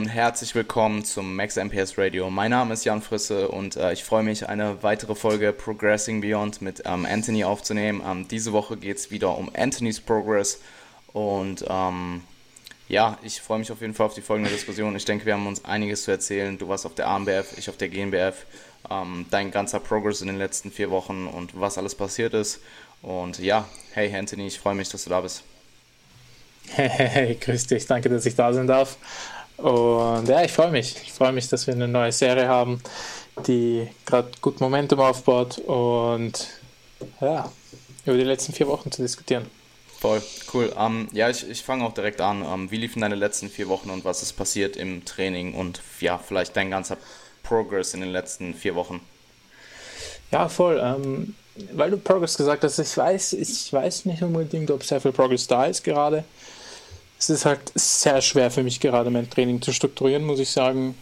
Und herzlich willkommen zum Max MPS Radio. Mein Name ist Jan Frisse und äh, ich freue mich, eine weitere Folge Progressing Beyond mit ähm, Anthony aufzunehmen. Ähm, diese Woche geht es wieder um Anthony's Progress und ähm, ja, ich freue mich auf jeden Fall auf die folgende Diskussion. Ich denke, wir haben uns einiges zu erzählen. Du warst auf der AMBF, ich auf der GNBF. Ähm, dein ganzer Progress in den letzten vier Wochen und was alles passiert ist. Und ja, hey Anthony, ich freue mich, dass du da bist. Hey, hey, hey, grüß dich, danke, dass ich da sein darf. Und ja, ich freue mich. Ich freue mich, dass wir eine neue Serie haben, die gerade gut Momentum aufbaut und ja, über die letzten vier Wochen zu diskutieren. Voll, cool. Um, ähm, ja, ich, ich fange auch direkt an. Um, ähm, wie liefen deine letzten vier Wochen und was ist passiert im Training und ja, vielleicht dein ganzer Progress in den letzten vier Wochen? Ja, voll. Ähm, weil du Progress gesagt hast, ich weiß, ich weiß nicht unbedingt, ob sehr viel Progress da ist gerade es ist halt sehr schwer für mich gerade mein Training zu strukturieren, muss ich sagen.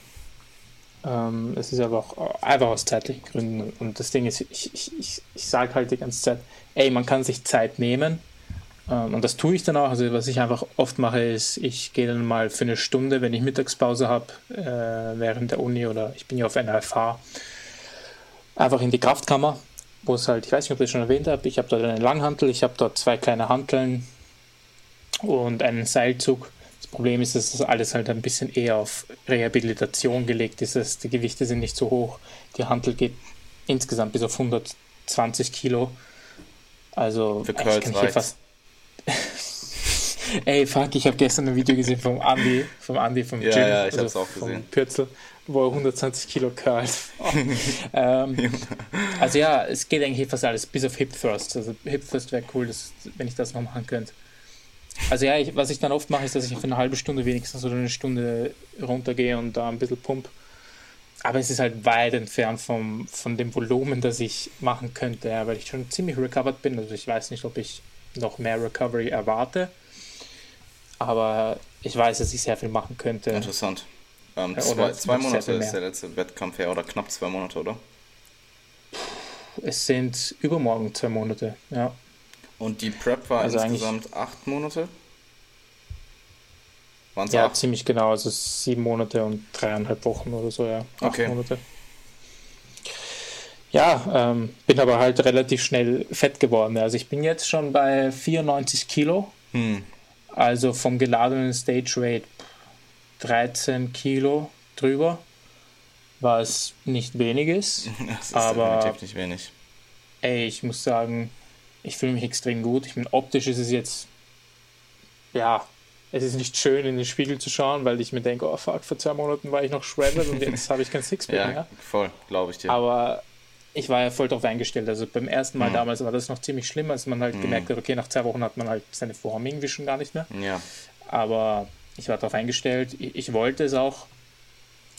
Ähm, es ist aber auch einfach aus zeitlichen Gründen. Und das Ding ist, ich, ich, ich, ich sage halt die ganze Zeit, ey, man kann sich Zeit nehmen. Ähm, und das tue ich dann auch. Also was ich einfach oft mache, ist, ich gehe dann mal für eine Stunde, wenn ich Mittagspause habe, äh, während der Uni oder ich bin ja auf einer FH, einfach in die Kraftkammer, wo es halt, ich weiß nicht, ob ich das schon erwähnt habe, ich habe dort eine Langhantel, ich habe dort zwei kleine Hanteln, und einen Seilzug. Das Problem ist, dass das alles halt ein bisschen eher auf Rehabilitation gelegt ist. Also die Gewichte sind nicht so hoch. Die Hantel geht insgesamt bis auf 120 Kilo. Also Für kann ich hier fast. Ey, fuck, ich habe gestern ein Video gesehen vom Andy, vom Andy vom ja, Gym, ja, ich also auch gesehen. Pürzel, wo er 120 Kilo curlt. ähm, also ja, es geht eigentlich fast alles, bis auf Hip Thrust. Also Hip Thrust wäre cool, dass, wenn ich das noch machen könnte. Also ja, ich, was ich dann oft mache, ist, dass ich für eine halbe Stunde wenigstens oder eine Stunde runtergehe und da ein bisschen pump. Aber es ist halt weit entfernt vom, von dem Volumen, das ich machen könnte, ja, weil ich schon ziemlich recovered bin. Also ich weiß nicht, ob ich noch mehr Recovery erwarte. Aber ich weiß, dass ich sehr viel machen könnte. Interessant. Ähm, ja, zwei, zwei Monate ist der letzte Wettkampf her, oder knapp zwei Monate, oder? Es sind übermorgen zwei Monate, ja. Und die Prep war also insgesamt acht Monate? Waren's ja, acht? ziemlich genau. Also sieben Monate und dreieinhalb Wochen oder so, ja. Acht okay. Monate. Ja, ähm, bin aber halt relativ schnell fett geworden. Also ich bin jetzt schon bei 94 Kilo. Hm. Also vom geladenen Stage Rate 13 Kilo drüber, was nicht wenig ist. Das ist aber definitiv nicht wenig. Ey, ich muss sagen, ich fühle mich extrem gut. Ich meine, optisch ist es jetzt, ja, es ist nicht schön in den Spiegel zu schauen, weil ich mir denke, oh fuck, vor zwei Monaten war ich noch shredded und jetzt habe ich kein Sixpack ja, mehr. voll, glaube ich dir. Aber ich war ja voll darauf eingestellt. Also beim ersten Mal mhm. damals war das noch ziemlich schlimm, als man halt mhm. gemerkt hat, okay, nach zwei Wochen hat man halt seine Form irgendwie schon gar nicht mehr. Ja. Aber ich war darauf eingestellt. Ich, ich, wollte es auch,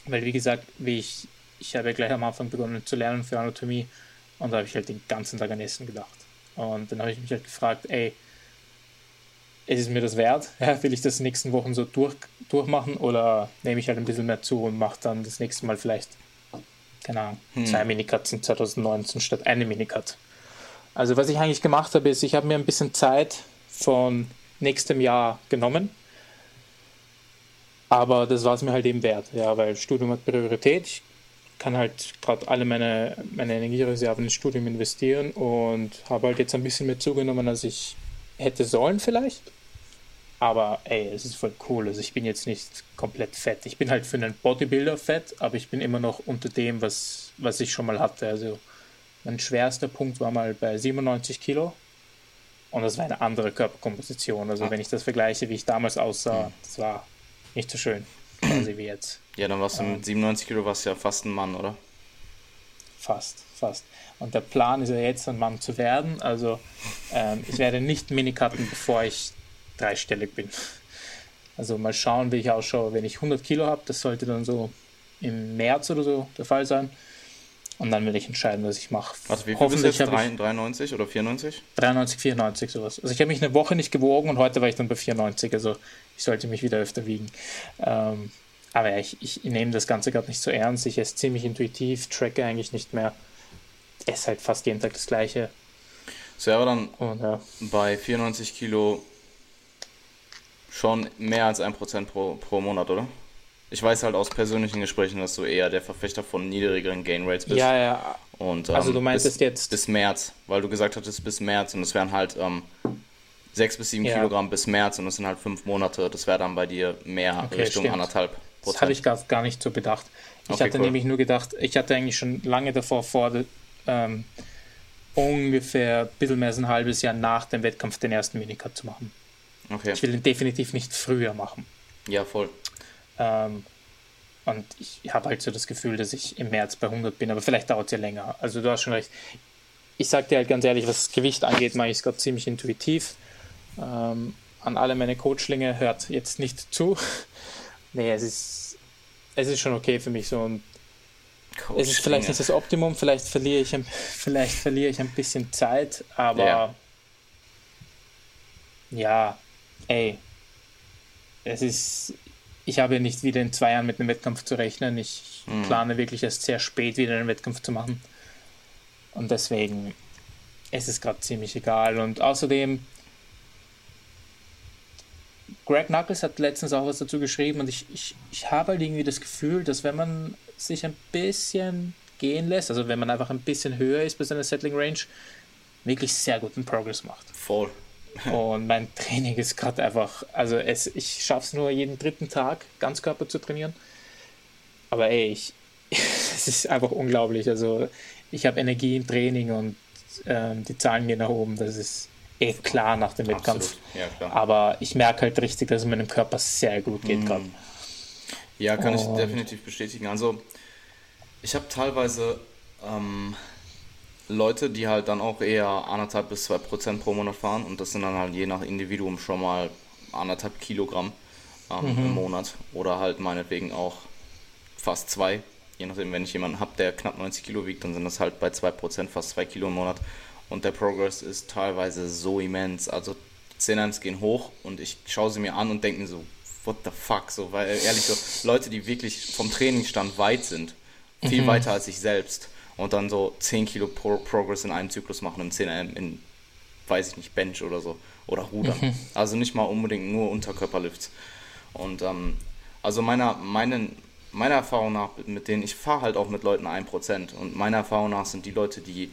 weil wie gesagt, wie ich, ich habe ja gleich am Anfang begonnen zu lernen für Anatomie und da habe ich halt den ganzen Tag an Essen gedacht. Und dann habe ich mich halt gefragt, ey, ist es mir das wert? Ja, will ich das nächsten Wochen so durch, durchmachen oder nehme ich halt ein bisschen mehr zu und mache dann das nächste Mal vielleicht, keine Ahnung, hm. zwei Minicuts in 2019 statt eine Minicut. Also was ich eigentlich gemacht habe, ist, ich habe mir ein bisschen Zeit von nächstem Jahr genommen. Aber das war es mir halt eben wert, ja, weil Studium hat Priorität. Ich kann halt gerade alle meine, meine Energiereserven ins Studium investieren und habe halt jetzt ein bisschen mehr zugenommen, als ich hätte sollen vielleicht. Aber ey, es ist voll cool. Also ich bin jetzt nicht komplett fett. Ich bin halt für einen Bodybuilder fett, aber ich bin immer noch unter dem, was, was ich schon mal hatte. Also mein schwerster Punkt war mal bei 97 Kilo. Und das war eine andere Körperkomposition. Also wenn ich das vergleiche, wie ich damals aussah, mhm. das war nicht so schön, quasi wie jetzt. Ja, dann warst du mit 97 Kilo warst ja fast ein Mann, oder? Fast, fast. Und der Plan ist ja jetzt, ein Mann zu werden. Also ähm, ich werde nicht Minikatten, bevor ich dreistellig bin. Also mal schauen, wie ich ausschaue, wenn ich 100 Kilo habe. Das sollte dann so im März oder so der Fall sein. Und dann will ich entscheiden, was ich mache. Also wie viel bist du jetzt? 93 oder 94? 93, 94 sowas. Also ich habe mich eine Woche nicht gewogen und heute war ich dann bei 94. Also ich sollte mich wieder öfter wiegen. Ähm, aber ich, ich nehme das Ganze gerade nicht so ernst. Ich esse ziemlich intuitiv, tracke eigentlich nicht mehr. Esse halt fast jeden Tag das Gleiche. So, aber dann Und, ja. bei 94 Kilo schon mehr als 1% pro, pro Monat, oder? Ich weiß halt aus persönlichen Gesprächen, dass du eher der Verfechter von niedrigeren Gain Rates bist. Ja, ja. Und, ähm, also du meinst bis, jetzt. Bis März, weil du gesagt hattest bis März und es wären halt ähm, 6 bis 7 ja. Kilogramm bis März und es sind halt 5 Monate. Das wäre dann bei dir mehr okay, Richtung stimmt. anderthalb Prozent. Das hatte ich gar, gar nicht so bedacht. Ich okay, hatte cool. nämlich nur gedacht, ich hatte eigentlich schon lange davor vor, ähm, ungefähr ein bisschen mehr als ein halbes Jahr nach dem Wettkampf den ersten Minicut zu machen. Okay. Ich will ihn definitiv nicht früher machen. Ja, voll. Ähm, und ich habe halt so das Gefühl, dass ich im März bei 100 bin, aber vielleicht dauert es ja länger. Also du hast schon recht. Ich sage dir halt ganz ehrlich, was das Gewicht angeht, mache ich es gerade ziemlich intuitiv. Ähm, an alle meine Coachlinge hört jetzt nicht zu. nee, es ist, es ist schon okay für mich so. Und es ist vielleicht nicht das Optimum, vielleicht verliere ich ein, vielleicht verliere ich ein bisschen Zeit, aber ja, ja ey, es ist, ich habe ja nicht wieder in zwei Jahren mit einem Wettkampf zu rechnen. Ich mhm. plane wirklich erst sehr spät wieder einen Wettkampf zu machen. Und deswegen ist es gerade ziemlich egal. Und außerdem, Greg Knuckles hat letztens auch was dazu geschrieben und ich, ich, ich habe halt irgendwie das Gefühl, dass wenn man sich ein bisschen gehen lässt, also wenn man einfach ein bisschen höher ist bei seiner Settling Range, wirklich sehr guten Progress macht. Voll. Und mein Training ist gerade einfach, also es, ich schaffe es nur jeden dritten Tag, Ganzkörper zu trainieren. Aber ey, ich, es ist einfach unglaublich. Also ich habe Energie im Training und ähm, die Zahlen gehen nach oben. Das ist eh klar nach dem Wettkampf. Ja, Aber ich merke halt richtig, dass es meinem Körper sehr gut geht mm. gerade. Ja, kann und ich definitiv bestätigen. Also ich habe teilweise ähm, Leute, die halt dann auch eher anderthalb bis zwei Prozent pro Monat fahren und das sind dann halt je nach Individuum schon mal anderthalb Kilogramm ähm, mhm. im Monat oder halt meinetwegen auch fast zwei. Je nachdem, wenn ich jemanden habe, der knapp 90 Kilo wiegt, dann sind das halt bei 2% fast 2 Kilo im Monat. Und der Progress ist teilweise so immens. Also Zähne gehen hoch und ich schaue sie mir an und denke mir so, what the fuck? So, weil ehrlich so, Leute, die wirklich vom Trainingsstand weit sind, viel mhm. weiter als ich selbst und dann so 10 Kilo Pro Progress in einem Zyklus machen im 10 in, weiß ich nicht, Bench oder so. Oder Rudern. Mhm. Also nicht mal unbedingt nur Unterkörperlifts. Und ähm, also meiner, meinen, meiner Erfahrung nach, mit denen, ich fahre halt auch mit Leuten 1%. Und meiner Erfahrung nach sind die Leute, die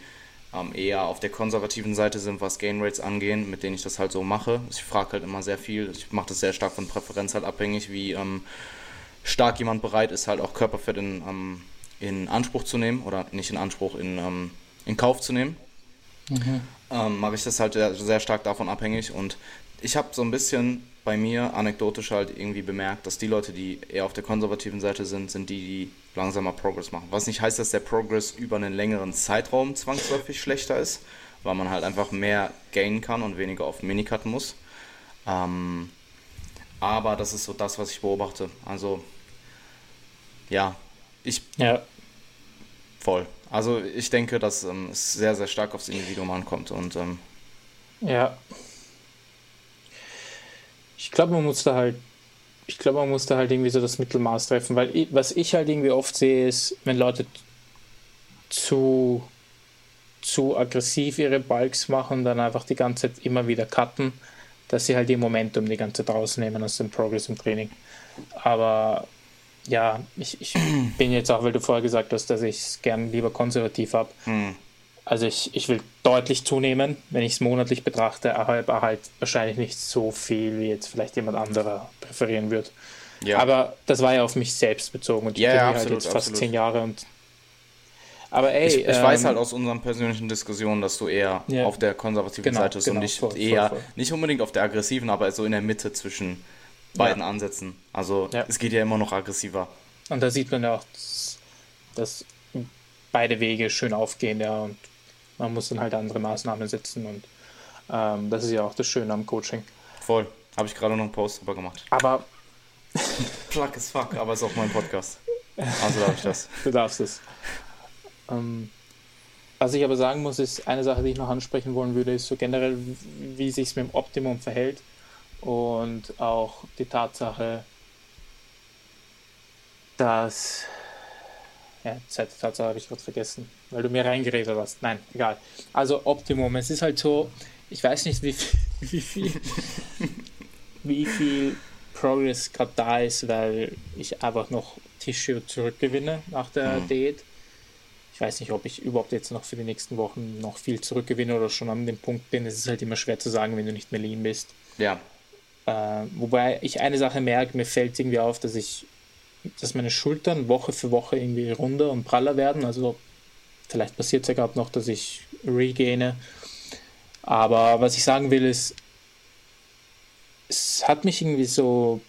ähm, eher auf der konservativen Seite sind, was Gain Rates angehen, mit denen ich das halt so mache. Ich frage halt immer sehr viel. Ich mache das sehr stark von Präferenz halt abhängig, wie ähm, stark jemand bereit ist, halt auch Körperfett in, ähm, in Anspruch zu nehmen oder nicht in Anspruch, in, ähm, in Kauf zu nehmen. Mhm. Ähm, mache ich das halt sehr, sehr stark davon abhängig und ich habe so ein bisschen bei mir anekdotisch halt irgendwie bemerkt, dass die Leute, die eher auf der konservativen Seite sind, sind die, die langsamer Progress machen. Was nicht heißt, dass der Progress über einen längeren Zeitraum zwangsläufig schlechter ist, weil man halt einfach mehr gainen kann und weniger auf Minicut muss. Ähm, aber das ist so das, was ich beobachte. Also, ja, ich. Ja. Voll. Also, ich denke, dass ähm, es sehr, sehr stark aufs Individuum ankommt und. Ähm, ja. Ich glaube, man muss da halt, ich glaube, man muss da halt irgendwie so das Mittelmaß treffen, weil ich, was ich halt irgendwie oft sehe, ist, wenn Leute zu, zu aggressiv ihre Bulks machen, dann einfach die ganze Zeit immer wieder cutten, dass sie halt ihr Momentum die ganze Zeit rausnehmen aus dem Progress im Training. Aber ja, ich, ich bin jetzt auch, weil du vorher gesagt hast, dass ich es gern lieber konservativ habe. Mhm. Also ich, ich will deutlich zunehmen, wenn ich es monatlich betrachte, aber halt wahrscheinlich nicht so viel, wie jetzt vielleicht jemand anderer präferieren wird. Ja. Aber das war ja auf mich selbst bezogen und ich ja, bin ja, halt absolut, jetzt fast absolut. zehn Jahre und aber ey, ich, ich ähm, weiß halt aus unseren persönlichen Diskussionen, dass du eher ja. auf der konservativen genau, Seite bist genau, und nicht voll, eher, voll, voll. nicht unbedingt auf der aggressiven, aber so in der Mitte zwischen beiden ja. Ansätzen. Also es geht ja immer noch aggressiver. Und da sieht man ja auch, dass beide Wege schön aufgehen, ja, und man muss dann halt andere Maßnahmen setzen und ähm, das ist ja auch das Schöne am Coaching. Voll. Habe ich gerade noch einen Post drüber gemacht. Aber. Plug as fuck, aber es ist auch mein Podcast. Also darf ich das. du darfst es. Ähm, was ich aber sagen muss, ist eine Sache, die ich noch ansprechen wollen würde, ist so generell, wie sich es mit dem Optimum verhält und auch die Tatsache, dass ja, zweite Tatsache habe ich gerade vergessen, weil du mir reingeredet hast. Nein, egal. Also Optimum, es ist halt so, ich weiß nicht, wie, wie viel, wie viel Progress gerade da ist, weil ich einfach noch Tissue zurückgewinne nach der mhm. Diät. Ich weiß nicht, ob ich überhaupt jetzt noch für die nächsten Wochen noch viel zurückgewinne oder schon an dem Punkt bin. Es ist halt immer schwer zu sagen, wenn du nicht mehr lean bist. Ja. Äh, wobei ich eine Sache merke, mir fällt irgendwie auf, dass ich, dass meine Schultern Woche für Woche irgendwie runder und praller werden. Also vielleicht passiert es ja gerade noch, dass ich regaine. Aber was ich sagen will, ist, es hat mich irgendwie so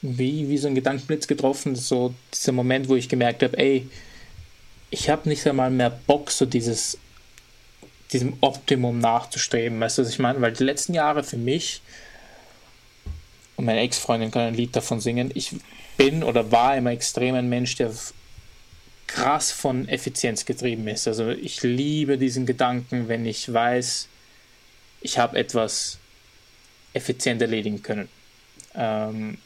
wie, wie so ein Gedankenblitz getroffen, so dieser Moment, wo ich gemerkt habe, ey, ich habe nicht einmal mehr Bock, so dieses diesem Optimum nachzustreben. Weißt du, was ich meine? Weil die letzten Jahre für mich, und meine Ex-Freundin kann ein Lied davon singen, ich bin oder war immer extrem ein Mensch, der krass von Effizienz getrieben ist. Also ich liebe diesen Gedanken, wenn ich weiß, ich habe etwas effizient erledigen können. Ähm,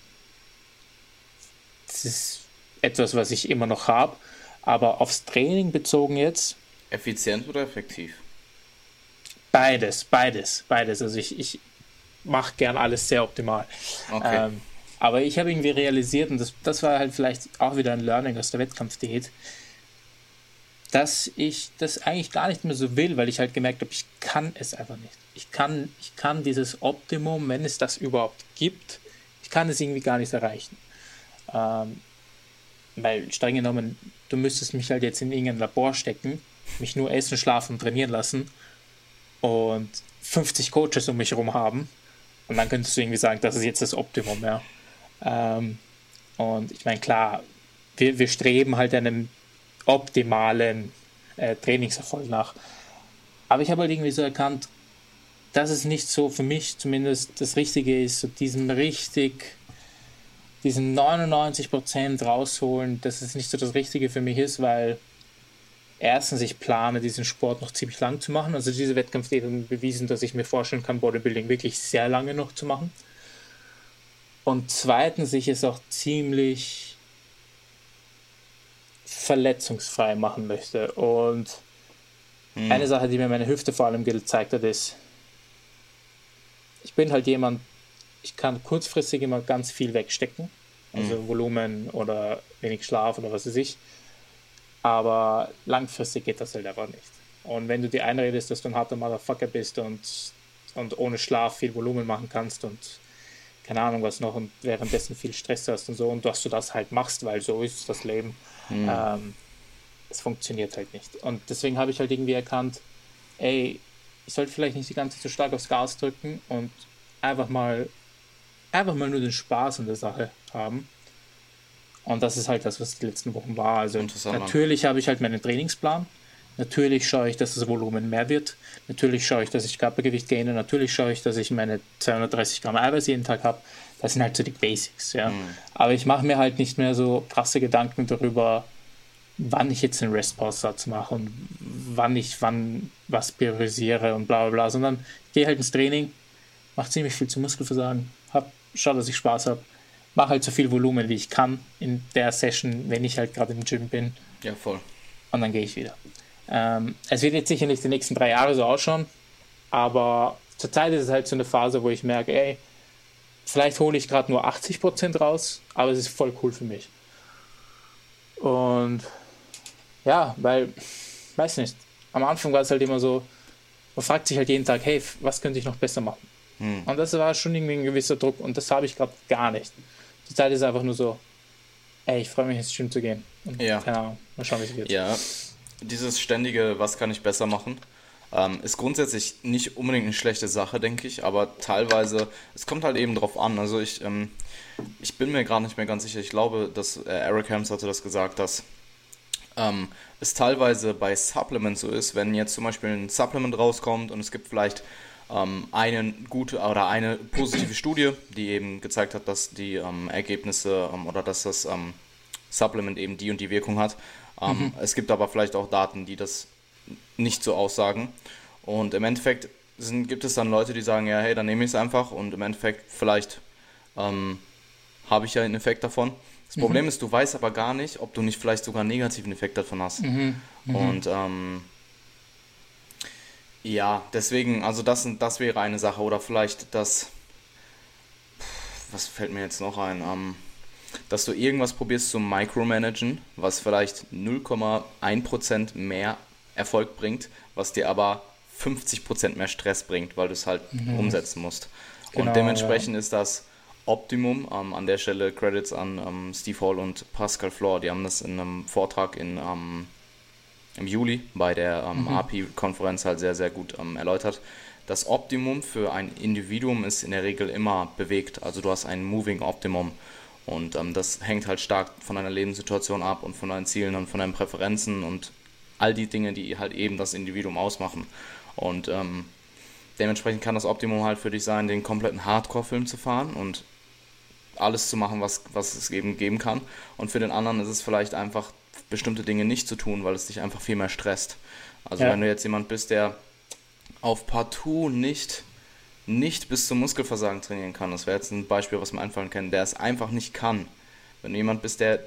das ist etwas, was ich immer noch habe, aber aufs Training bezogen jetzt. Effizient oder effektiv? Beides, beides, beides. Also ich, ich mache gern alles sehr optimal. Okay. Ähm, aber ich habe irgendwie realisiert, und das, das war halt vielleicht auch wieder ein Learning aus der Wettkampfdiät, dass ich das eigentlich gar nicht mehr so will, weil ich halt gemerkt habe, ich kann es einfach nicht. Ich kann, ich kann dieses Optimum, wenn es das überhaupt gibt, ich kann es irgendwie gar nicht erreichen. Ähm, weil streng genommen, du müsstest mich halt jetzt in irgendein Labor stecken, mich nur essen, schlafen trainieren lassen und 50 Coaches um mich herum haben. Und dann könntest du irgendwie sagen, das ist jetzt das Optimum, ja. Ähm, und ich meine, klar, wir, wir streben halt einem optimalen äh, Trainingserfolg nach. Aber ich habe halt irgendwie so erkannt, dass es nicht so für mich zumindest das Richtige ist, so diesen richtig, diesen 99% rausholen, dass es nicht so das Richtige für mich ist, weil erstens, ich plane, diesen Sport noch ziemlich lang zu machen. Also diese Wettkampfdiät hat bewiesen, dass ich mir vorstellen kann, Bodybuilding wirklich sehr lange noch zu machen. Und zweitens, ich es auch ziemlich verletzungsfrei machen möchte. Und hm. eine Sache, die mir meine Hüfte vor allem gezeigt hat, ist, ich bin halt jemand, ich kann kurzfristig immer ganz viel wegstecken. Also hm. Volumen oder wenig Schlaf oder was weiß ich. Aber langfristig geht das halt einfach nicht. Und wenn du dir einredest, dass du ein harter Motherfucker bist und, und ohne Schlaf viel Volumen machen kannst und keine Ahnung was noch und währenddessen viel Stress hast und so und dass du das halt machst, weil so ist das Leben, mhm. ähm, es funktioniert halt nicht. Und deswegen habe ich halt irgendwie erkannt, ey, ich sollte vielleicht nicht die ganze Zeit so stark aufs Gas drücken und einfach mal einfach mal nur den Spaß an der Sache haben und das ist halt das, was die letzten Wochen war. Also natürlich habe ich halt meinen Trainingsplan. Natürlich schaue ich, dass das Volumen mehr wird. Natürlich schaue ich, dass ich Körpergewicht gaine. Natürlich schaue ich, dass ich meine 230 Gramm Eiweiß jeden Tag habe. Das sind halt so die Basics. Ja. Mhm. Aber ich mache mir halt nicht mehr so krasse Gedanken darüber, wann ich jetzt einen Rest-Pause-Satz mache und wann ich wann was priorisiere und bla bla bla, sondern ich gehe halt ins Training, mache ziemlich viel zum Muskelversagen, hab, schau, dass ich Spaß habe mache halt so viel Volumen, wie ich kann in der Session, wenn ich halt gerade im Gym bin. Ja, voll. Und dann gehe ich wieder. Ähm, es wird jetzt sicher nicht die nächsten drei Jahre so ausschauen, aber zurzeit ist es halt so eine Phase, wo ich merke, ey, vielleicht hole ich gerade nur 80% raus, aber es ist voll cool für mich. Und ja, weil, weiß nicht, am Anfang war es halt immer so, man fragt sich halt jeden Tag, hey, was könnte ich noch besser machen? Hm. Und das war schon irgendwie ein gewisser Druck und das habe ich gerade gar nicht. Die Zeit ist einfach nur so, ey, ich freue mich ins Gym zu gehen. Und ja. Keine Ahnung, mal schauen, wie es wird. Ja, dieses ständige, was kann ich besser machen, ähm, ist grundsätzlich nicht unbedingt eine schlechte Sache, denke ich, aber teilweise, es kommt halt eben drauf an. Also ich, ähm, ich bin mir gerade nicht mehr ganz sicher, ich glaube, dass äh, Eric Hams hatte das gesagt, dass ähm, es teilweise bei Supplements so ist, wenn jetzt zum Beispiel ein Supplement rauskommt und es gibt vielleicht ähm, eine gute oder eine positive Studie, die eben gezeigt hat, dass die ähm, Ergebnisse ähm, oder dass das ähm, Supplement eben die und die Wirkung hat. Ähm, mhm. Es gibt aber vielleicht auch Daten, die das nicht so aussagen. Und im Endeffekt sind, gibt es dann Leute, die sagen, ja, hey, dann nehme ich es einfach und im Endeffekt vielleicht habe ich ja einen Effekt davon. Das mhm. Problem ist, du weißt aber gar nicht, ob du nicht vielleicht sogar einen negativen Effekt davon hast. Mhm. mhm. Und ähm, ja, deswegen, also das, das wäre eine Sache. Oder vielleicht das, was fällt mir jetzt noch ein? Ähm, dass du irgendwas probierst zu micromanagen, was vielleicht 0,1% mehr Erfolg bringt, was dir aber 50% mehr Stress bringt, weil du es halt mhm. umsetzen musst. Genau, und dementsprechend ja. ist das Optimum. Ähm, an der Stelle Credits an ähm, Steve Hall und Pascal Flor. Die haben das in einem Vortrag in, ähm, im Juli bei der ähm, mhm. API-Konferenz halt sehr, sehr gut ähm, erläutert. Das Optimum für ein Individuum ist in der Regel immer bewegt. Also du hast ein Moving Optimum. Und ähm, das hängt halt stark von deiner Lebenssituation ab und von deinen Zielen und von deinen Präferenzen und all die Dinge, die halt eben das Individuum ausmachen. Und ähm, dementsprechend kann das Optimum halt für dich sein, den kompletten Hardcore-Film zu fahren und alles zu machen, was, was es eben geben kann. Und für den anderen ist es vielleicht einfach bestimmte Dinge nicht zu tun, weil es dich einfach viel mehr stresst. Also ja. wenn du jetzt jemand bist, der auf partout nicht nicht bis zum Muskelversagen trainieren kann. Das wäre jetzt ein Beispiel, was mir einfallen kann, der es einfach nicht kann. Wenn du jemand bist, der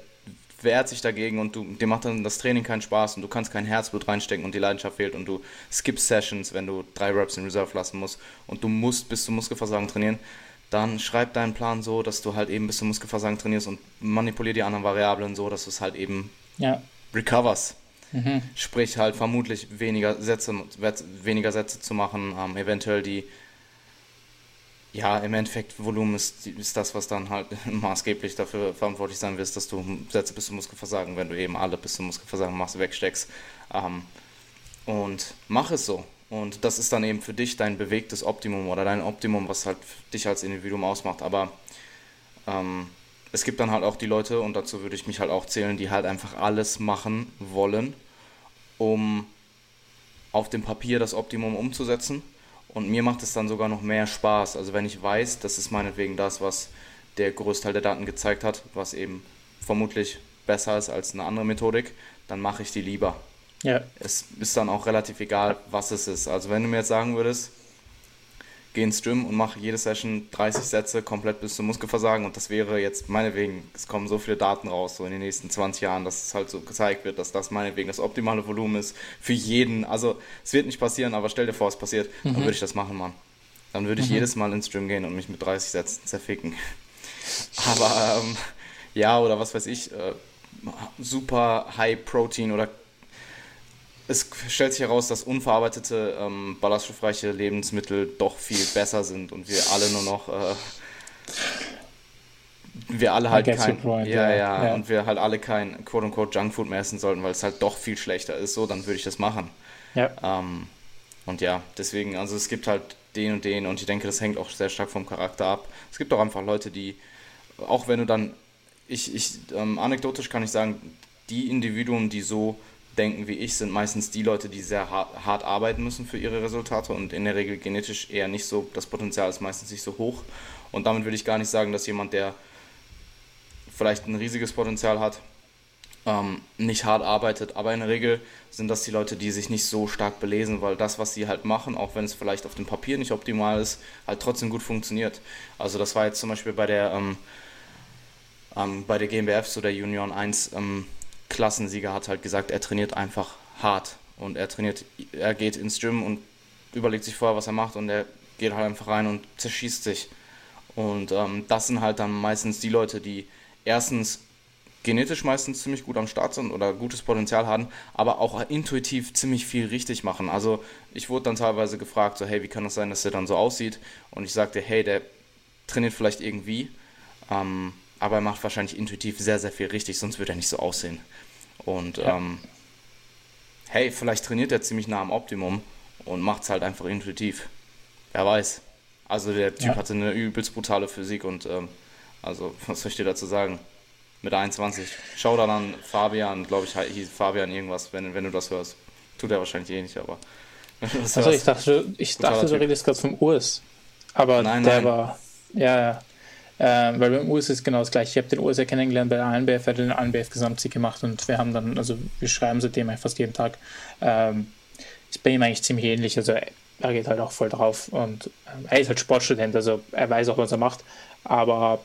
wehrt sich dagegen und du, dir macht dann das Training keinen Spaß und du kannst kein Herzblut reinstecken und die Leidenschaft fehlt und du skippst Sessions, wenn du drei Reps in Reserve lassen musst und du musst bis zum Muskelversagen trainieren, dann schreib deinen Plan so, dass du halt eben bis zum Muskelversagen trainierst und manipulier die anderen Variablen so, dass du es halt eben ja. recoverst. Mhm. Sprich halt vermutlich weniger Sätze, weniger Sätze zu machen, ähm, eventuell die ja, im Endeffekt Volumen ist, ist das, was dann halt maßgeblich dafür verantwortlich sein wird, dass du Sätze bis zum Muskelversagen, wenn du eben alle bis zum Muskelversagen machst, wegsteckst. Ähm, und mach es so. Und das ist dann eben für dich dein bewegtes Optimum oder dein Optimum, was halt dich als Individuum ausmacht. Aber ähm, es gibt dann halt auch die Leute, und dazu würde ich mich halt auch zählen, die halt einfach alles machen wollen, um auf dem Papier das Optimum umzusetzen und mir macht es dann sogar noch mehr Spaß. Also wenn ich weiß, das ist meinetwegen das, was der Großteil der Daten gezeigt hat, was eben vermutlich besser ist als eine andere Methodik, dann mache ich die lieber. Ja. Es ist dann auch relativ egal, was es ist. Also wenn du mir jetzt sagen würdest, gehe ins Gym und mache jede Session 30 Sätze komplett bis zum Muskelversagen und das wäre jetzt meinetwegen, es kommen so viele Daten raus, so in den nächsten 20 Jahren, dass es halt so gezeigt wird, dass das meinetwegen das optimale Volumen ist für jeden. Also es wird nicht passieren, aber stell dir vor, es passiert, mhm. dann würde ich das machen, Mann. Dann würde ich mhm. jedes Mal ins Gym gehen und mich mit 30 Sätzen zerficken. aber ähm, ja, oder was weiß ich, äh, super High Protein oder es stellt sich heraus, dass unverarbeitete, ähm, ballaststoffreiche Lebensmittel doch viel besser sind und wir alle nur noch, äh, wir alle halt kein, point, ja, ja, ja, und wir halt alle kein quote-unquote Junkfood mehr essen sollten, weil es halt doch viel schlechter ist, so, dann würde ich das machen. Ja. Ähm, und ja, deswegen, also es gibt halt den und den und ich denke, das hängt auch sehr stark vom Charakter ab. Es gibt auch einfach Leute, die, auch wenn du dann, ich, ich, ähm, anekdotisch kann ich sagen, die Individuen, die so denken wie ich, sind meistens die Leute, die sehr hart, hart, arbeiten müssen für ihre Resultate und in der Regel genetisch eher nicht so, das Potenzial ist meistens nicht so hoch. Und damit will ich gar nicht sagen, dass jemand, der vielleicht ein riesiges Potenzial hat, ähm, nicht hart arbeitet. Aber in der Regel sind das die Leute, die sich nicht so stark belesen, weil das, was sie halt machen, auch wenn es vielleicht auf dem Papier nicht optimal ist, halt trotzdem gut funktioniert. Also das war jetzt zum Beispiel bei der ähm, ähm, bei der GmbF, so der Union 1, ähm, Klassensieger hat halt gesagt, er trainiert einfach hart und er trainiert, er geht ins Gym und überlegt sich vorher, was er macht und er geht halt einfach rein und zerschießt sich. Und ähm, das sind halt dann meistens die Leute, die erstens genetisch meistens ziemlich gut am Start sind oder gutes Potenzial haben, aber auch intuitiv ziemlich viel richtig machen. Also ich wurde dann teilweise gefragt, so hey, wie kann das sein, dass der dann so aussieht? Und ich sagte, hey, der trainiert vielleicht irgendwie, ähm, aber er macht wahrscheinlich intuitiv sehr, sehr viel richtig, sonst würde er nicht so aussehen. Und ja. ähm, hey, vielleicht trainiert er ziemlich nah am Optimum und macht es halt einfach intuitiv. Wer weiß. Also der Typ ja. hatte eine übelst brutale Physik und ähm, also was soll ich dir dazu sagen? Mit 21. Schau da dann Fabian, glaube ich, hieß Fabian irgendwas, wenn, wenn du das hörst. Tut er wahrscheinlich eh nicht, aber. Also ich dachte, ich dachte du redest gerade vom Urs. Aber nein, der nein. war. Ja, ja. Ähm, weil beim US ist genau das gleiche. Ich habe den US ja kennengelernt bei der ANBF, er hat den ANBF Gesamtsieg gemacht und wir haben dann, also wir schreiben seitdem eigentlich fast jeden Tag. Ähm, ist bei ihm eigentlich ziemlich ähnlich. Also er geht halt auch voll drauf und ähm, er ist halt Sportstudent, also er weiß auch, was er macht, aber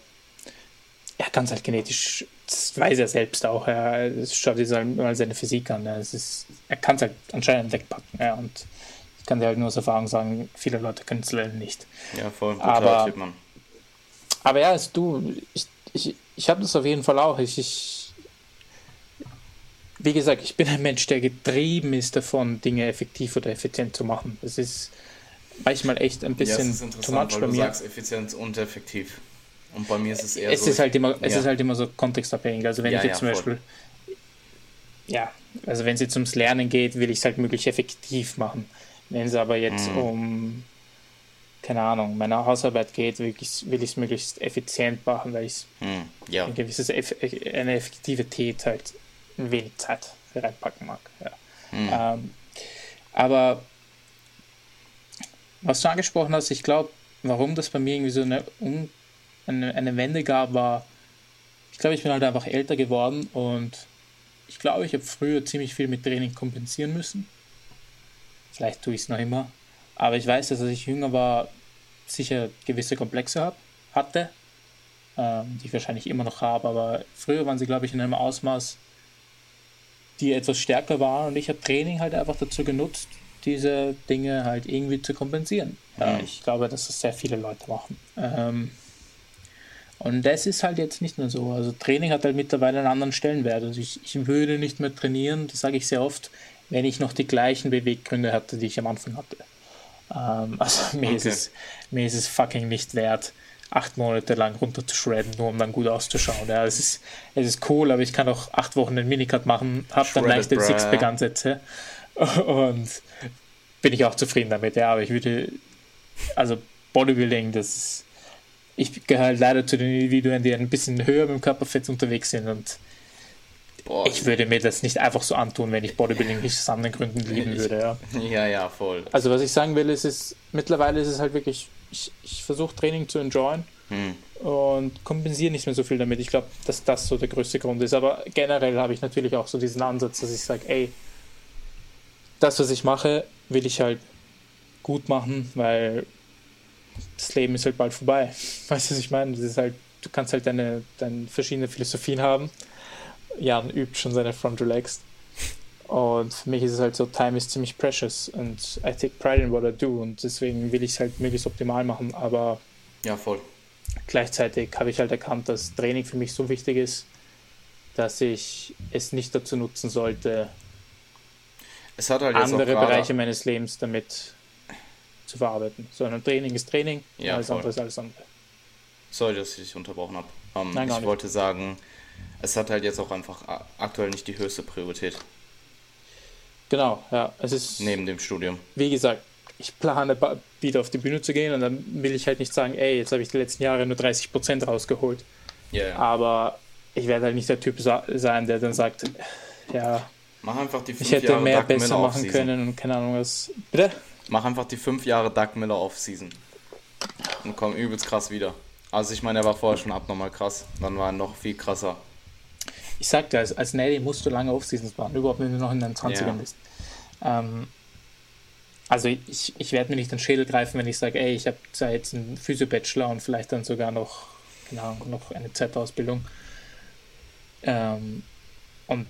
er kann es halt genetisch, das weiß er selbst auch. Er schaut sich halt mal seine Physik an. Ist, er kann es halt anscheinend wegpacken. Ja, und ich kann dir halt nur aus Erfahrung sagen, viele Leute können es leider nicht. Ja, voll. Guter aber, Typ, Mann Aber ja, also du, ich, ich, ich habe das auf jeden Fall auch. Ich, ich, wie gesagt, ich bin ein Mensch, der getrieben ist davon, Dinge effektiv oder effizient zu machen. Das ist manchmal echt ein bisschen ja, es ist interessant, weil du mir. sagst effizient und effektiv. Und bei mir ist es eher es so. Ist halt immer, es ja. ist halt immer so kontextabhängig. Also wenn ja, ich jetzt zum Beispiel, ja, also wenn es jetzt ums Lernen geht, will ich es halt möglichst effektiv machen. Wenn es aber jetzt mhm. um, keine Ahnung, meine Hausarbeit geht, will ich es möglichst effizient machen, weil ich mhm. ja. ein gewisses, eine Effektivität halt ein wenig Zeit reinpacken mag. Ja. Mhm. Ähm, aber was du angesprochen hast, ich glaube, warum das bei mir irgendwie so eine, eine, eine Wende gab, war, ich glaube, ich bin halt einfach älter geworden und ich glaube, ich habe früher ziemlich viel mit Training kompensieren müssen. Vielleicht tue ich es noch immer. Aber ich weiß, dass als ich jünger war, sicher gewisse Komplexe hab, hatte, ähm, die ich wahrscheinlich immer noch habe. Aber früher waren sie, glaube ich, in einem Ausmaß, die etwas stärker waren. Und ich habe Training halt einfach dazu genutzt, diese Dinge halt irgendwie zu kompensieren. Ja, ich glaube, dass das sehr viele Leute machen. Ähm, und das ist halt jetzt nicht mehr so. Also Training hat halt mittlerweile einen anderen Stellenwert. Also ich, ich würde nicht mehr trainieren, das sage ich sehr oft, wenn ich noch die gleichen Beweggründe hatte, die ich am Anfang hatte. Ähm, also mir, okay. ist es, mir ist es fucking nicht wert, acht Monate lang runter zu shredden, nur um dann gut auszuschauen. Ja, es ist, es ist cool, aber ich kann auch acht Wochen einen Minicut machen, habe dann leicht den Sixpack-Ansätze und bin ich auch zufrieden damit. Ja, aber ich würde, also Bodybuilding, das ist, ich gehöre leider zu den Individuen, die ein bisschen höher mit dem Körperfett unterwegs sind und Boah. ich würde mir das nicht einfach so antun, wenn ich Bodybuilding nicht aus anderen Gründen lieben würde. Ja. ja, ja, voll. Also was ich sagen will, ist, ist mittlerweile ist es halt wirklich, ich, ich versuche Training zu enjoyen hm. und kompensiere nicht mehr so viel damit. Ich glaube, dass das so der größte Grund ist. Aber generell habe ich natürlich auch so diesen Ansatz, dass ich sage, ey, das, was ich mache, will ich halt gut machen, weil das Leben ist halt bald vorbei. Weißt du, was ich meine? Das ist halt, du kannst halt deine, deine verschiedene Philosophien haben. Jan übt schon seine Front Relaxed. Und für mich ist es halt so, Time is ziemlich precious und I take pride in what I do und deswegen will ich es halt möglichst optimal machen, aber ja, voll. Gleichzeitig habe ich halt erkannt, dass Training für mich so wichtig ist, dass ich es nicht dazu nutzen sollte, halt andere Bereiche meines Lebens damit zu verarbeiten. Sondern Training ist Training, ja, alles voll. andere ist alles andere. Sorry, dass ich dich unterbrochen habe. Ähm, Nein, ich wollte sagen, es hat halt jetzt auch einfach aktuell nicht die höchste Priorität. Genau, ja. Es ist. Neben dem Studium. Wie gesagt, ich plane wieder auf die Bühne zu gehen und dann will ich halt nicht sagen, ey, jetzt habe ich die letzten Jahre nur 30% rausgeholt. Yeah. Aber ich werde halt nicht der Typ sein, der dann sagt, ja. Mach einfach die fünf Ich hätte Jahre mehr Doug besser Miller machen können und keine Ahnung was. Bitte? Mach einfach die fünf Jahre Doug Miller Off-Season. Und komm übelst krass wieder. Also ich meine, er war vorher schon abnormal krass. Dann war er noch viel krasser. Ich sag dir, als, als Nelly musst du lange Off-Seasons machen, überhaupt wenn du noch in deinen 20ern ja. bist. Ähm, also ich, ich werde mir nicht den Schädel greifen, wenn ich sage, ey, ich habe zwar jetzt einen Physio-Bachelor und vielleicht dann sogar noch, genau, noch eine Z-Ausbildung. Ähm, und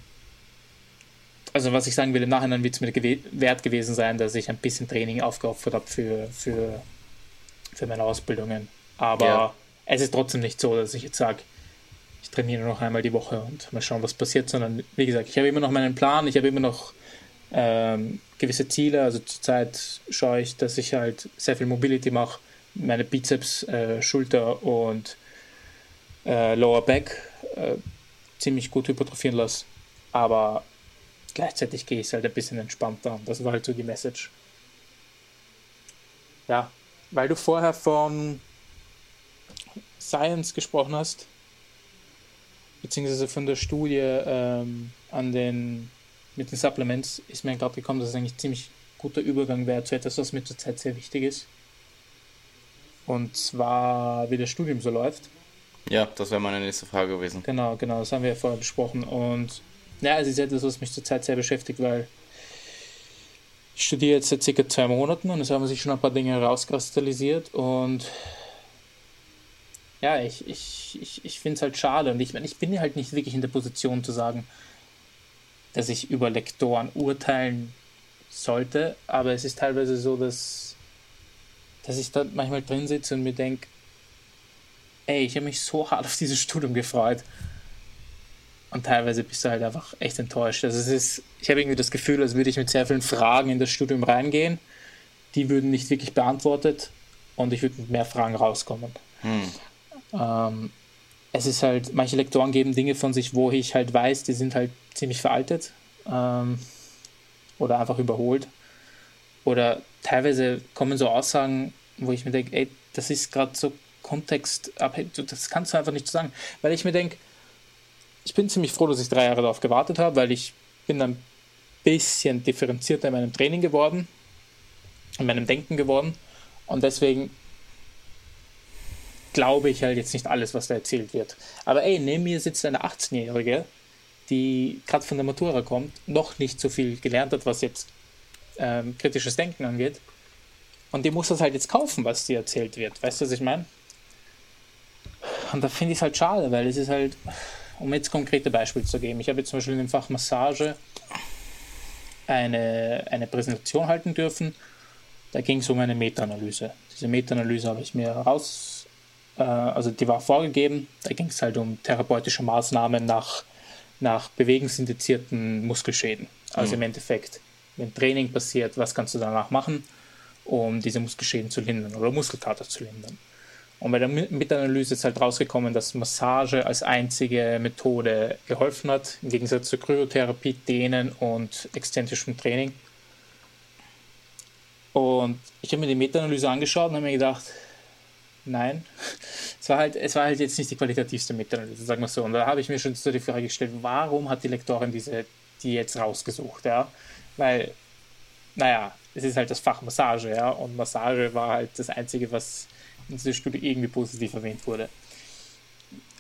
also was ich sagen will, im Nachhinein wird es mir gew wert gewesen sein, dass ich ein bisschen Training aufgeopfert habe für, für, für meine Ausbildungen. Aber ja. es ist trotzdem nicht so, dass ich jetzt sage, ich trainiere noch einmal die Woche und mal schauen, was passiert, sondern wie gesagt, ich habe immer noch meinen Plan, ich habe immer noch ähm, gewisse Ziele. Also zurzeit schaue ich, dass ich halt sehr viel Mobility mache, meine Bizeps, äh, Schulter und äh, Lower Back äh, ziemlich gut hypertrophieren lasse. Aber gleichzeitig gehe ich halt ein bisschen entspannter und das war halt so die Message. Ja, weil du vorher von Science gesprochen hast, beziehungsweise von der Studie ähm, an den, mit den Supplements, ist mir gerade gekommen, dass es eigentlich ziemlich guter Übergang wäre zu etwas, was mir zurzeit sehr wichtig ist. Und zwar, wie das Studium so läuft. Ja, das wäre meine nächste Frage gewesen. Genau, genau, das haben wir ja vorher besprochen. Und ja, es ist etwas, was mich zurzeit sehr beschäftigt, weil ich studiere jetzt seit circa zwei Monaten und es haben sich schon ein paar Dinge herauskristallisiert und ja, ich, ich, ich, ich finde es halt schade und ich meine, ich bin halt nicht wirklich in der Position zu sagen, dass ich über Lektoren urteilen sollte, aber es ist teilweise so, dass, dass ich da manchmal drin sitze und mir denke, ey, ich habe mich so hart auf dieses Studium gefreut. Und teilweise bist du halt einfach echt enttäuscht. Also es ist, ich habe irgendwie das Gefühl, als würde ich mit sehr vielen Fragen in das Studium reingehen. Die würden nicht wirklich beantwortet und ich würde mit mehr Fragen rauskommen. Hm. Ähm, es ist halt, manche Lektoren geben Dinge von sich, wo ich halt weiß, die sind halt ziemlich veraltet ähm, oder einfach überholt. Oder teilweise kommen so Aussagen, wo ich mir denke, ey, das ist gerade so kontextabhängig, das kannst du einfach nicht sagen. Weil ich mir denke, ich bin ziemlich froh, dass ich drei Jahre darauf gewartet habe, weil ich bin ein bisschen differenzierter in meinem Training geworden, in meinem Denken geworden. Und deswegen glaube ich halt jetzt nicht alles, was da erzählt wird. Aber ey, neben mir sitzt eine 18-Jährige, die gerade von der Matura kommt, noch nicht so viel gelernt hat, was jetzt ähm, kritisches Denken angeht. Und die muss das halt jetzt kaufen, was dir erzählt wird. Weißt du, was ich meine? Und da finde ich es halt schade, weil es ist halt, um jetzt konkrete Beispiele zu geben, ich habe jetzt zum Beispiel in dem Fach Massage eine, eine Präsentation halten dürfen. Da ging es um eine Meta-Analyse. Diese Meta-Analyse habe ich mir raus, also die war vorgegeben. Da ging es halt um therapeutische Maßnahmen nach, nach bewegungsindizierten Muskelschäden. Also mhm. im Endeffekt, wenn Training passiert, was kannst du danach machen, um diese Muskelschäden zu lindern oder Muskelkater zu lindern. Und bei der Meta-Analyse ist halt rausgekommen, dass Massage als einzige Methode geholfen hat, im Gegensatz zur Kryotherapie, Dehnen und exzentrischem Training. Und ich habe mir die Meta-Analyse angeschaut und habe mir gedacht, nein, es war, halt, es war halt jetzt nicht die qualitativste Meta-Analyse, sagen wir so. Und da habe ich mir schon so die Frage gestellt, warum hat die Lektorin diese, die jetzt rausgesucht, ja? Weil, naja, es ist halt das Fach Massage, ja, und Massage war halt das Einzige, was in dieser Studie irgendwie positiv erwähnt wurde.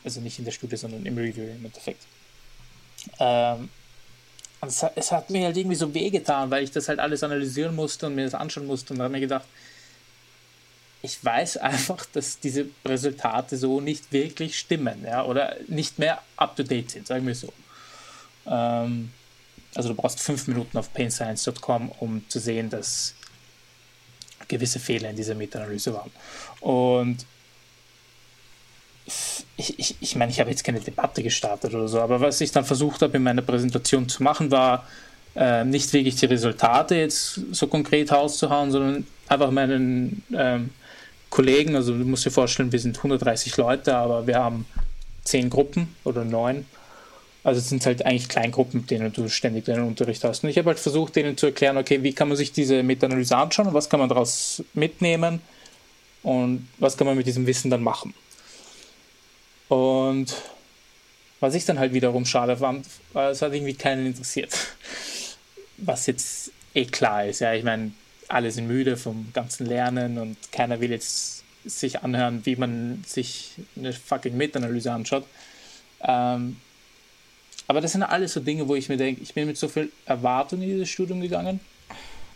Also nicht in der Studie, sondern im Review im Endeffekt. Ähm, es hat, es hat, mir halt irgendwie so wehgetan, weil ich das halt alles analysieren musste und mir das anschauen musste. Und da habe mir gedacht, ich weiß einfach, dass diese Resultate so nicht wirklich stimmen, ja, oder nicht mehr up to date sind, sagen wir so. Ähm, also du brauchst fünf Minuten auf painscience.com, um zu sehen, dass gewisse Fehler in dieser Meta-Analyse waren. Und ich, ich, ich meine, ich habe jetzt keine Debatte gestartet oder so, aber was ich dann versucht habe in meiner Präsentation zu machen, war äh, nicht wirklich die Resultate jetzt so konkret rauszuhauen, sondern einfach meinen ähm, Kollegen, also du musst dir vorstellen, wir sind 130 Leute, aber wir haben zehn Gruppen oder neun also es sind halt eigentlich Kleingruppen, mit denen du ständig deinen Unterricht hast. Und ich habe halt versucht, denen zu erklären, okay, wie kann man sich diese Meta-Analyse anschauen und was kann man daraus mitnehmen und was kann man mit diesem Wissen dann machen. Und was ich dann halt wiederum schade fand, es hat irgendwie keinen interessiert. Was jetzt eh klar ist, ja, ich meine, alle sind müde vom ganzen Lernen und keiner will jetzt sich anhören, wie man sich eine fucking Meta-Analyse anschaut. Ähm, aber das sind alles so Dinge, wo ich mir denke, ich bin mit so viel Erwartung in dieses Studium gegangen.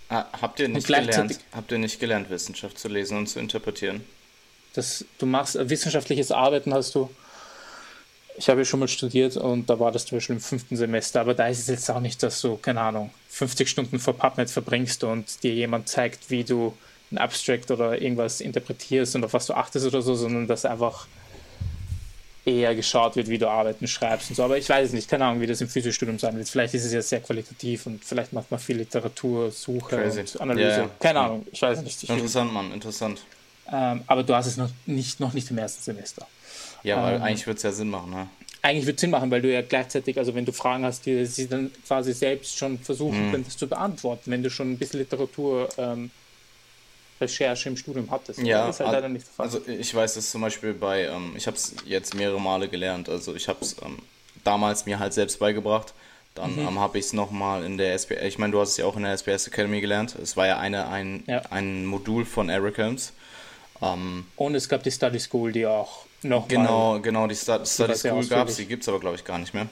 Ah, habt, ihr nicht gelernt, habt ihr nicht gelernt, Wissenschaft zu lesen und zu interpretieren? Das, du machst wissenschaftliches Arbeiten, hast du. Ich habe ja schon mal studiert und da war das zum Beispiel im fünften Semester, aber da ist es jetzt auch nicht, dass du, keine Ahnung, 50 Stunden vor PubMed verbringst und dir jemand zeigt, wie du ein Abstract oder irgendwas interpretierst und auf was du achtest oder so, sondern dass einfach eher geschaut wird, wie du Arbeiten schreibst und so. Aber ich weiß es nicht, keine Ahnung, wie das im Physikstudium sein wird. Vielleicht ist es ja sehr qualitativ und vielleicht macht man viel Literatursuche Crazy. und Analyse. Ja, ja. Keine Ahnung, ich weiß nicht. Ich interessant, Mann, interessant. Ähm, aber du hast es noch nicht, noch nicht im ersten Semester. Ja, weil ähm, eigentlich würde es ja Sinn machen, ne? Eigentlich würde es Sinn machen, weil du ja gleichzeitig, also wenn du Fragen hast, die sie dann quasi selbst schon versuchen mhm. könntest zu beantworten, wenn du schon ein bisschen Literatur ähm, Recherche im Studium hattest. Ja, das ist halt leider nicht der Fall. Also ich weiß es zum Beispiel bei, ähm, ich habe es jetzt mehrere Male gelernt, also ich habe es ähm, damals mir halt selbst beigebracht. Dann mhm. ähm, habe ich es nochmal in der SPS, ich meine, du hast es ja auch in der SPS Academy gelernt. Es war ja, eine, ein, ja. ein Modul von Eric Helms. Und es gab die Study School, die auch noch Genau, genau, die Study, Study School gab es, die gibt es aber glaube ich gar nicht mehr.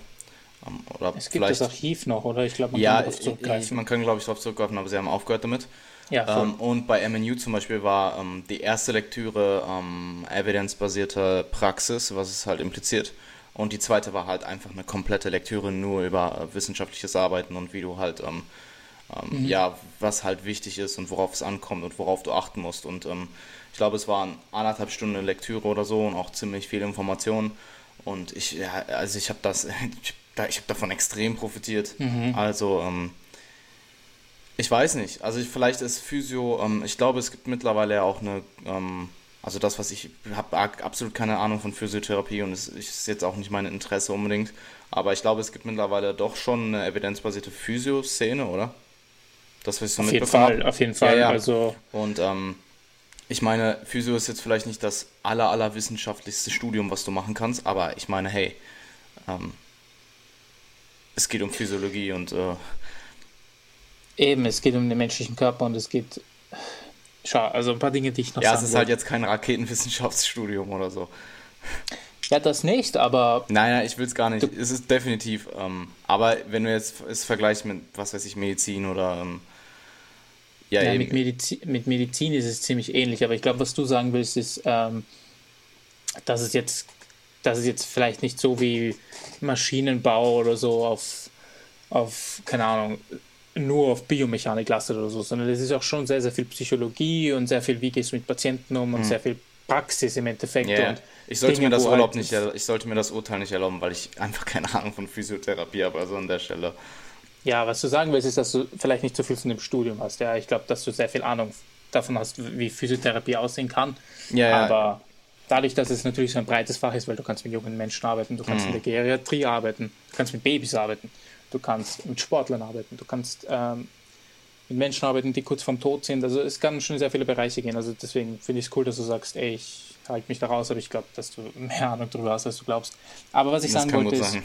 Ähm, oder es gibt das Archiv noch, oder? Ich glaube, man ja, kann darauf zurückgreifen. man kann glaube ich darauf zurückgreifen, aber sie haben aufgehört damit. Ja, ähm, und bei MNU zum Beispiel war ähm, die erste Lektüre ähm, evidenzbasierte Praxis, was es halt impliziert. Und die zweite war halt einfach eine komplette Lektüre nur über äh, wissenschaftliches Arbeiten und wie du halt ähm, mhm. ja, was halt wichtig ist und worauf es ankommt und worauf du achten musst. Und ähm, ich glaube, es waren anderthalb Stunden Lektüre oder so und auch ziemlich viel Information. Und ich, ja, also ich habe das, ich, ich habe davon extrem profitiert. Mhm. Also, ähm, ich weiß nicht. Also ich, vielleicht ist Physio, ähm, ich glaube, es gibt mittlerweile ja auch eine, ähm, also das, was ich habe absolut keine Ahnung von Physiotherapie und es ist jetzt auch nicht mein Interesse unbedingt. Aber ich glaube, es gibt mittlerweile doch schon eine evidenzbasierte Physio-Szene, oder? Das, was ich so auf jeden Fall, auf jeden Fall. Ja, ja. Also und ähm, ich meine, Physio ist jetzt vielleicht nicht das aller, aller wissenschaftlichste Studium, was du machen kannst, aber ich meine, hey, ähm, es geht um Physiologie und äh, Eben, es geht um den menschlichen Körper und es geht. Schau, also ein paar Dinge, die ich noch ja, es ist halt jetzt kein Raketenwissenschaftsstudium oder so. Ja, das nicht, aber. Naja, ich will es gar nicht. Es ist definitiv. Ähm, aber wenn du jetzt es vergleichst mit, was weiß ich, Medizin oder. Ähm, ja, ja mit, Medizin, mit Medizin ist es ziemlich ähnlich, aber ich glaube, was du sagen willst, ist, ähm, dass es jetzt, dass es jetzt vielleicht nicht so wie Maschinenbau oder so auf, auf keine Ahnung, nur auf Biomechanik lastet oder so, sondern es ist auch schon sehr, sehr viel Psychologie und sehr viel, wie gehst du mit Patienten um und mhm. sehr viel Praxis im Endeffekt. Yeah. ich sollte Dinge, mir das Urlaub halt nicht, ich sollte mir das Urteil nicht erlauben, weil ich einfach keine Ahnung von Physiotherapie habe, also an der Stelle. Ja, was du sagen willst, ist, dass du vielleicht nicht so viel von dem Studium hast. Ja, ich glaube, dass du sehr viel Ahnung davon hast, wie Physiotherapie aussehen kann. Ja, ja. Aber dadurch, dass es natürlich so ein breites Fach ist, weil du kannst mit jungen Menschen arbeiten, du kannst mhm. in der Geriatrie arbeiten, du kannst mit Babys arbeiten, du kannst mit Sportlern arbeiten, du kannst ähm, mit Menschen arbeiten, die kurz vorm Tod sind. Also es kann schon sehr viele Bereiche gehen. Also deswegen finde ich es cool, dass du sagst, ey, ich halte mich da raus, aber ich glaube, dass du mehr Ahnung darüber hast, als du glaubst. Aber was ich das sagen wollte ist,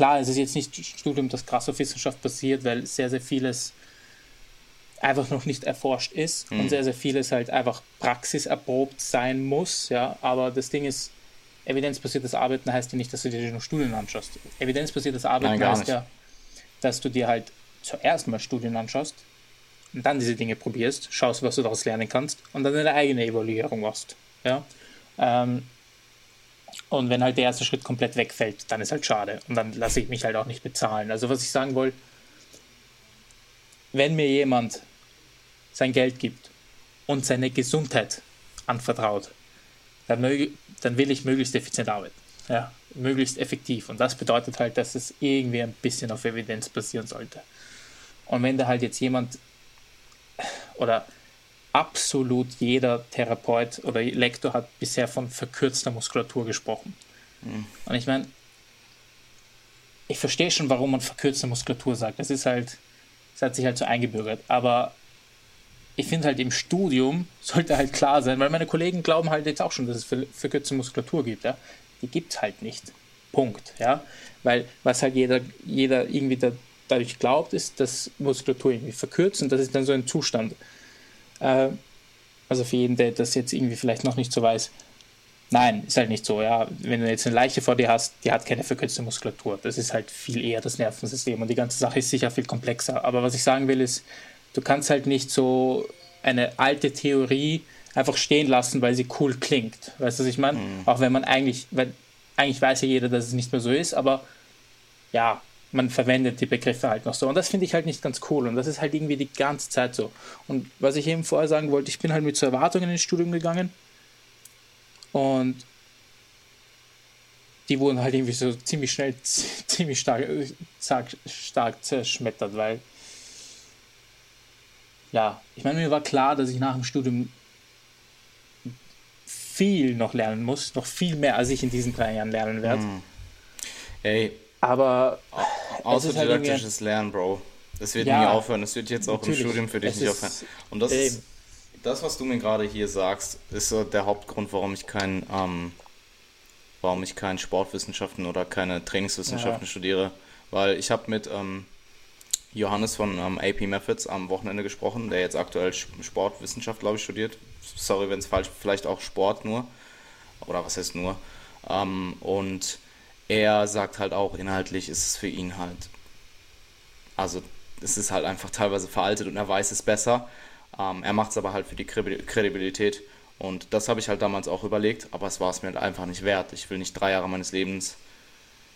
klar, es ist jetzt nicht ein Studium, das krass auf Wissenschaft basiert, weil sehr, sehr vieles einfach noch nicht erforscht ist mhm. und sehr, sehr vieles halt einfach praxiserprobt sein muss. Ja, aber das Ding ist, evidenzbasiertes Arbeiten heißt ja nicht, dass du dir nur Studien anschaust. Evidenzbasiertes Arbeiten Nein, heißt nicht. ja, dass du dir halt zuerst mal Studien anschaust und dann diese Dinge probierst, schaust, was du daraus lernen kannst und dann deine eigene Evaluierung machst. Ja? Ähm, und wenn halt der erste Schritt komplett wegfällt, dann ist halt schade. Und dann lasse ich mich halt auch nicht bezahlen. Also was ich sagen wollte, wenn mir jemand sein Geld gibt und seine Gesundheit anvertraut, dann, dann will ich möglichst effizient arbeiten. Ja, möglichst effektiv. Und das bedeutet halt, dass es irgendwie ein bisschen auf Evidenz basieren sollte. Und wenn da halt jetzt jemand oder absolut jeder Therapeut oder Lektor hat bisher von verkürzter Muskulatur gesprochen. Mhm. Und ich meine, ich verstehe schon, warum man verkürzte Muskulatur sagt. Das ist halt, das hat sich halt so eingebürgert. Aber ich finde halt im Studium sollte halt klar sein, weil meine Kollegen glauben halt jetzt auch schon, dass es verkürzte Muskulatur gibt. Ja? Die gibt es halt nicht. Punkt. Ja? Weil was halt jeder, jeder irgendwie da, dadurch glaubt, ist, dass Muskulatur irgendwie verkürzt und das ist dann so ein Zustand. Äh, also für jeden, der das jetzt irgendwie vielleicht noch nicht so weiß, Nein, ist halt nicht so, ja. Wenn du jetzt eine Leiche vor dir hast, die hat keine verkürzte Muskulatur. Das ist halt viel eher das Nervensystem und die ganze Sache ist sicher viel komplexer. Aber was ich sagen will, ist, du kannst halt nicht so eine alte Theorie einfach stehen lassen, weil sie cool klingt. Weißt du, was ich meine? Mhm. Auch wenn man eigentlich, weil eigentlich weiß ja jeder, dass es nicht mehr so ist, aber ja, man verwendet die Begriffe halt noch so. Und das finde ich halt nicht ganz cool. Und das ist halt irgendwie die ganze Zeit so. Und was ich eben vorher sagen wollte, ich bin halt mit so Erwartungen ins Studium gegangen. Und die wurden halt irgendwie so ziemlich schnell, ziemlich stark, stark, stark zerschmettert, weil ja, ich meine, mir war klar, dass ich nach dem Studium viel noch lernen muss, noch viel mehr, als ich in diesen drei Jahren lernen werde. Hm. Ey, aber autodidaktisches halt Lernen, Bro. Das wird ja, nie aufhören. Das wird jetzt auch im Studium für dich nicht aufhören. Und das ist, das, was du mir gerade hier sagst, ist so der Hauptgrund, warum ich kein, ähm, warum ich kein Sportwissenschaften oder keine Trainingswissenschaften ja. studiere. Weil ich habe mit ähm, Johannes von ähm, AP Methods am Wochenende gesprochen, der jetzt aktuell Sportwissenschaft, glaube ich, studiert. Sorry, wenn es falsch, vielleicht auch Sport nur. Oder was heißt nur? Ähm, und er sagt halt auch, inhaltlich ist es für ihn halt, also es ist halt einfach teilweise veraltet und er weiß es besser. Ähm, er macht es aber halt für die Kredibilität. Und das habe ich halt damals auch überlegt, aber es war es mir halt einfach nicht wert. Ich will nicht drei Jahre meines Lebens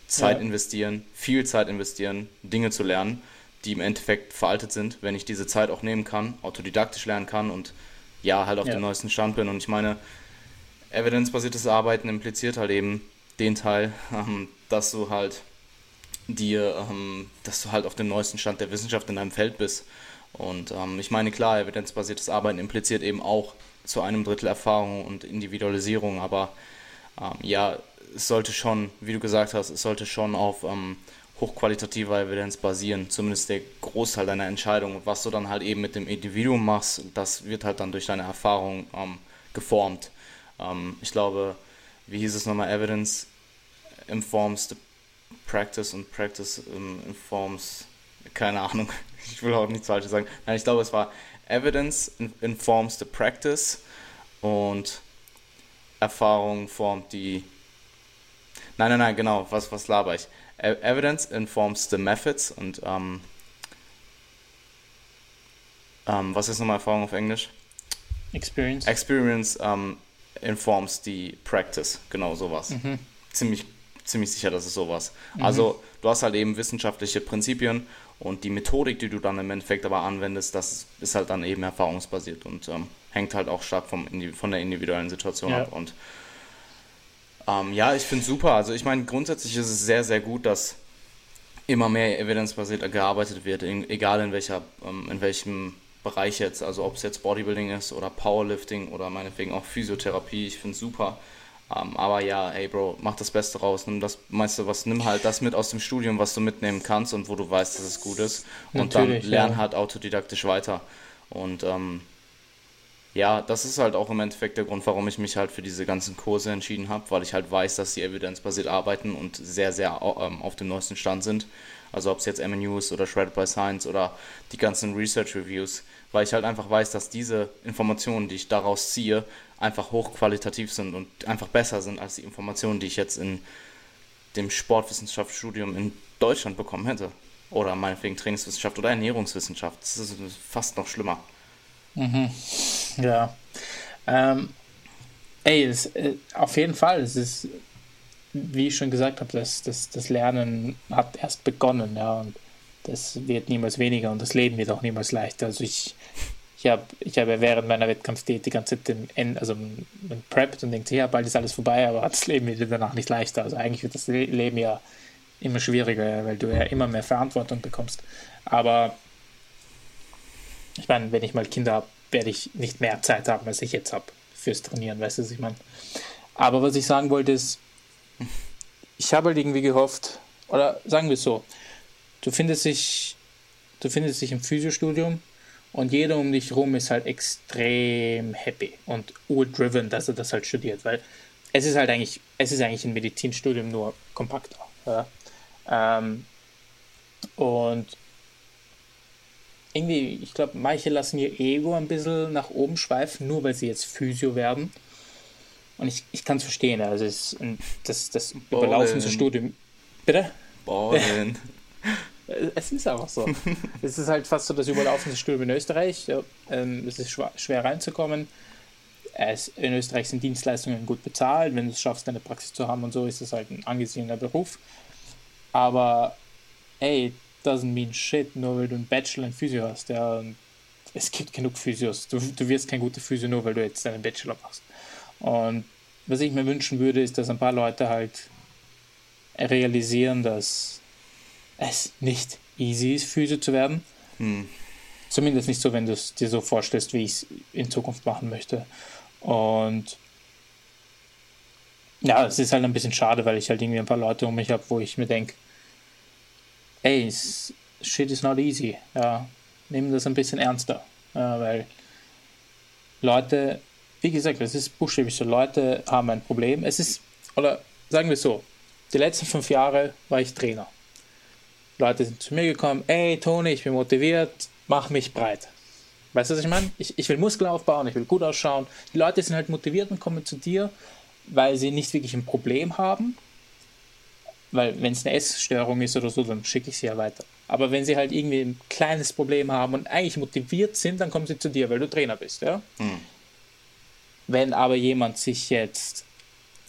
Zeit ja. investieren, viel Zeit investieren, Dinge zu lernen die im Endeffekt veraltet sind, wenn ich diese Zeit auch nehmen kann, autodidaktisch lernen kann und ja, halt auf ja. dem neuesten Stand bin. Und ich meine, evidenzbasiertes Arbeiten impliziert halt eben den Teil, ähm, dass du halt dir, ähm, dass du halt auf dem neuesten Stand der Wissenschaft in deinem Feld bist. Und ähm, ich meine, klar, evidenzbasiertes Arbeiten impliziert eben auch zu einem Drittel Erfahrung und Individualisierung, aber ähm, ja, es sollte schon, wie du gesagt hast, es sollte schon auf ähm, hochqualitativer Evidenz basieren, zumindest der Großteil deiner Entscheidung. Und was du dann halt eben mit dem Individuum machst, das wird halt dann durch deine Erfahrung ähm, geformt. Ich glaube, wie hieß es nochmal, Evidence informs the practice und practice um, informs, keine Ahnung, ich will auch nichts Falsches sagen. Nein, ich glaube, es war Evidence informs the practice und Erfahrung formt die. Nein, nein, nein, genau, was, was laber ich? E-, evidence informs the methods und ähm, ähm, was ist nochmal Erfahrung auf Englisch? Experience. Experience ähm, informs the practice, genau sowas. Mhm. Ziemlich, ziemlich sicher, dass es sowas. Mhm. Also du hast halt eben wissenschaftliche Prinzipien und die Methodik, die du dann im Endeffekt aber anwendest, das ist halt dann eben erfahrungsbasiert und ähm, hängt halt auch stark vom, von der individuellen Situation ja. ab. Und ähm, ja, ich finde super. Also ich meine, grundsätzlich ist es sehr, sehr gut, dass immer mehr evidenzbasiert gearbeitet wird, in, egal in welcher, ähm, in welchem Bereich jetzt, also ob es jetzt Bodybuilding ist oder Powerlifting oder meinetwegen auch Physiotherapie, ich finde es super. Ähm, aber ja, hey Bro, mach das Beste raus. Nimm das meiste, was, nimm halt das mit aus dem Studium, was du mitnehmen kannst und wo du weißt, dass es gut ist. Und Natürlich, dann lern ja. halt autodidaktisch weiter. Und ähm, ja, das ist halt auch im Endeffekt der Grund, warum ich mich halt für diese ganzen Kurse entschieden habe, weil ich halt weiß, dass sie evidenzbasiert arbeiten und sehr, sehr ähm, auf dem neuesten Stand sind. Also ob es jetzt MNU ist oder Shredded by Science oder die ganzen Research Reviews, weil ich halt einfach weiß, dass diese Informationen, die ich daraus ziehe, einfach hochqualitativ sind und einfach besser sind als die Informationen, die ich jetzt in dem Sportwissenschaftsstudium in Deutschland bekommen hätte. Oder meinetwegen Trainingswissenschaft oder Ernährungswissenschaft. Das ist fast noch schlimmer. Mhm. Ja. Ähm, ey, es, äh, auf jeden Fall. Es ist, wie ich schon gesagt habe, das, das, das Lernen hat erst begonnen, ja, und das wird niemals weniger und das Leben wird auch niemals leichter. Also ich, ich habe ich hab ja während meiner Wettkampfdiät die ganze Zeit den also man preppt und denkt, ja, bald ist alles vorbei, aber das Leben wird danach nicht leichter. Also eigentlich wird das Leben ja immer schwieriger, weil du ja immer mehr Verantwortung bekommst. Aber ich meine, wenn ich mal Kinder habe, werde ich nicht mehr Zeit haben, als ich jetzt habe fürs Trainieren, weißt du, was ich meine. Aber was ich sagen wollte ist, ich habe irgendwie gehofft, oder sagen wir es so, du findest dich, du findest dich im Physiostudium und jeder um dich rum ist halt extrem happy und ur-driven, dass er das halt studiert, weil es ist halt eigentlich, es ist eigentlich ein Medizinstudium nur kompakter. Ja? Ähm, und irgendwie, ich glaube, manche lassen ihr Ego ein bisschen nach oben schweifen, nur weil sie jetzt Physio werden. Und ich, ich kann es verstehen, also es, das, das überlaufende Studium. Bitte? Ballen. es ist einfach so. es ist halt fast so das überlaufende Studium in Österreich. Ähm, es ist schwer reinzukommen. in Österreich sind Dienstleistungen gut bezahlt. Wenn du es schaffst, eine Praxis zu haben und so, ist es halt ein angesehener Beruf. Aber, ey, doesn't mean shit, nur weil du einen Bachelor in Physio hast. Ja, es gibt genug Physios. Du, du wirst kein guter Physio, nur weil du jetzt einen Bachelor machst. Und was ich mir wünschen würde, ist, dass ein paar Leute halt realisieren, dass es nicht easy ist, Physio zu werden. Hm. Zumindest nicht so, wenn du es dir so vorstellst, wie ich es in Zukunft machen möchte. Und ja, es ist halt ein bisschen schade, weil ich halt irgendwie ein paar Leute um mich habe, wo ich mir denke, ey, shit is not easy. Ja, nehmen das ein bisschen ernster. Ja, weil Leute, wie gesagt, es ist buchstäblich so, Leute haben ein Problem. Es ist, oder sagen wir so, die letzten fünf Jahre war ich Trainer. Leute sind zu mir gekommen, ey Toni, ich bin motiviert, mach mich breit. Weißt du, was ich meine? Ich, ich will Muskeln aufbauen, ich will gut ausschauen. Die Leute sind halt motiviert und kommen zu dir, weil sie nicht wirklich ein Problem haben, weil wenn es eine Essstörung ist oder so, dann schicke ich sie ja weiter. Aber wenn sie halt irgendwie ein kleines Problem haben und eigentlich motiviert sind, dann kommen sie zu dir, weil du Trainer bist, ja. Mhm. Wenn aber jemand sich jetzt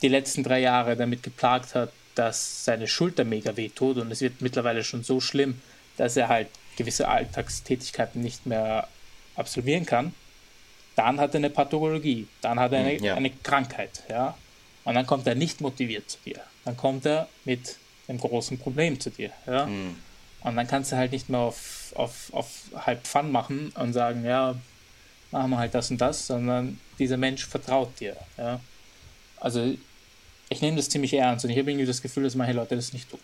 die letzten drei Jahre damit geplagt hat, dass seine Schulter mega weh tut und es wird mittlerweile schon so schlimm, dass er halt gewisse Alltagstätigkeiten nicht mehr absolvieren kann, dann hat er eine Pathologie, dann hat er eine, ja. eine Krankheit, ja. Und dann kommt er nicht motiviert zu dir. Dann kommt er mit einem großen Problem zu dir, ja. Mhm. Und dann kannst du halt nicht mehr auf, auf, auf halb Fun machen und sagen, ja, machen wir halt das und das, sondern dieser Mensch vertraut dir, ja. Also ich nehme das ziemlich ernst und ich habe irgendwie das Gefühl, dass manche Leute das nicht tun.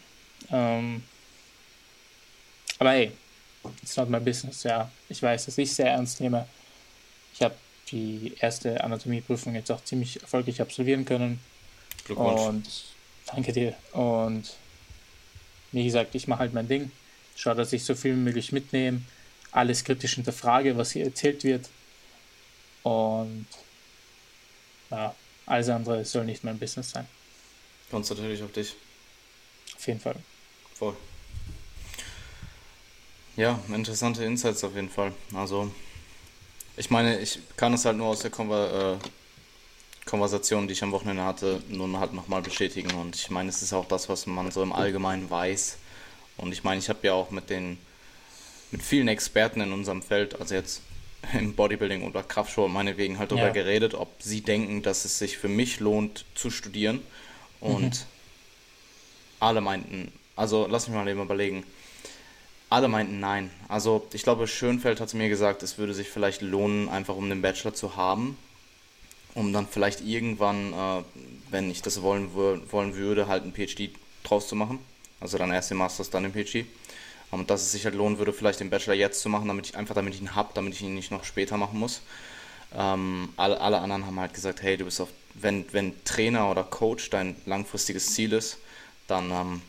Ähm, aber hey, it's not my business, ja. Ich weiß, dass ich sehr ernst nehme. Ich habe die erste Anatomieprüfung jetzt auch ziemlich erfolgreich absolvieren können. Glückwunsch. Und danke dir. Und wie gesagt, ich mache halt mein Ding. Schaue, dass ich so viel wie möglich mitnehme. Alles kritisch hinterfrage, was hier erzählt wird. Und ja, alles andere soll nicht mein Business sein. Konzentriere dich auf dich. Auf jeden Fall. Voll. Ja, interessante Insights auf jeden Fall. Also, ich meine, ich kann es halt nur aus der Konver äh, Konversation, die ich am Wochenende hatte, nun halt nochmal bestätigen. Und ich meine, es ist auch das, was man so im Allgemeinen weiß. Und ich meine, ich habe ja auch mit den mit vielen Experten in unserem Feld, also jetzt im Bodybuilding oder Kraftsport meinetwegen halt darüber ja. geredet, ob sie denken, dass es sich für mich lohnt zu studieren. Und mhm. alle meinten, also lass mich mal eben überlegen. Alle meinten nein. Also ich glaube, Schönfeld hat mir gesagt, es würde sich vielleicht lohnen, einfach um den Bachelor zu haben, um dann vielleicht irgendwann, äh, wenn ich das wollen, wollen würde, halt einen PhD draus zu machen. Also dann erst den Masters, dann den PhD. Und dass es sich halt lohnen würde, vielleicht den Bachelor jetzt zu machen, damit ich einfach, damit ich ihn habe, damit ich ihn nicht noch später machen muss. Ähm, alle, alle anderen haben halt gesagt, hey, du bist auf, wenn, wenn Trainer oder Coach dein langfristiges Ziel ist, dann ähm,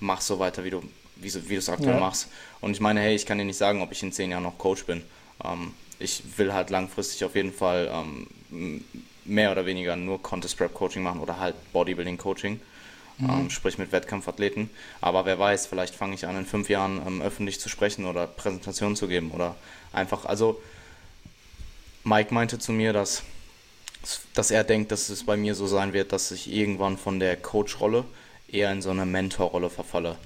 mach so weiter, wie du wie, wie du es aktuell ja. machst. Und ich meine, hey, ich kann dir nicht sagen, ob ich in zehn Jahren noch Coach bin. Ähm, ich will halt langfristig auf jeden Fall ähm, mehr oder weniger nur Contest Prep Coaching machen oder halt Bodybuilding Coaching mhm. ähm, sprich mit Wettkampfathleten. Aber wer weiß, vielleicht fange ich an, in fünf Jahren ähm, öffentlich zu sprechen oder Präsentationen zu geben oder einfach, also Mike meinte zu mir, dass, dass er denkt, dass es bei mir so sein wird, dass ich irgendwann von der Coach-Rolle eher in so eine Mentor-Rolle verfalle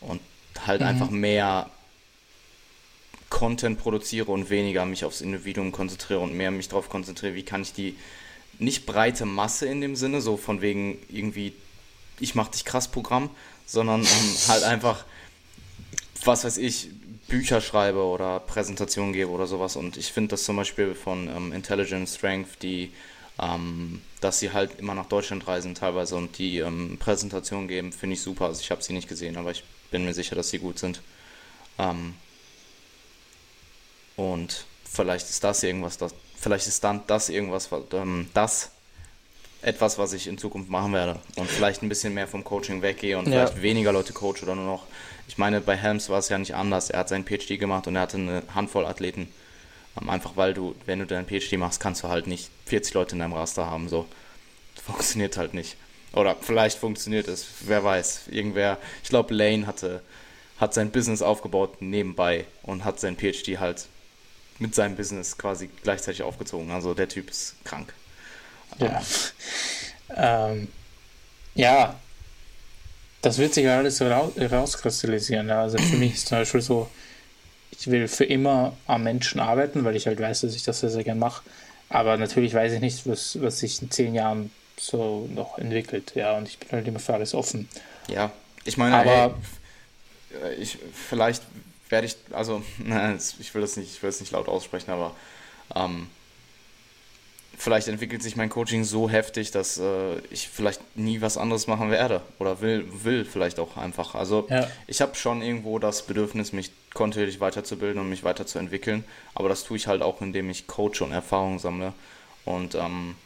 und halt mhm. einfach mehr Content produziere und weniger mich aufs Individuum konzentriere und mehr mich darauf konzentriere, wie kann ich die nicht breite Masse in dem Sinne, so von wegen irgendwie ich mach dich krass Programm, sondern ähm, halt einfach, was weiß ich, Bücher schreibe oder Präsentationen gebe oder sowas. Und ich finde das zum Beispiel von ähm, Intelligent Strength, die, ähm, dass sie halt immer nach Deutschland reisen teilweise und die ähm, Präsentationen geben, finde ich super. Also ich habe sie nicht gesehen, aber ich bin mir sicher, dass sie gut sind. Ähm, und vielleicht ist das irgendwas, das, vielleicht ist dann das irgendwas, ähm, das etwas, was ich in Zukunft machen werde. Und vielleicht ein bisschen mehr vom Coaching weggehe und ja. vielleicht weniger Leute coach oder nur noch. Ich meine, bei Helms war es ja nicht anders. Er hat seinen PhD gemacht und er hatte eine Handvoll Athleten. Ähm, einfach weil du, wenn du deinen PhD machst, kannst du halt nicht 40 Leute in deinem Raster haben. So. funktioniert halt nicht. Oder vielleicht funktioniert es, wer weiß. Irgendwer, ich glaube, Lane hatte, hat sein Business aufgebaut nebenbei und hat sein PhD halt mit seinem Business quasi gleichzeitig aufgezogen. Also der Typ ist krank. Ja. Ähm, ja, das wird sich alles so rauskristallisieren. Also für mich ist zum Beispiel so, ich will für immer am Menschen arbeiten, weil ich halt weiß, dass ich das sehr, sehr gerne mache. Aber natürlich weiß ich nicht, was, was sich in zehn Jahren so noch entwickelt. Ja, und ich bin halt immer für alles offen. Ja, ich meine, aber hey, ich, vielleicht werde ich, also, ich will das nicht, ich will das nicht laut aussprechen, aber ähm, vielleicht entwickelt sich mein Coaching so heftig, dass äh, ich vielleicht nie was anderes machen werde oder will, will vielleicht auch einfach. Also ja. ich habe schon irgendwo das Bedürfnis, mich kontinuierlich weiterzubilden und mich weiterzuentwickeln, aber das tue ich halt auch, indem ich coache und Erfahrung sammle. Und ähm,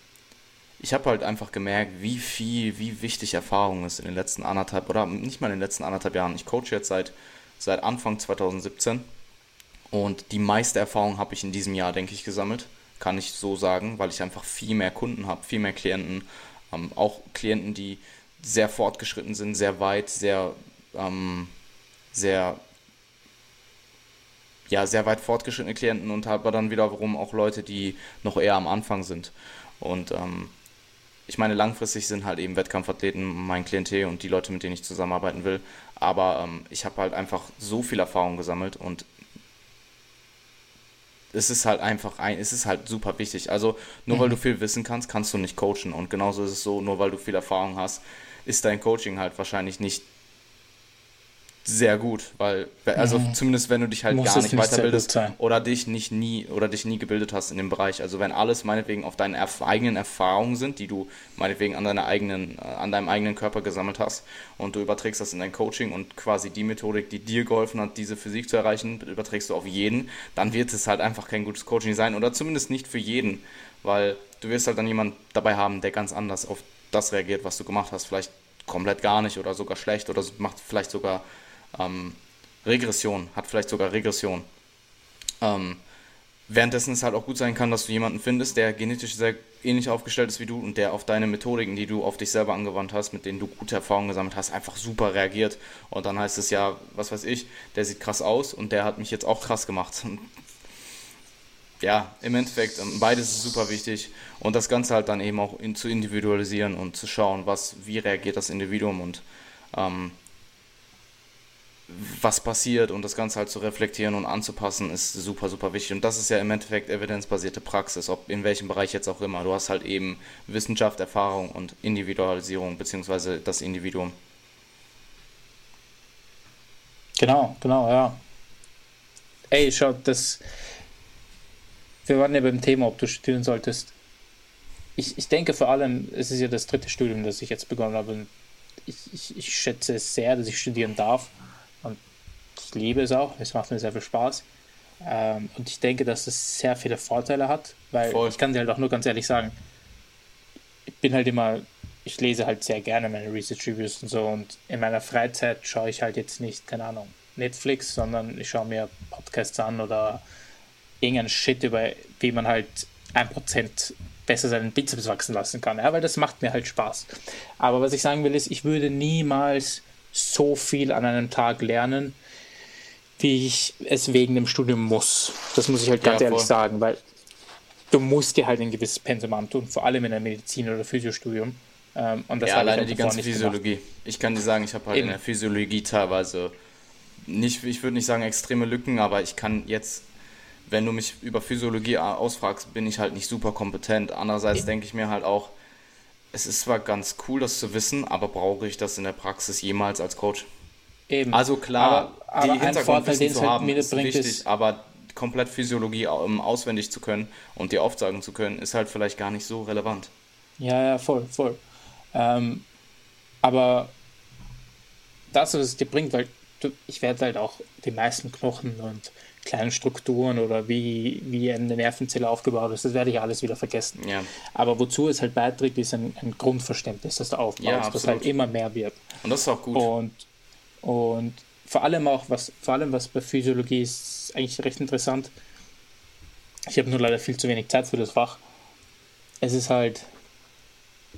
ich habe halt einfach gemerkt, wie viel, wie wichtig Erfahrung ist in den letzten anderthalb oder nicht mal in den letzten anderthalb Jahren. Ich coache jetzt seit, seit Anfang 2017 und die meiste Erfahrung habe ich in diesem Jahr, denke ich, gesammelt kann ich so sagen, weil ich einfach viel mehr Kunden habe, viel mehr Klienten, ähm, auch Klienten, die sehr fortgeschritten sind, sehr weit, sehr, ähm, sehr, ja, sehr weit fortgeschrittene Klienten und aber dann wiederum auch Leute, die noch eher am Anfang sind. Und ähm, ich meine, langfristig sind halt eben Wettkampfathleten mein Klientel und die Leute, mit denen ich zusammenarbeiten will. Aber ähm, ich habe halt einfach so viel Erfahrung gesammelt und es ist halt einfach ein, es ist halt super wichtig. Also nur mhm. weil du viel wissen kannst, kannst du nicht coachen. Und genauso ist es so, nur weil du viel Erfahrung hast, ist dein Coaching halt wahrscheinlich nicht sehr gut, weil also mhm. zumindest wenn du dich halt Muss gar nicht weiterbildest oder dich nicht nie oder dich nie gebildet hast in dem Bereich. Also wenn alles meinetwegen auf deinen erf eigenen Erfahrungen sind, die du meinetwegen an deiner eigenen äh, an deinem eigenen Körper gesammelt hast und du überträgst das in dein Coaching und quasi die Methodik, die dir geholfen hat, diese Physik zu erreichen, überträgst du auf jeden, dann wird es halt einfach kein gutes Coaching sein oder zumindest nicht für jeden, weil du wirst halt dann jemand dabei haben, der ganz anders auf das reagiert, was du gemacht hast, vielleicht komplett gar nicht oder sogar schlecht oder macht vielleicht sogar ähm, Regression, hat vielleicht sogar Regression. Ähm, währenddessen es halt auch gut sein kann, dass du jemanden findest, der genetisch sehr ähnlich aufgestellt ist wie du und der auf deine Methodiken, die du auf dich selber angewandt hast, mit denen du gute Erfahrungen gesammelt hast, einfach super reagiert. Und dann heißt es ja, was weiß ich, der sieht krass aus und der hat mich jetzt auch krass gemacht. Ja, im Endeffekt, ähm, beides ist super wichtig und das Ganze halt dann eben auch in, zu individualisieren und zu schauen, was, wie reagiert das Individuum und ähm, was passiert und das Ganze halt zu reflektieren und anzupassen, ist super, super wichtig. Und das ist ja im Endeffekt evidenzbasierte Praxis, ob in welchem Bereich jetzt auch immer. Du hast halt eben Wissenschaft, Erfahrung und Individualisierung, beziehungsweise das Individuum. Genau, genau, ja. Ey, schau, das. Wir waren ja beim Thema, ob du studieren solltest. Ich, ich denke vor allem, es ist ja das dritte Studium, das ich jetzt begonnen habe. Ich, ich, ich schätze es sehr, dass ich studieren darf ich liebe es auch, es macht mir sehr viel Spaß. Ähm, und ich denke, dass es sehr viele Vorteile hat, weil Voll. ich kann dir halt auch nur ganz ehrlich sagen, ich bin halt immer, ich lese halt sehr gerne meine Research Reviews und so und in meiner Freizeit schaue ich halt jetzt nicht, keine Ahnung, Netflix, sondern ich schaue mir Podcasts an oder irgendeinen Shit über, wie man halt ein Prozent besser seinen Bizeps wachsen lassen kann, ja, weil das macht mir halt Spaß. Aber was ich sagen will ist, ich würde niemals so viel an einem Tag lernen, wie ich es wegen dem Studium muss. Das muss ich halt ganz ja, ehrlich sagen, weil du musst dir halt ein gewisses Pensum antun, vor allem in der Medizin- oder Physiostudium. Ähm, und das ja, alleine halt die ganze Physiologie. Gemacht. Ich kann dir sagen, ich habe halt Eben. in der Physiologie teilweise nicht, ich würde nicht sagen extreme Lücken, aber ich kann jetzt, wenn du mich über Physiologie ausfragst, bin ich halt nicht super kompetent. Andererseits denke ich mir halt auch, es ist zwar ganz cool, das zu wissen, aber brauche ich das in der Praxis jemals als Coach? Eben. Also klar, aber, aber die Hintergrundwissen zu halt haben, ist wichtig, ist aber komplett Physiologie auswendig zu können und die aufsagen zu können, ist halt vielleicht gar nicht so relevant. Ja, ja, voll, voll. Ähm, aber das, was es dir bringt, weil du, ich werde halt auch die meisten Knochen und kleinen Strukturen oder wie, wie eine Nervenzelle aufgebaut ist, das werde ich alles wieder vergessen. Ja. Aber wozu es halt beiträgt, ist ein, ein Grundverständnis, das du aufbaust, ja, das halt immer mehr wird. Und das ist auch gut. Und und vor allem auch, was, vor allem was bei Physiologie ist, eigentlich recht interessant. Ich habe nur leider viel zu wenig Zeit für das Fach. Es ist halt,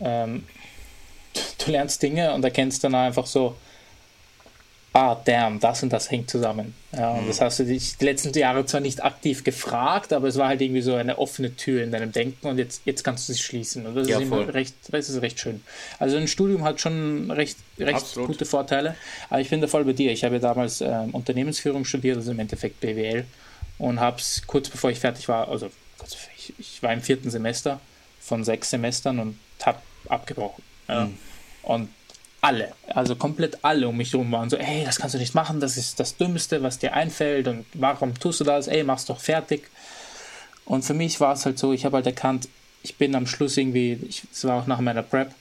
ähm, du lernst Dinge und erkennst dann einfach so, ah, damn, das und das hängt zusammen. Ja, und mhm. das hast du dich die letzten Jahre zwar nicht aktiv gefragt, aber es war halt irgendwie so eine offene Tür in deinem Denken und jetzt, jetzt kannst du sie schließen. Und das ja, ist immer recht, das ist recht schön. Also ein Studium hat schon recht, recht gute Vorteile. Aber ich bin da voll bei dir. Ich habe damals ähm, Unternehmensführung studiert, also im Endeffekt BWL, und habe es kurz bevor ich fertig war, also ich, ich, war im vierten Semester von sechs Semestern und habe abgebrochen. Ja. Mhm. Und alle, also komplett alle um mich herum waren so, ey, das kannst du nicht machen, das ist das Dümmste, was dir einfällt und warum tust du das, ey, mach's doch fertig. Und für mich war es halt so, ich habe halt erkannt, ich bin am Schluss irgendwie, es war auch nach meiner Prep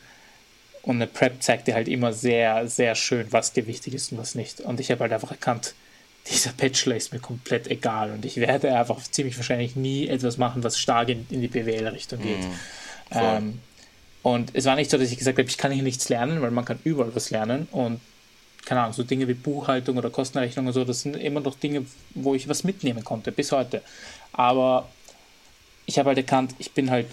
und eine Prep zeigt dir halt immer sehr, sehr schön, was dir wichtig ist und was nicht. Und ich habe halt einfach erkannt, dieser Bachelor ist mir komplett egal und ich werde einfach ziemlich wahrscheinlich nie etwas machen, was stark in, in die BWL-Richtung geht. Ähm, und es war nicht so, dass ich gesagt habe, ich kann hier nichts lernen, weil man kann überall was lernen. Und keine Ahnung, so Dinge wie Buchhaltung oder Kostenrechnung und so, das sind immer noch Dinge, wo ich was mitnehmen konnte, bis heute. Aber ich habe halt erkannt, ich bin halt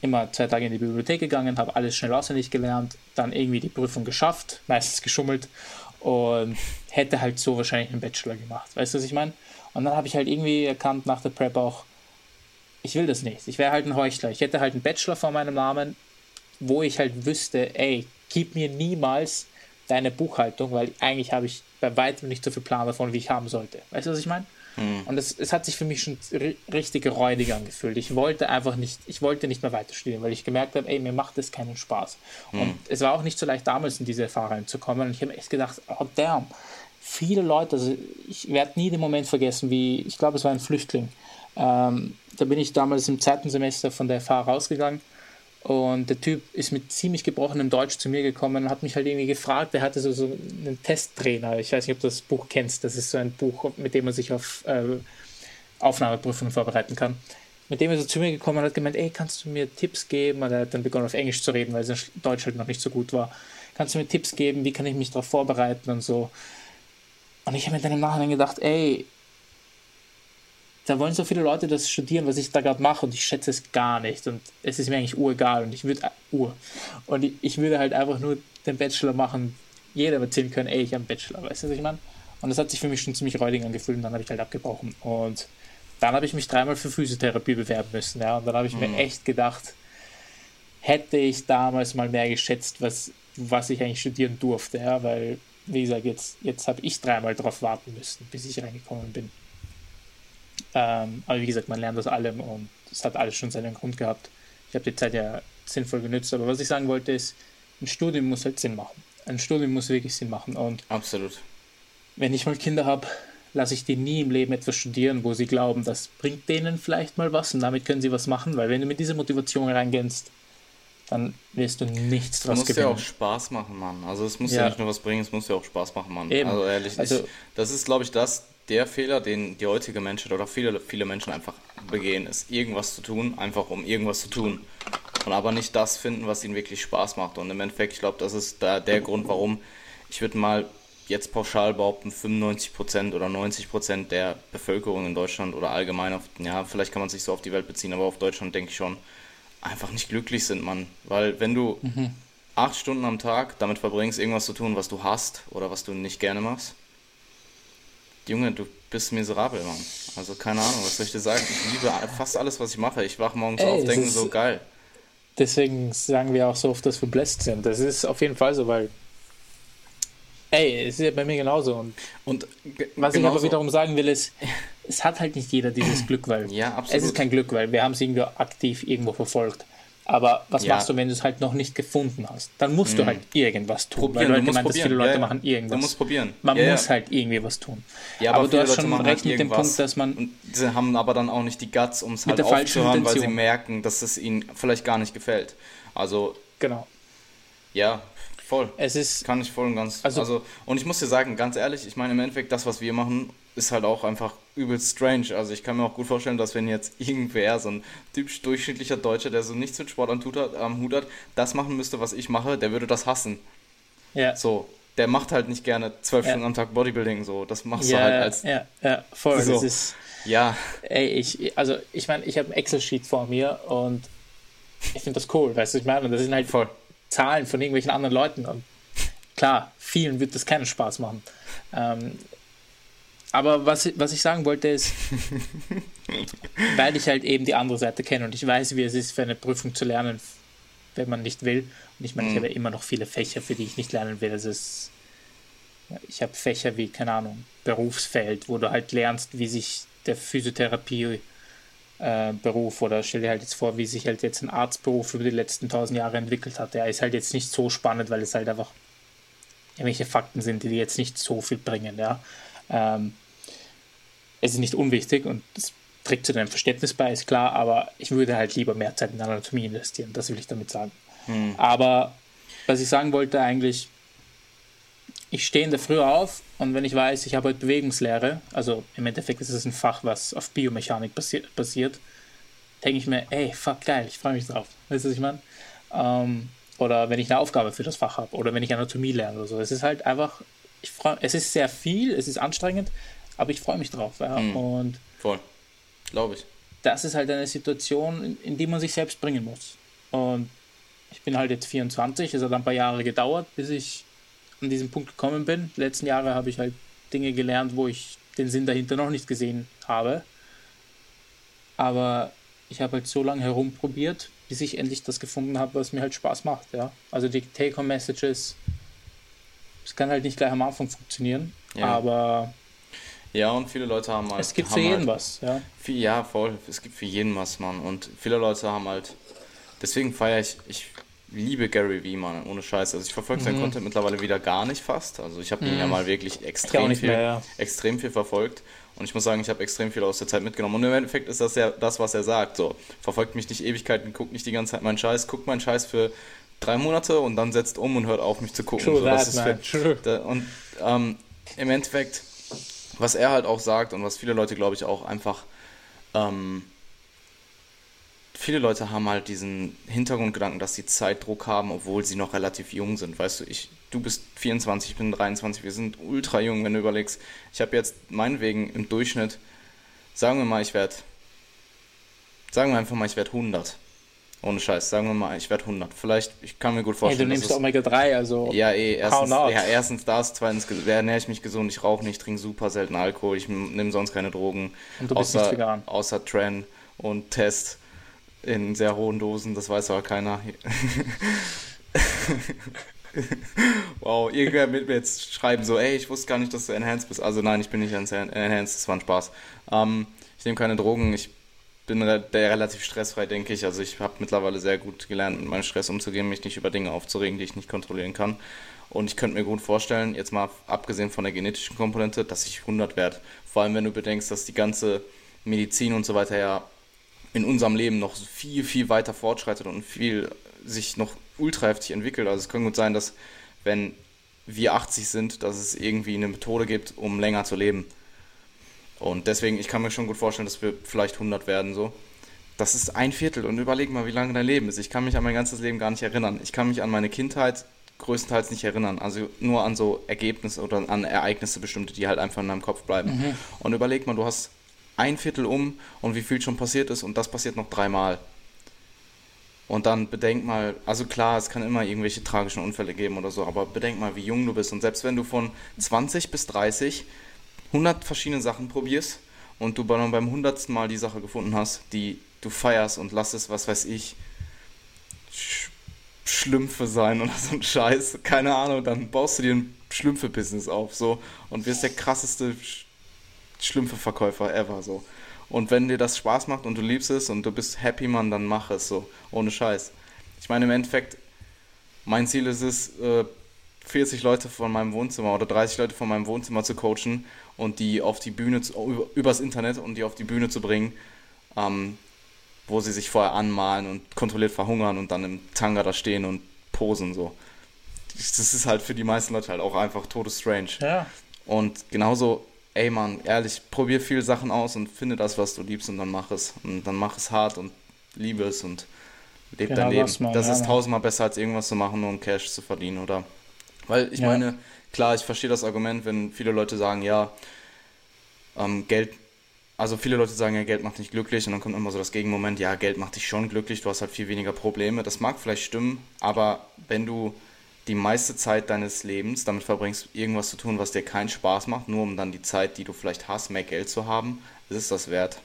immer zwei Tage in die Bibliothek gegangen, habe alles schnell auswendig gelernt, dann irgendwie die Prüfung geschafft, meistens geschummelt und hätte halt so wahrscheinlich einen Bachelor gemacht. Weißt du, was ich meine? Und dann habe ich halt irgendwie erkannt nach der Prep auch, ich will das nicht. Ich wäre halt ein Heuchler. Ich hätte halt einen Bachelor vor meinem Namen, wo ich halt wüsste, ey, gib mir niemals deine Buchhaltung, weil eigentlich habe ich bei weitem nicht so viel Plan davon, wie ich haben sollte. Weißt du, was ich meine? Mhm. Und es, es hat sich für mich schon richtig räudig angefühlt. Ich wollte einfach nicht, ich wollte nicht mehr weiter studieren, weil ich gemerkt habe, ey, mir macht das keinen Spaß. Mhm. Und es war auch nicht so leicht damals in diese Erfahrung zu kommen. Und ich habe echt gedacht, oh damn, viele Leute, also ich werde nie den Moment vergessen, wie, ich glaube, es war ein Flüchtling. Ähm, da bin ich damals im zweiten Semester von der FH rausgegangen und der Typ ist mit ziemlich gebrochenem Deutsch zu mir gekommen und hat mich halt irgendwie gefragt. Der hatte so, so einen Testtrainer. Ich weiß nicht, ob du das Buch kennst. Das ist so ein Buch, mit dem man sich auf äh, Aufnahmeprüfungen vorbereiten kann. Mit dem ist er zu mir gekommen und hat gemeint: Ey, kannst du mir Tipps geben? Und er hat dann begonnen auf Englisch zu reden, weil sein Deutsch halt noch nicht so gut war. Kannst du mir Tipps geben? Wie kann ich mich darauf vorbereiten und so? Und ich habe mir dann im Nachhinein gedacht: Ey, da wollen so viele Leute das studieren, was ich da gerade mache und ich schätze es gar nicht. Und es ist mir eigentlich uregal. Und ich würde ur und ich, ich, würde halt einfach nur den Bachelor machen, jeder erzählen können, ey, ich habe einen Bachelor, weißt du, was ich meine? Und das hat sich für mich schon ziemlich räudig angefühlt und dann habe ich halt abgebrochen. Und dann habe ich mich dreimal für Physiotherapie bewerben müssen, ja, und dann habe ich mhm. mir echt gedacht, hätte ich damals mal mehr geschätzt, was, was ich eigentlich studieren durfte, ja, weil, wie gesagt, jetzt, jetzt habe ich dreimal darauf warten müssen, bis ich reingekommen bin. Ähm, aber wie gesagt, man lernt aus allem und es hat alles schon seinen Grund gehabt. Ich habe die Zeit ja sinnvoll genützt, aber was ich sagen wollte ist, ein Studium muss halt Sinn machen. Ein Studium muss wirklich Sinn machen und absolut. Wenn ich mal Kinder habe, lasse ich die nie im Leben etwas studieren, wo sie glauben, das bringt denen vielleicht mal was und damit können sie was machen, weil wenn du mit dieser Motivation reingehst, dann wirst du nichts draus gewinnen. Es muss ja auch Spaß machen, Mann. Also es muss ja. ja. nicht nur was bringen, es muss ja auch Spaß machen, Mann. Eben. Also ehrlich, also, ich, das ist, glaube ich, das, der Fehler, den die heutige Menschheit oder viele, viele Menschen einfach begehen, ist irgendwas zu tun, einfach um irgendwas zu tun. Und aber nicht das finden, was ihnen wirklich Spaß macht. Und im Endeffekt, ich glaube, das ist da der Grund, warum ich würde mal jetzt pauschal behaupten, 95% oder 90% der Bevölkerung in Deutschland oder allgemein auf, ja, vielleicht kann man sich so auf die Welt beziehen, aber auf Deutschland denke ich schon, einfach nicht glücklich sind, man. Weil wenn du mhm. acht Stunden am Tag damit verbringst, irgendwas zu tun, was du hast oder was du nicht gerne machst, Junge, du bist miserabel, Mann. Also keine Ahnung, was soll ich dir sagen? Ich liebe fast alles, was ich mache. Ich wache morgens Ey, auf, denke so geil. Deswegen sagen wir auch so oft, dass wir blessed sind. Das ist auf jeden Fall so, weil Ey, es ist ja bei mir genauso. Und, und was ich aber wiederum sagen will, ist, es hat halt nicht jeder dieses Glück, weil ja, es ist kein Glück, weil wir haben es irgendwie aktiv irgendwo verfolgt. Aber was ja. machst du, wenn du es halt noch nicht gefunden hast? Dann musst mhm. du halt irgendwas tun. Probieren, weil du, halt gemeint hast, viele Leute ja, machen irgendwas. Du musst probieren. Man ja, muss halt irgendwie was tun. Ja, aber, aber du hast schon recht halt mit dem Punkt, dass man. Und sie haben aber dann auch nicht die Guts, um es halt aufzuhören, weil sie merken, dass es ihnen vielleicht gar nicht gefällt. Also. Genau. Ja, voll. Es ist. Kann ich voll und ganz. Also, also, und ich muss dir sagen, ganz ehrlich, ich meine im Endeffekt, das, was wir machen, ist halt auch einfach übelst strange. Also ich kann mir auch gut vorstellen, dass wenn jetzt irgendwer, so ein typisch durchschnittlicher Deutscher, der so nichts mit Sport am Hut hat, am Hut hat, das machen müsste, was ich mache, der würde das hassen. Ja. So, der macht halt nicht gerne zwölf ja. Stunden am Tag Bodybuilding, so. Das machst ja, du halt als... Ja, ja, voll. So. Das ist... Ja. Ey, ich, also ich meine, ich habe ein Excel-Sheet vor mir und ich finde das cool, weißt du, ich meine, das sind halt voll. Zahlen von irgendwelchen anderen Leuten und klar, vielen wird das keinen Spaß machen. Ähm, aber was, was ich sagen wollte ist, weil ich halt eben die andere Seite kenne und ich weiß, wie es ist, für eine Prüfung zu lernen, wenn man nicht will. Und ich meine, ich mhm. habe ja immer noch viele Fächer, für die ich nicht lernen will. Also es, ich habe Fächer wie, keine Ahnung, Berufsfeld, wo du halt lernst, wie sich der Physiotherapie äh, Beruf oder stell dir halt jetzt vor, wie sich halt jetzt ein Arztberuf über die letzten tausend Jahre entwickelt hat. Der ist halt jetzt nicht so spannend, weil es halt einfach irgendwelche Fakten sind, die jetzt nicht so viel bringen, ja. Ähm, es ist nicht unwichtig und es trägt zu deinem Verständnis bei, ist klar, aber ich würde halt lieber mehr Zeit in Anatomie investieren, das will ich damit sagen. Hm. Aber was ich sagen wollte eigentlich, ich stehe in der Früh auf und wenn ich weiß, ich habe heute Bewegungslehre, also im Endeffekt ist es ein Fach, was auf Biomechanik basi basiert, denke ich mir, ey, fuck geil, ich freue mich drauf. Weißt du, was ich meine? Ähm, oder wenn ich eine Aufgabe für das Fach habe oder wenn ich Anatomie lerne oder so. Es ist halt einfach, ich freu, es ist sehr viel, es ist anstrengend, aber ich freue mich drauf. Ja. Mhm. Und Voll. Glaube ich. Das ist halt eine Situation, in, in, die man sich selbst bringen muss. Und ich bin halt jetzt 24, es hat ein paar Jahre gedauert, bis ich an diesen Punkt gekommen bin. Die letzten Jahre habe ich halt Dinge gelernt, wo ich den Sinn dahinter noch nicht gesehen habe. Aber ich habe halt so lange herumprobiert, bis ich endlich das gefunden habe, was mir halt Spaß macht. Ja? Also die Take-Home-Messages Es kann halt nicht gleich am Anfang funktionieren, ja. aber. Ja, und viele Leute haben halt. Es gibt für jeden halt, was, ja. Viel, ja, voll. Es gibt für jeden was, Mann. Und viele Leute haben halt. Deswegen feiere ich. Ich liebe Gary Vee, Mann, ohne Scheiß. Also ich verfolge mhm. seinen Content mittlerweile wieder gar nicht fast. Also ich habe ihn ja mhm. mal wirklich extrem viel, mehr, ja. extrem viel verfolgt. Und ich muss sagen, ich habe extrem viel aus der Zeit mitgenommen. Und im Endeffekt ist das ja das, was er sagt. So, verfolgt mich nicht Ewigkeiten, guckt nicht die ganze Zeit meinen Scheiß, guckt meinen Scheiß für drei Monate und dann setzt um und hört auf, mich zu gucken. True so, that, man. Da, und ähm, im Endeffekt, was er halt auch sagt und was viele Leute, glaube ich, auch einfach ähm, viele Leute haben halt diesen Hintergrundgedanken, dass sie Zeitdruck haben, obwohl sie noch relativ jung sind. Weißt du, ich, du bist 24, ich bin 23, wir sind ultra jung, wenn du überlegst. Ich habe jetzt meinetwegen im Durchschnitt, sagen wir mal, ich werde, sagen wir einfach mal, ich werde 100. Ohne Scheiß, sagen wir mal, ich werde 100. Vielleicht, ich kann mir gut vorstellen. Hey, du nimmst Omega-3, also. Ja, eh, erstens, ja, erstens das, zweitens ernähre ich mich gesund, ich rauche nicht, trinke super selten Alkohol, ich nehme sonst keine Drogen. Und du bist außer, nicht vegan. Außer Tren und Test in sehr hohen Dosen, das weiß aber keiner. wow, irgendwer mit mir jetzt schreiben so, ey, ich wusste gar nicht, dass du enhanced bist. Also nein, ich bin nicht enhanced, das war ein Spaß. Ähm, ich nehme keine Drogen, ich bin re relativ stressfrei, denke ich. Also ich habe mittlerweile sehr gut gelernt, mit meinem Stress umzugehen, mich nicht über Dinge aufzuregen, die ich nicht kontrollieren kann. Und ich könnte mir gut vorstellen, jetzt mal abgesehen von der genetischen Komponente, dass ich 100 werde. Vor allem, wenn du bedenkst, dass die ganze Medizin und so weiter ja in unserem Leben noch viel, viel weiter fortschreitet und viel sich noch ultra heftig entwickelt. Also es kann gut sein, dass wenn wir 80 sind, dass es irgendwie eine Methode gibt, um länger zu leben. Und deswegen, ich kann mir schon gut vorstellen, dass wir vielleicht 100 werden so. Das ist ein Viertel und überleg mal, wie lange dein Leben ist. Ich kann mich an mein ganzes Leben gar nicht erinnern. Ich kann mich an meine Kindheit größtenteils nicht erinnern. Also nur an so Ergebnisse oder an Ereignisse bestimmte, die halt einfach in deinem Kopf bleiben. Mhm. Und überleg mal, du hast ein Viertel um und wie viel schon passiert ist und das passiert noch dreimal. Und dann bedenk mal, also klar, es kann immer irgendwelche tragischen Unfälle geben oder so, aber bedenk mal, wie jung du bist. Und selbst wenn du von 20 bis 30 100 verschiedene Sachen probierst und du beim 100. Mal die Sache gefunden hast, die du feierst und lass es, was weiß ich, Sch Schlümpfe sein oder so ein Scheiß, keine Ahnung, dann baust du dir ein Schlümpfe-Business auf so und wirst der krasseste schlimmste Verkäufer ever so. Und wenn dir das Spaß macht und du liebst es und du bist happy, man, dann mach es so. Ohne Scheiß. Ich meine, im Endeffekt, mein Ziel ist es, 40 äh, Leute von meinem Wohnzimmer oder 30 Leute von meinem Wohnzimmer zu coachen und die auf die Bühne, zu, übers Internet und die auf die Bühne zu bringen, ähm, wo sie sich vorher anmalen und kontrolliert verhungern und dann im Tanga da stehen und posen so. Das ist halt für die meisten Leute halt auch einfach todesstrange. Ja. Und genauso ey Mann, ehrlich, probier viele Sachen aus und finde das, was du liebst und dann mach es. Und dann mach es hart und liebe es und lebe genau dein Leben. Das, mal, das ja, ist tausendmal besser, als irgendwas zu machen, nur um Cash zu verdienen, oder? Weil ich ja. meine, klar, ich verstehe das Argument, wenn viele Leute sagen, ja, ähm, Geld, also viele Leute sagen, ja, Geld macht nicht glücklich und dann kommt immer so das Gegenmoment, ja, Geld macht dich schon glücklich, du hast halt viel weniger Probleme. Das mag vielleicht stimmen, aber wenn du die meiste Zeit deines Lebens damit verbringst, irgendwas zu tun, was dir keinen Spaß macht, nur um dann die Zeit, die du vielleicht hast, mehr Geld zu haben, ist es das wert.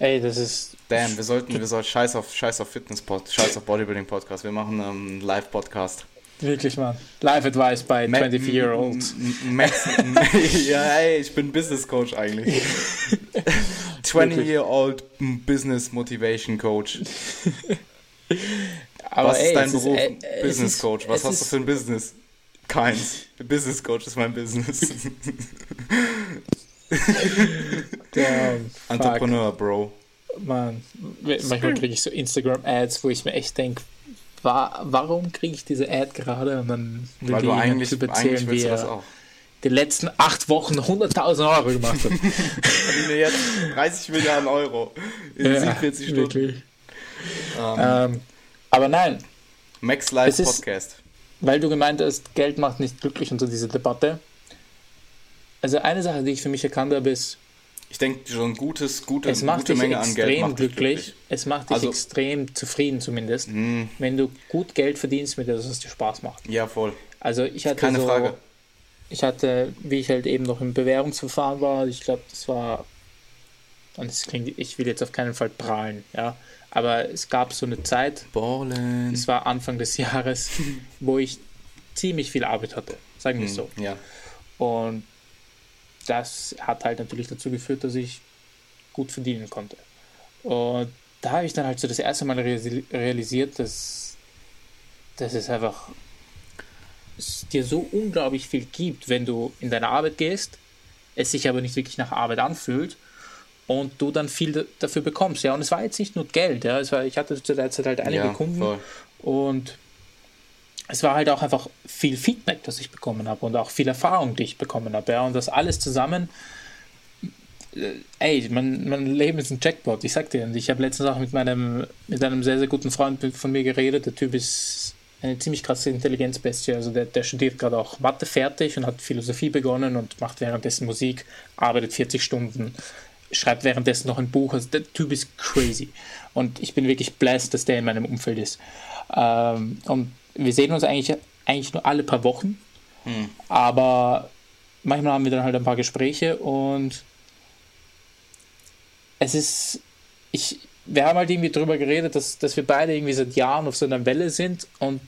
Ey, das ist. Damn, wir sollten, wir sollten Scheiß auf Scheiß auf Fitness Pod, Scheiß auf Bodybuilding Podcast. Wir machen einen ähm, Live-Podcast. Wirklich, Mann. Live Advice bei 24-Year-Olds. ja, ey, ich bin Business Coach eigentlich. 20-Year-Old Business Motivation Coach. Aber Was ey, ist dein Beruf? Ist, äh, Business ist, Coach. Was hast du für ein Business? Keins. Business Coach ist mein Business. Damn, Entrepreneur, Bro. Mann, manchmal kriege ich so Instagram-Ads, wo ich mir echt denke, war, warum kriege ich diese Ad gerade? Und dann will Weil du eigentlich, erzählen, wie er die letzten acht Wochen 100.000 Euro gemacht hat. Verdiene jetzt 30 Milliarden Euro in ja, 47 Stunden. Wirklich. Um, ähm. ähm, aber nein. Max Live Podcast. weil du gemeint hast, Geld macht nicht glücklich und so diese Debatte. Also eine Sache, die ich für mich erkannt habe, ist, ich denke, schon gutes, gute, es macht gute dich Menge extrem an Geld macht glücklich. glücklich. Es macht dich also, extrem zufrieden zumindest, mh. wenn du gut Geld verdienst mit etwas, was dir Spaß macht. Ja, voll. Also ich hatte Keine so, Frage. Ich hatte, wie ich halt eben noch im Bewährungsverfahren war, ich glaube, das war und es klingt, ich will jetzt auf keinen Fall prahlen, ja, aber es gab so eine Zeit, Ballen. es war Anfang des Jahres, wo ich ziemlich viel Arbeit hatte, sagen wir es so. Ja. Und das hat halt natürlich dazu geführt, dass ich gut verdienen konnte. Und da habe ich dann halt so das erste Mal reali- realisiert, dass, dass es einfach es dir so unglaublich viel gibt, wenn du in deine Arbeit gehst, es sich aber nicht wirklich nach Arbeit anfühlt und du dann viel da- dafür bekommst. Ja, und es war jetzt nicht nur Geld, ja, es war, ich hatte zu der Zeit halt einige ja, Kunden voll. und es war halt auch einfach viel Feedback, das ich bekommen habe und auch viel Erfahrung, die ich bekommen habe. Ja, und das alles zusammen, äh, ey, mein, mein Leben ist ein Jackpot, ich sag dir. Ich habe letztens auch mit meinem, mit einem sehr, sehr guten Freund von mir geredet. Der Typ ist eine ziemlich krasse Intelligenzbestie. Also der, der studiert gerade auch Mathe fertig und hat Philosophie begonnen und macht währenddessen Musik, arbeitet 40 Stunden, schreibt währenddessen noch ein Buch. Also der Typ ist crazy. Und ich bin wirklich blessed, dass der in meinem Umfeld ist. Ähm, und wir sehen uns eigentlich, eigentlich nur alle paar Wochen. Aber manchmal haben wir dann halt ein paar Gespräche und es ist, ich, wir haben halt irgendwie drüber geredet, dass, dass wir beide irgendwie seit Jahren auf so einer Welle sind und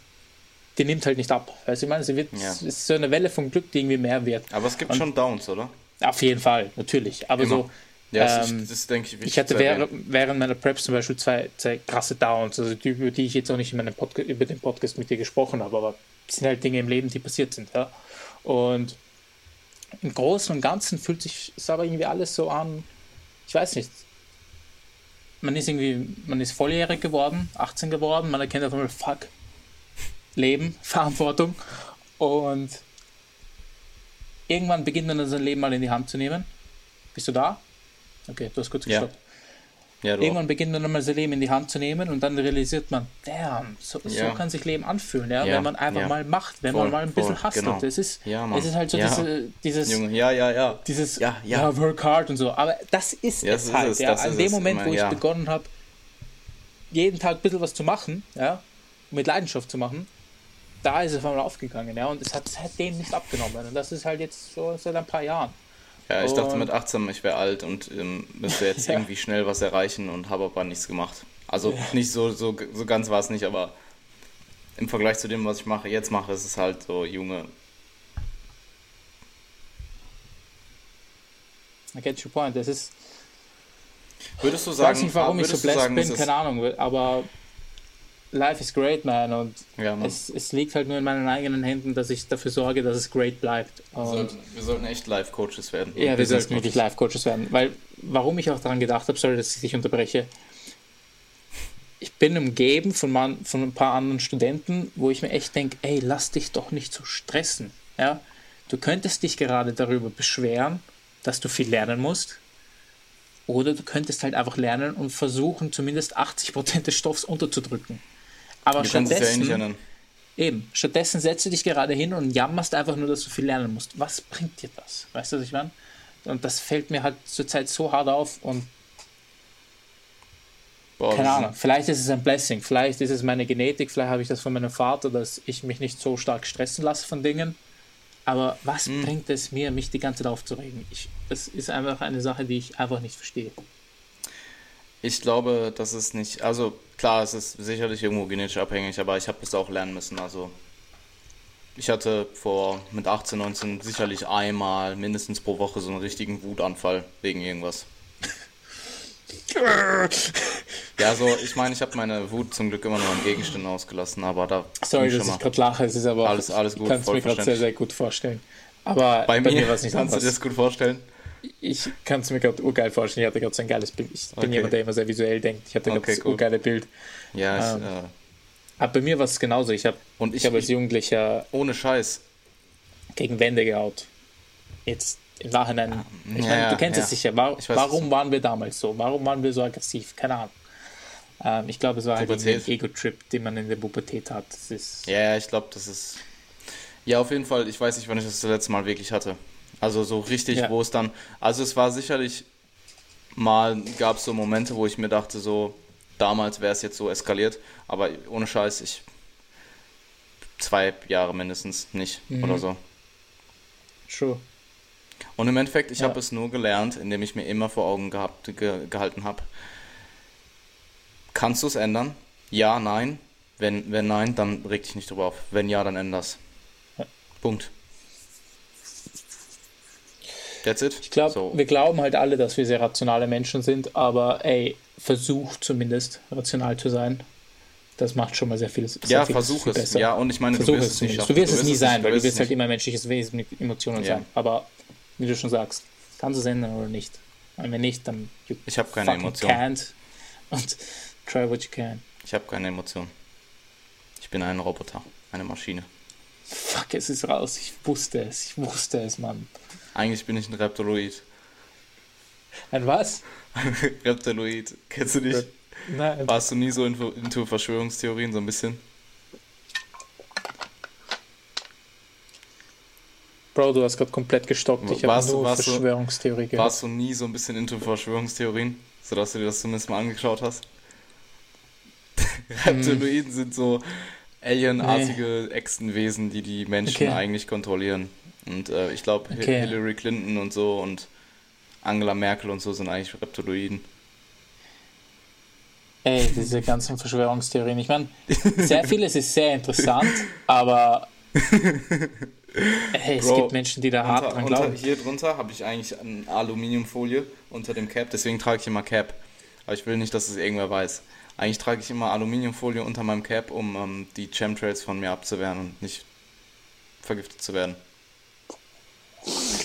die nimmt halt nicht ab. Weißt du, ich meine, sie wird, Ja. es ist so eine Welle von Glück, die irgendwie mehr wird. Aber es gibt Und- schon Downs, oder? Auf jeden Fall, natürlich. Aber Immer. so, Ja, das, ähm, ist, das denke ich wichtig ich hatte während, während meiner Preps zum Beispiel zwei, zwei krasse Downs, also die, über die ich jetzt auch nicht in meinem Podca über den Podcast mit dir gesprochen habe, aber es sind halt Dinge im Leben, die passiert sind. Ja? Und im Großen und Ganzen fühlt sich es aber irgendwie alles so an, ich weiß nicht. Man ist irgendwie, man ist volljährig geworden, 18 geworden, man erkennt auf einmal, fuck, Leben, Verantwortung und irgendwann beginnt man dann sein Leben mal in die Hand zu nehmen. Bist du da? Okay, du hast kurz Ja. gestoppt. Ja, du Irgendwann beginnt man dann mal sein Leben in die Hand zu nehmen und dann realisiert man, damn, so, Ja. so kann sich Leben anfühlen, ja? Ja, wenn man einfach ja. mal macht, wenn Voll, man mal ein bisschen hustelt. genau. Es, ist, Ja, es ist halt so Ja. diese, dieses, Junge, ja, ja, ja. dieses Ja, ja. work hard und so. Aber das ist Ja, es das ist halt. es, ja. das An ist dem es Moment, immer, wo ich ja. begonnen habe, jeden Tag ein bisschen was zu machen, ja, mit Leidenschaft zu machen, da ist es auf einmal aufgegangen, ja, und es hat seitdem nicht abgenommen. Und das ist halt jetzt so seit ein paar Jahren. Ja, ich dachte mit 18, ich wäre alt und ähm, müsste jetzt Ja. irgendwie schnell was erreichen und habe aber nichts gemacht. Also nicht so, so, so ganz war es nicht, aber im Vergleich zu dem, was ich mache, jetzt mache, ist es halt so, Junge, I get your point. Das ist, würdest du ich sagen, weiß nicht, warum ich so blessed bin, keine Ahnung, aber life is great, man, und Ja, Mann. es, es liegt halt nur in meinen eigenen Händen, dass ich dafür sorge, dass es great bleibt. Wir sollten, wir sollten echt Live-Coaches werden. Ja, wir sollten wirklich Coaches. Live-Coaches werden. Weil, warum ich auch daran gedacht habe, sorry, dass ich dich unterbreche. Ich bin umgeben von, man, von ein paar anderen Studenten, wo ich mir echt denke, ey, lass dich doch nicht so stressen. Ja? Du könntest dich gerade darüber beschweren, dass du viel lernen musst. Oder du könntest halt einfach lernen und versuchen, zumindest 80% des Stoffs unterzudrücken. Aber Du kannst es ja eh stattdessen, nicht ändern. Eben. Stattdessen setzt du dich gerade hin und jammerst einfach nur, dass du viel lernen musst. Was bringt dir das? Weißt du, was ich meine? Und das fällt mir halt zurzeit so hart auf und Boah, keine Ahnung. Vielleicht ist es ein Blessing, vielleicht ist es meine Genetik, vielleicht habe ich das von meinem Vater, dass ich mich nicht so stark stressen lasse von Dingen. Aber was Hm. bringt es mir, mich die ganze Zeit aufzuregen? Ich, das ist einfach eine Sache, die ich einfach nicht verstehe. Ich glaube, das ist nicht, also klar, es ist sicherlich irgendwo genetisch abhängig, aber ich habe es auch lernen müssen. Also ich hatte vor mit 18, 19 sicherlich einmal mindestens pro Woche so einen richtigen Wutanfall wegen irgendwas. Ja, so ich meine, ich habe meine Wut zum Glück immer nur an Gegenständen ausgelassen, aber da Sorry, dass ich gerade lache, es ist aber Alles- alles gut, ich kann es mir gerade sehr, sehr gut vorstellen. Aber bei, mir, war es nicht kannst du dir das gut vorstellen? Ich kann es mir gerade urgeil vorstellen. Ich hatte gerade so ein geiles Bild. Ich bin Okay. jemand, der immer sehr visuell denkt. Ich hatte gerade Okay, das cool. urgeile Bild. Ja, ich, Ähm, äh, Aber bei mir war es genauso. Ich habe und ich ich, hab als ich Jugendlicher ohne Scheiß. gegen Wände gehaut. Jetzt im Nachhinein. Ich Ja, meine, du kennst ja. es sicher. War, Ich weiß, warum waren wir damals so? Warum waren wir so aggressiv? Keine Ahnung. Ähm, ich glaube, es war halt ein Ego-Trip, den man in der Pubertät hat. Das ist, Ja, ja, ich glaube, das ist. Ja, auf jeden Fall. Ich weiß nicht, wann ich das das letzte Mal wirklich hatte. Also so richtig, Ja. wo es dann. Also es war sicherlich mal, gab es so Momente, wo ich mir dachte, so, damals wäre es jetzt so eskaliert, aber ohne Scheiß, ich. Zwei Jahre mindestens nicht Mhm. oder so. True. Und im Endeffekt, ich ja. habe es nur gelernt, indem ich mir immer vor Augen gehabt, ge, gehalten habe. Kannst du es ändern? Ja, nein. Wenn, wenn nein, dann reg dich nicht drüber auf. Wenn ja, dann änder's. Ja. Punkt. That's it. Ich glaube, so. wir glauben halt alle, dass wir sehr rationale Menschen sind, aber ey, versuch zumindest rational zu sein. Das macht schon mal sehr viel. Sehr ja, versuch es. Besser. Ja, und ich meine, versuch du wirst es nicht. Du wirst es nie sein, weil du wirst halt immer menschliches Wesen mit Emotionen ja. sein. Aber wie du schon sagst, kannst du es ändern oder nicht? Und wenn nicht, dann ich habe keine Emotionen. Can't und try what you can. Ich habe keine Emotionen. Ich bin ein Roboter, eine Maschine. Fuck, es ist raus. Ich wusste es. Ich wusste es, Mann. Eigentlich bin ich ein Reptoloid. Ein was? Reptiloid. Kennst du nicht? Nein. Warst du nie so into, Verschwörungstheorien, so ein bisschen? Bro, du hast gerade komplett gestockt. Ich habe nur warst Verschwörungstheorie gehört. Warst du nie so ein bisschen into Verschwörungstheorien? Sodass du dir das zumindest mal angeschaut hast? Hm. Reptiloiden sind so alienartige nee. Echsenwesen, die die Menschen okay. eigentlich kontrollieren. Und äh, ich glaube, okay. Hillary Clinton und so und Angela Merkel und so sind eigentlich Reptiloiden. Ey, diese ganzen Verschwörungstheorien. Ich meine, sehr vieles ist sehr interessant, aber hey, es Bro, gibt Menschen, die da hart unter, dran glauben. Unter, hier drunter habe ich eigentlich eine Aluminiumfolie unter dem Cap, deswegen trage ich immer Cap. Aber ich will nicht, dass es irgendwer weiß. Eigentlich trage ich immer Aluminiumfolie unter meinem Cap, um ähm, die Chemtrails von mir abzuwehren und nicht vergiftet zu werden.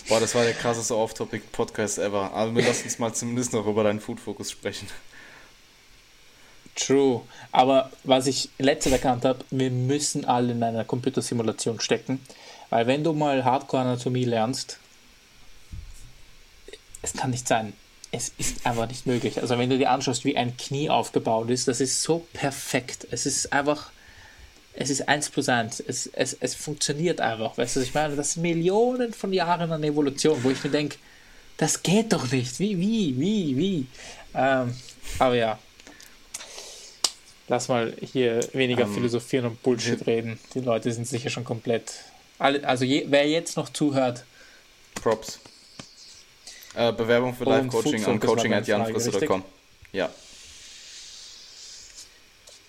Boah, das war der krasseste Off-Topic-Podcast ever. Aber wir lassen uns mal zumindest noch über deinen Food-Fokus sprechen. True. Aber was ich letztes erkannt habe, wir müssen alle in einer Computersimulation stecken. Weil wenn du mal Hardcore-Anatomie lernst, es kann nicht sein. Es ist einfach nicht möglich. Also wenn du dir anschaust, wie ein Knie aufgebaut ist, das ist so perfekt. Es ist einfach es ist eins plus eins. Es, es, es funktioniert einfach. Weißt du, ich meine, das sind Millionen von Jahren an Evolution, wo ich mir denke, das geht doch nicht. Wie, wie, wie, wie? Ähm, aber ja. Lass mal hier weniger um, ähm, philosophieren und Bullshit reden. Die Leute sind sicher schon komplett. Also, je, wer jetzt noch zuhört. Props. Äh, Bewerbung für Live-Coaching an coaching.janfrisse.com. Ja.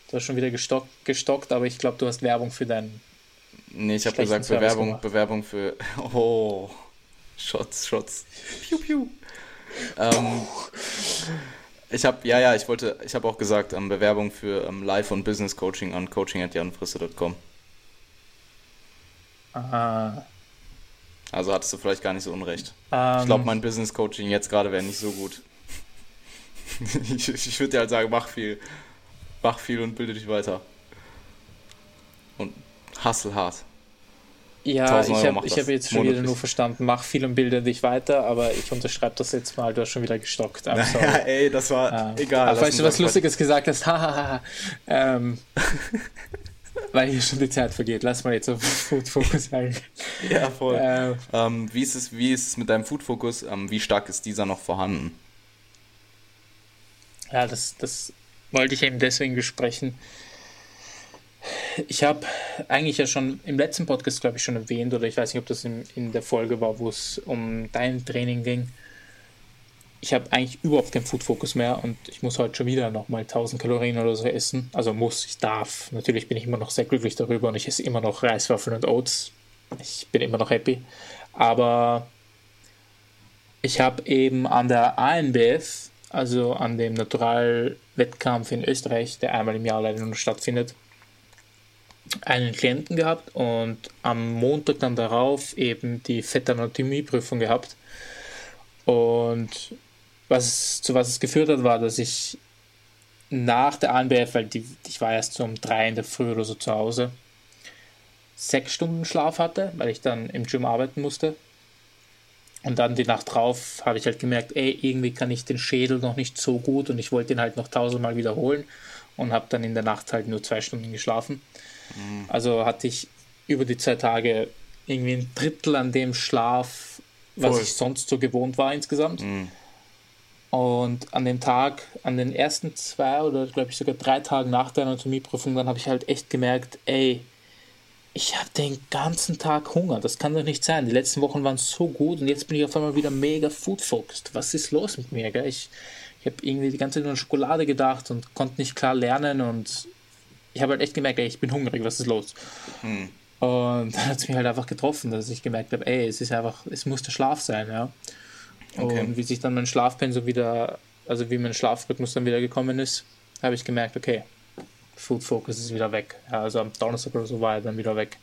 Du hast schon wieder gestockt, gestockt aber ich glaube, du hast Werbung für deinen. Nee, ich habe gesagt Bewerbung, Bewerbung für. Oh, Shots, Shots. Piu, piu. Ähm, ich habe, ja, ja, ich wollte, ich habe auch gesagt, ähm, Bewerbung für ähm, Live- und Business-Coaching an coaching.janfrisse.com. Aha. Also hattest du vielleicht gar nicht so unrecht. Ähm, ich glaube, mein Business-Coaching jetzt gerade wäre nicht so gut. ich ich würde dir halt sagen, mach viel mach viel und bilde dich weiter. Und hustle hart. Ja, ich habe hab jetzt schon wieder nur verstanden, mach viel und bilde dich weiter, aber ich unterschreibe das jetzt mal, du hast schon wieder gestockt. Ja, ey, das war äh, egal. Aber falls du was Lustiges gesagt hast, hahaha, ähm, weil hier schon die Zeit vergeht, lass mal jetzt auf Food Focus sagen. Ja, voll. Äh, ähm, wie, ist es, wie ist es mit deinem Food Focus? Ähm, wie stark ist dieser noch vorhanden? Ja, das, das wollte ich eben deswegen besprechen. Ich habe eigentlich ja schon im letzten Podcast, glaube ich, schon erwähnt, oder ich weiß nicht, ob das in, in der Folge war, wo es um dein Training ging. Ich habe eigentlich überhaupt keinen Food Focus mehr und ich muss heute schon wieder nochmal 1000 Kalorien oder so essen. Also muss, ich darf. Natürlich bin ich immer noch sehr glücklich darüber und ich esse immer noch Reiswaffeln und Oats. Ich bin immer noch happy. Aber ich habe eben an der ANBF also an dem Naturalwettkampf in Österreich, der einmal im Jahr leider nur stattfindet, einen Klienten gehabt und am Montag dann darauf eben die Fettanatomieprüfung gehabt. Und was, zu was es geführt hat, war, dass ich nach der ANBF, weil die, ich war erst so um drei in der Früh oder so zu Hause, sechs Stunden Schlaf hatte, weil ich dann im Gym arbeiten musste. Und dann die Nacht drauf habe ich halt gemerkt, ey, irgendwie kann ich den Schädel noch nicht so gut und ich wollte ihn halt noch tausendmal wiederholen und habe dann in der Nacht halt nur zwei Stunden geschlafen. Mhm. Also hatte ich über die zwei Tage irgendwie ein Drittel an dem Schlaf, was Voll. ich sonst so gewohnt war insgesamt. Mhm. Und an dem Tag, an den ersten zwei oder glaube ich sogar drei Tagen nach der Anatomieprüfung, dann habe ich halt echt gemerkt, ey, ich habe den ganzen Tag Hunger. Das kann doch nicht sein. Die letzten Wochen waren so gut und jetzt bin ich auf einmal wieder mega food-focused. Was ist los mit mir? Gell? Ich, ich habe irgendwie die ganze Zeit nur an Schokolade gedacht und konnte nicht klar lernen und ich habe halt echt gemerkt, ey, ich bin hungrig, was ist los? Hm. Und dann hat es mich halt einfach getroffen, dass ich gemerkt habe, ey, es ist einfach, es muss der Schlaf sein, ja. Okay. Und wie sich dann mein Schlafpensum wieder, also wie mein Schlafrhythmus dann wieder gekommen ist, habe ich gemerkt, okay, Food Focus ist wieder weg. Ja, also am Donnerstag oder so war er dann wieder weg.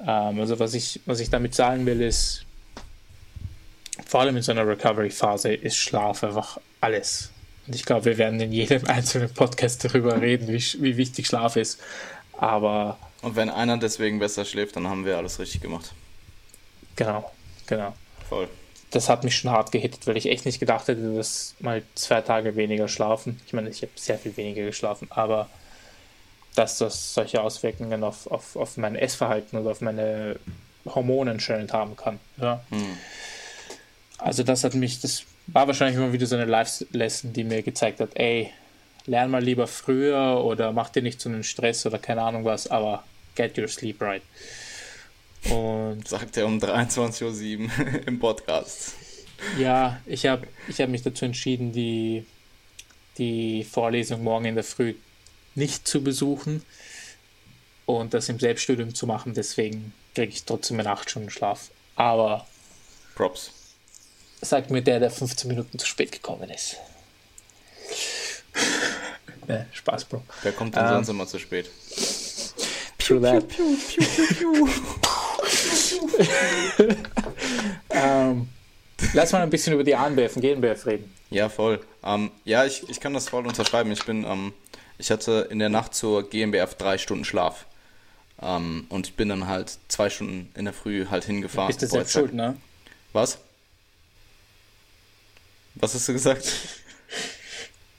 Ähm, also was ich, was ich damit sagen will, ist, vor allem in so einer Recovery-Phase ist Schlaf einfach alles. Und ich glaube, wir werden in jedem einzelnen Podcast darüber reden, wie, wie wichtig Schlaf ist. Aber. Und wenn einer deswegen besser schläft, dann haben wir alles richtig gemacht. Genau, genau. Voll. Das hat mich schon hart gehittet, weil ich echt nicht gedacht hätte, dass mal zwei Tage weniger schlafen. Ich meine, ich habe sehr viel weniger geschlafen, aber dass das solche Auswirkungen auf, auf, auf mein Essverhalten oder auf meine Hormone anscheinend haben kann. Ja. Hm. Also das hat mich, das war wahrscheinlich immer wieder so eine Live-Lesson, die mir gezeigt hat, ey, lern mal lieber früher oder mach dir nicht so einen Stress oder keine Ahnung was, aber get your sleep right. Und sagt er um 23.07 Uhr im Podcast. Ja, ich habe ich hab mich dazu entschieden, die, die Vorlesung morgen in der Früh nicht zu besuchen und das im Selbststudium zu machen. Deswegen kriege ich trotzdem eine 8 Stunden Schlaf. Aber Props. Sagt mir der, der 15 Minuten zu spät gekommen ist. ne, Spaß, Bro. Wer kommt denn ähm, sonst immer zu spät? Piu, piu, piu, piu, piu, ähm, lass mal ein bisschen über die ANBF und GNBF reden. Ja, voll. Ähm, ja, ich, ich kann das voll unterschreiben. Ich bin ähm, ich hatte in der Nacht zur GmbF drei Stunden Schlaf. Ähm, und ich bin dann halt zwei Stunden in der Früh halt hingefahren. Bist du selbst schuld, ne? Was? Was hast du gesagt?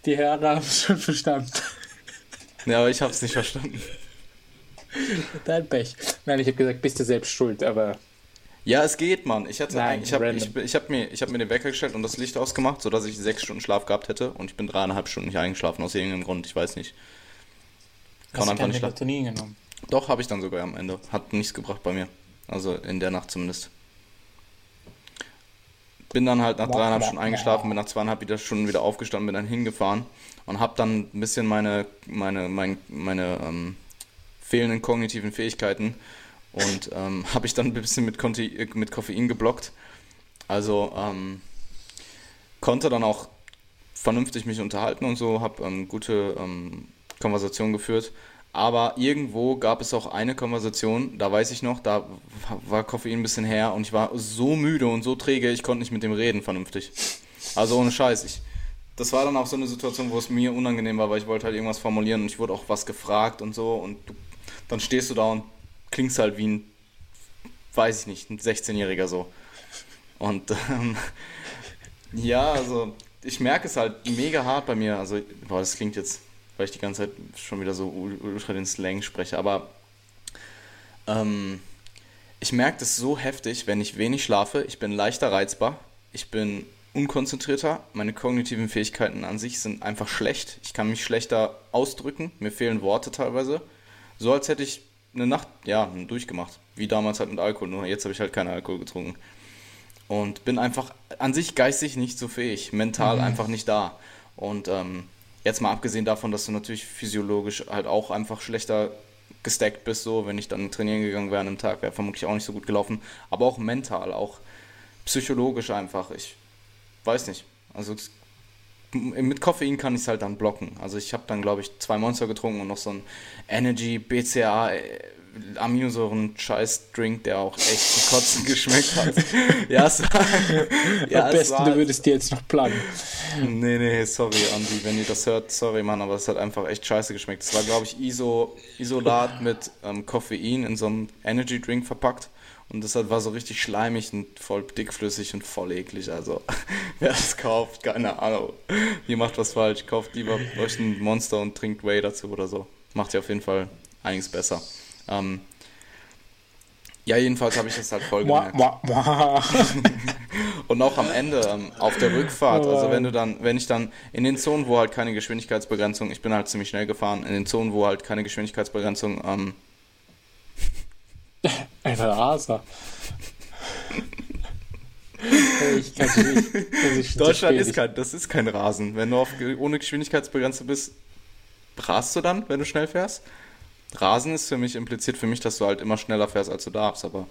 Die Hörer haben es schon verstanden. Ja, aber ich habe es nicht verstanden. Dein Pech. Nein, ich habe gesagt, bist du selbst schuld, aber ja, es geht, Mann. Ich, hatte Nein, ich habe ich, ich hab mir, hab mir den Wecker gestellt und das Licht ausgemacht, sodass ich sechs Stunden Schlaf gehabt hätte und ich bin dreieinhalb Stunden nicht eingeschlafen, aus irgendeinem Grund, ich weiß nicht. Kann Hast einfach nicht schlafen. genommen? Doch, habe ich dann sogar am Ende. Hat nichts gebracht bei mir. Also in der Nacht zumindest. Bin dann halt nach dreieinhalb Stunden eingeschlafen, bin nach zweieinhalb wieder Stunden wieder aufgestanden, bin dann hingefahren und habe dann ein bisschen meine, meine, meine, meine ähm, fehlenden kognitiven Fähigkeiten und ähm, habe ich dann ein bisschen mit, Conti mit Koffein geblockt. Also ähm, konnte dann auch vernünftig mich unterhalten und so, habe ähm, gute ähm, Konversationen geführt. Aber irgendwo gab es auch eine Konversation, da weiß ich noch, da war Koffein ein bisschen her und ich war so müde und so träge, ich konnte nicht mit dem reden vernünftig. Also ohne Scheiß. Ich, das war dann auch so eine Situation, wo es mir unangenehm war, weil ich wollte halt irgendwas formulieren und ich wurde auch was gefragt und so und du, dann stehst du da und klingst halt wie ein, weiß ich nicht, ein 16-Jähriger so. Und ähm, ja, also ich merke es halt mega hart bei mir. Also, boah, das klingt jetzt, weil ich die ganze Zeit schon wieder so ultra den Slang spreche, aber ähm, ich merke das so heftig, wenn ich wenig schlafe. Ich bin leichter reizbar, ich bin unkonzentrierter, meine kognitiven Fähigkeiten an sich sind einfach schlecht. Ich kann mich schlechter ausdrücken, mir fehlen Worte teilweise. So als hätte ich eine Nacht, ja, durchgemacht. Wie damals halt mit Alkohol, nur jetzt habe ich halt keinen Alkohol getrunken. Und bin einfach an sich geistig nicht so fähig, mental mhm. einfach nicht da. Und ähm, jetzt mal abgesehen davon, dass du natürlich physiologisch halt auch einfach schlechter gestackt bist, so, wenn ich dann trainieren gegangen wäre an einem Tag, wäre vermutlich auch nicht so gut gelaufen. Aber auch mental, auch psychologisch einfach. Ich weiß nicht. Also mit Koffein kann ich es halt dann blocken. Also ich habe dann, glaube ich, zwei Monster getrunken und noch so ein Energy BCA äh, Aminosäuren-Scheiß-Drink, der auch echt zu kotzen geschmeckt hat. ja, es war, ja, Am besten, war, du würdest dir jetzt noch planen. Nee, nee, sorry, Andi, wenn ihr das hört, sorry, Mann, aber es hat einfach echt scheiße geschmeckt. Es war, glaube ich, Iso, Isolat mit ähm, Koffein in so einem Energy-Drink verpackt. Und das war so richtig schleimig und voll dickflüssig und voll eklig. Also, wer das kauft, keine Ahnung. Ihr macht was falsch. Kauft lieber euch ein Monster und trinkt Whey dazu oder so. Macht ihr auf jeden Fall einiges besser. Ähm, ja, jedenfalls habe ich das halt voll gemerkt. und auch am Ende, ähm, auf der Rückfahrt, also wenn du dann, wenn ich dann in den Zonen, wo halt keine Geschwindigkeitsbegrenzung, ich bin halt ziemlich schnell gefahren, in den Zonen, wo halt keine Geschwindigkeitsbegrenzung ähm, Ein Raser. ich kann nicht. Ist Deutschland ist kein, das ist kein Rasen. Wenn du auf, ohne Geschwindigkeitsbegrenzung bist, rast du dann, wenn du schnell fährst? Rasen ist für mich impliziert für mich, dass du halt immer schneller fährst, als du darfst, aber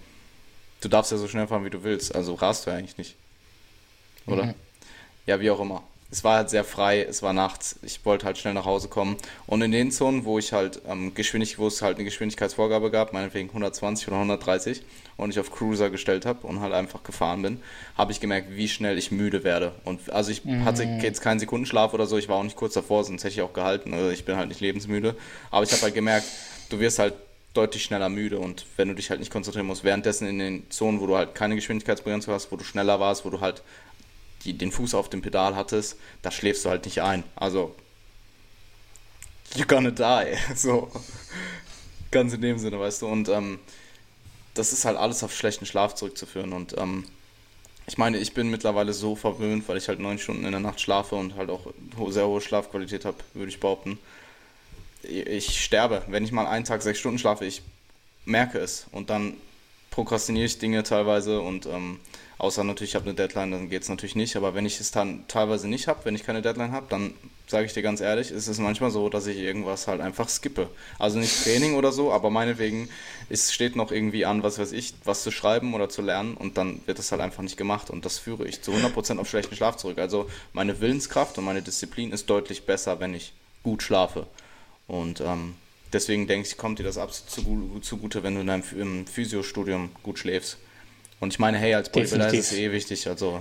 du darfst ja so schnell fahren, wie du willst. Also rast du ja eigentlich nicht. Oder? Mhm. Ja, wie auch immer es war halt sehr frei, es war nachts, ich wollte halt schnell nach Hause kommen. Und in den Zonen, wo ich halt ähm, Geschwindigkeit, wo es halt eine Geschwindigkeitsvorgabe gab, meinetwegen 120 oder 130, und ich auf Cruiser gestellt habe und halt einfach gefahren bin, habe ich gemerkt, wie schnell ich müde werde. Und also ich mhm. hatte jetzt keinen Sekundenschlaf oder so, ich war auch nicht kurz davor, sonst hätte ich auch gehalten. Also ich bin halt nicht lebensmüde. Aber ich habe halt gemerkt, du wirst halt deutlich schneller müde und wenn du dich halt nicht konzentrieren musst, währenddessen in den Zonen, wo du halt keine Geschwindigkeitsbegrenzung hast, wo du schneller warst, wo du halt die, den Fuß auf dem Pedal hattest, da schläfst du halt nicht ein. Also, you're gonna die. So, ganz in dem Sinne, weißt du. Und ähm, das ist halt alles auf schlechten Schlaf zurückzuführen. Und ähm, ich meine, ich bin mittlerweile so verwöhnt, weil ich halt neun Stunden in der Nacht schlafe und halt auch sehr hohe Schlafqualität habe, würde ich behaupten. Ich sterbe. Wenn ich mal einen Tag sechs Stunden schlafe, ich merke es. Und dann prokrastiniere ich Dinge teilweise und ähm, Außer natürlich, ich habe eine Deadline, dann geht es natürlich nicht. Aber wenn ich es dann teilweise nicht habe, wenn ich keine Deadline habe, dann sage ich dir ganz ehrlich, ist es manchmal so, dass ich irgendwas halt einfach skippe. Also nicht Training oder so, aber meinetwegen, es steht noch irgendwie an, was weiß ich, was zu schreiben oder zu lernen und dann wird es halt einfach nicht gemacht. Und das führe ich zu 100% auf schlechten Schlaf zurück. Also meine Willenskraft und meine Disziplin ist deutlich besser, wenn ich gut schlafe. Und ähm, deswegen denke ich, kommt dir das absolut zugute, wenn du in deinem Physiostudium gut schläfst. Und ich meine, hey, als Bodybuilder ist es eh wichtig. Also,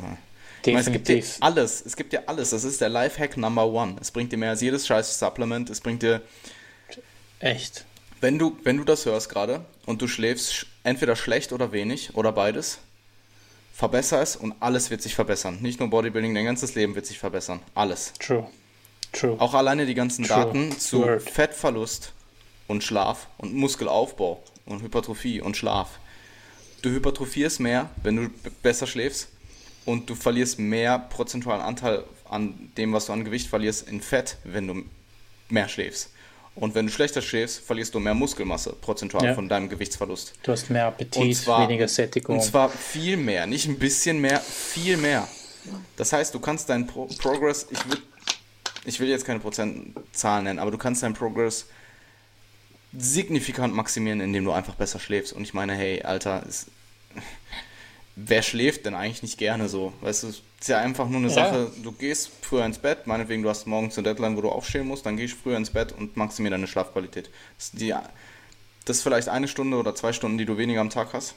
ich meine, es gibt dir alles. Es gibt dir alles. Das ist der Lifehack Number One. Es bringt dir mehr als jedes scheiß Supplement. Es bringt dir. Echt? Wenn du, wenn du das hörst gerade und du schläfst entweder schlecht oder wenig oder beides, verbessere es und alles wird sich verbessern. Nicht nur Bodybuilding, dein ganzes Leben wird sich verbessern. Alles. True. True. Auch alleine die ganzen True. Daten zu Word. Fettverlust und Schlaf und Muskelaufbau und Hypertrophie und Schlaf du hypertrophierst mehr, wenn du besser schläfst und du verlierst mehr prozentualen Anteil an dem, was du an Gewicht verlierst, in Fett, wenn du mehr schläfst. Und wenn du schlechter schläfst, verlierst du mehr Muskelmasse prozentual ja. von deinem Gewichtsverlust. Du hast mehr Appetit, zwar, weniger Sättigung. Und zwar viel mehr, nicht ein bisschen mehr, viel mehr. Das heißt, du kannst deinen Pro Progress, ich will, ich will jetzt keine Prozentzahlen nennen, aber du kannst deinen Progress signifikant maximieren, indem du einfach besser schläfst. Und ich meine, hey, Alter, ist, wer schläft denn eigentlich nicht gerne so? Weißt du, es ist ja einfach nur eine ja. Sache, du gehst früher ins Bett, meinetwegen du hast morgens eine Deadline, wo du aufstehen musst, dann gehst du früher ins Bett und maximier deine Schlafqualität. Das ist, die, das ist vielleicht eine Stunde oder zwei Stunden, die du weniger am Tag hast.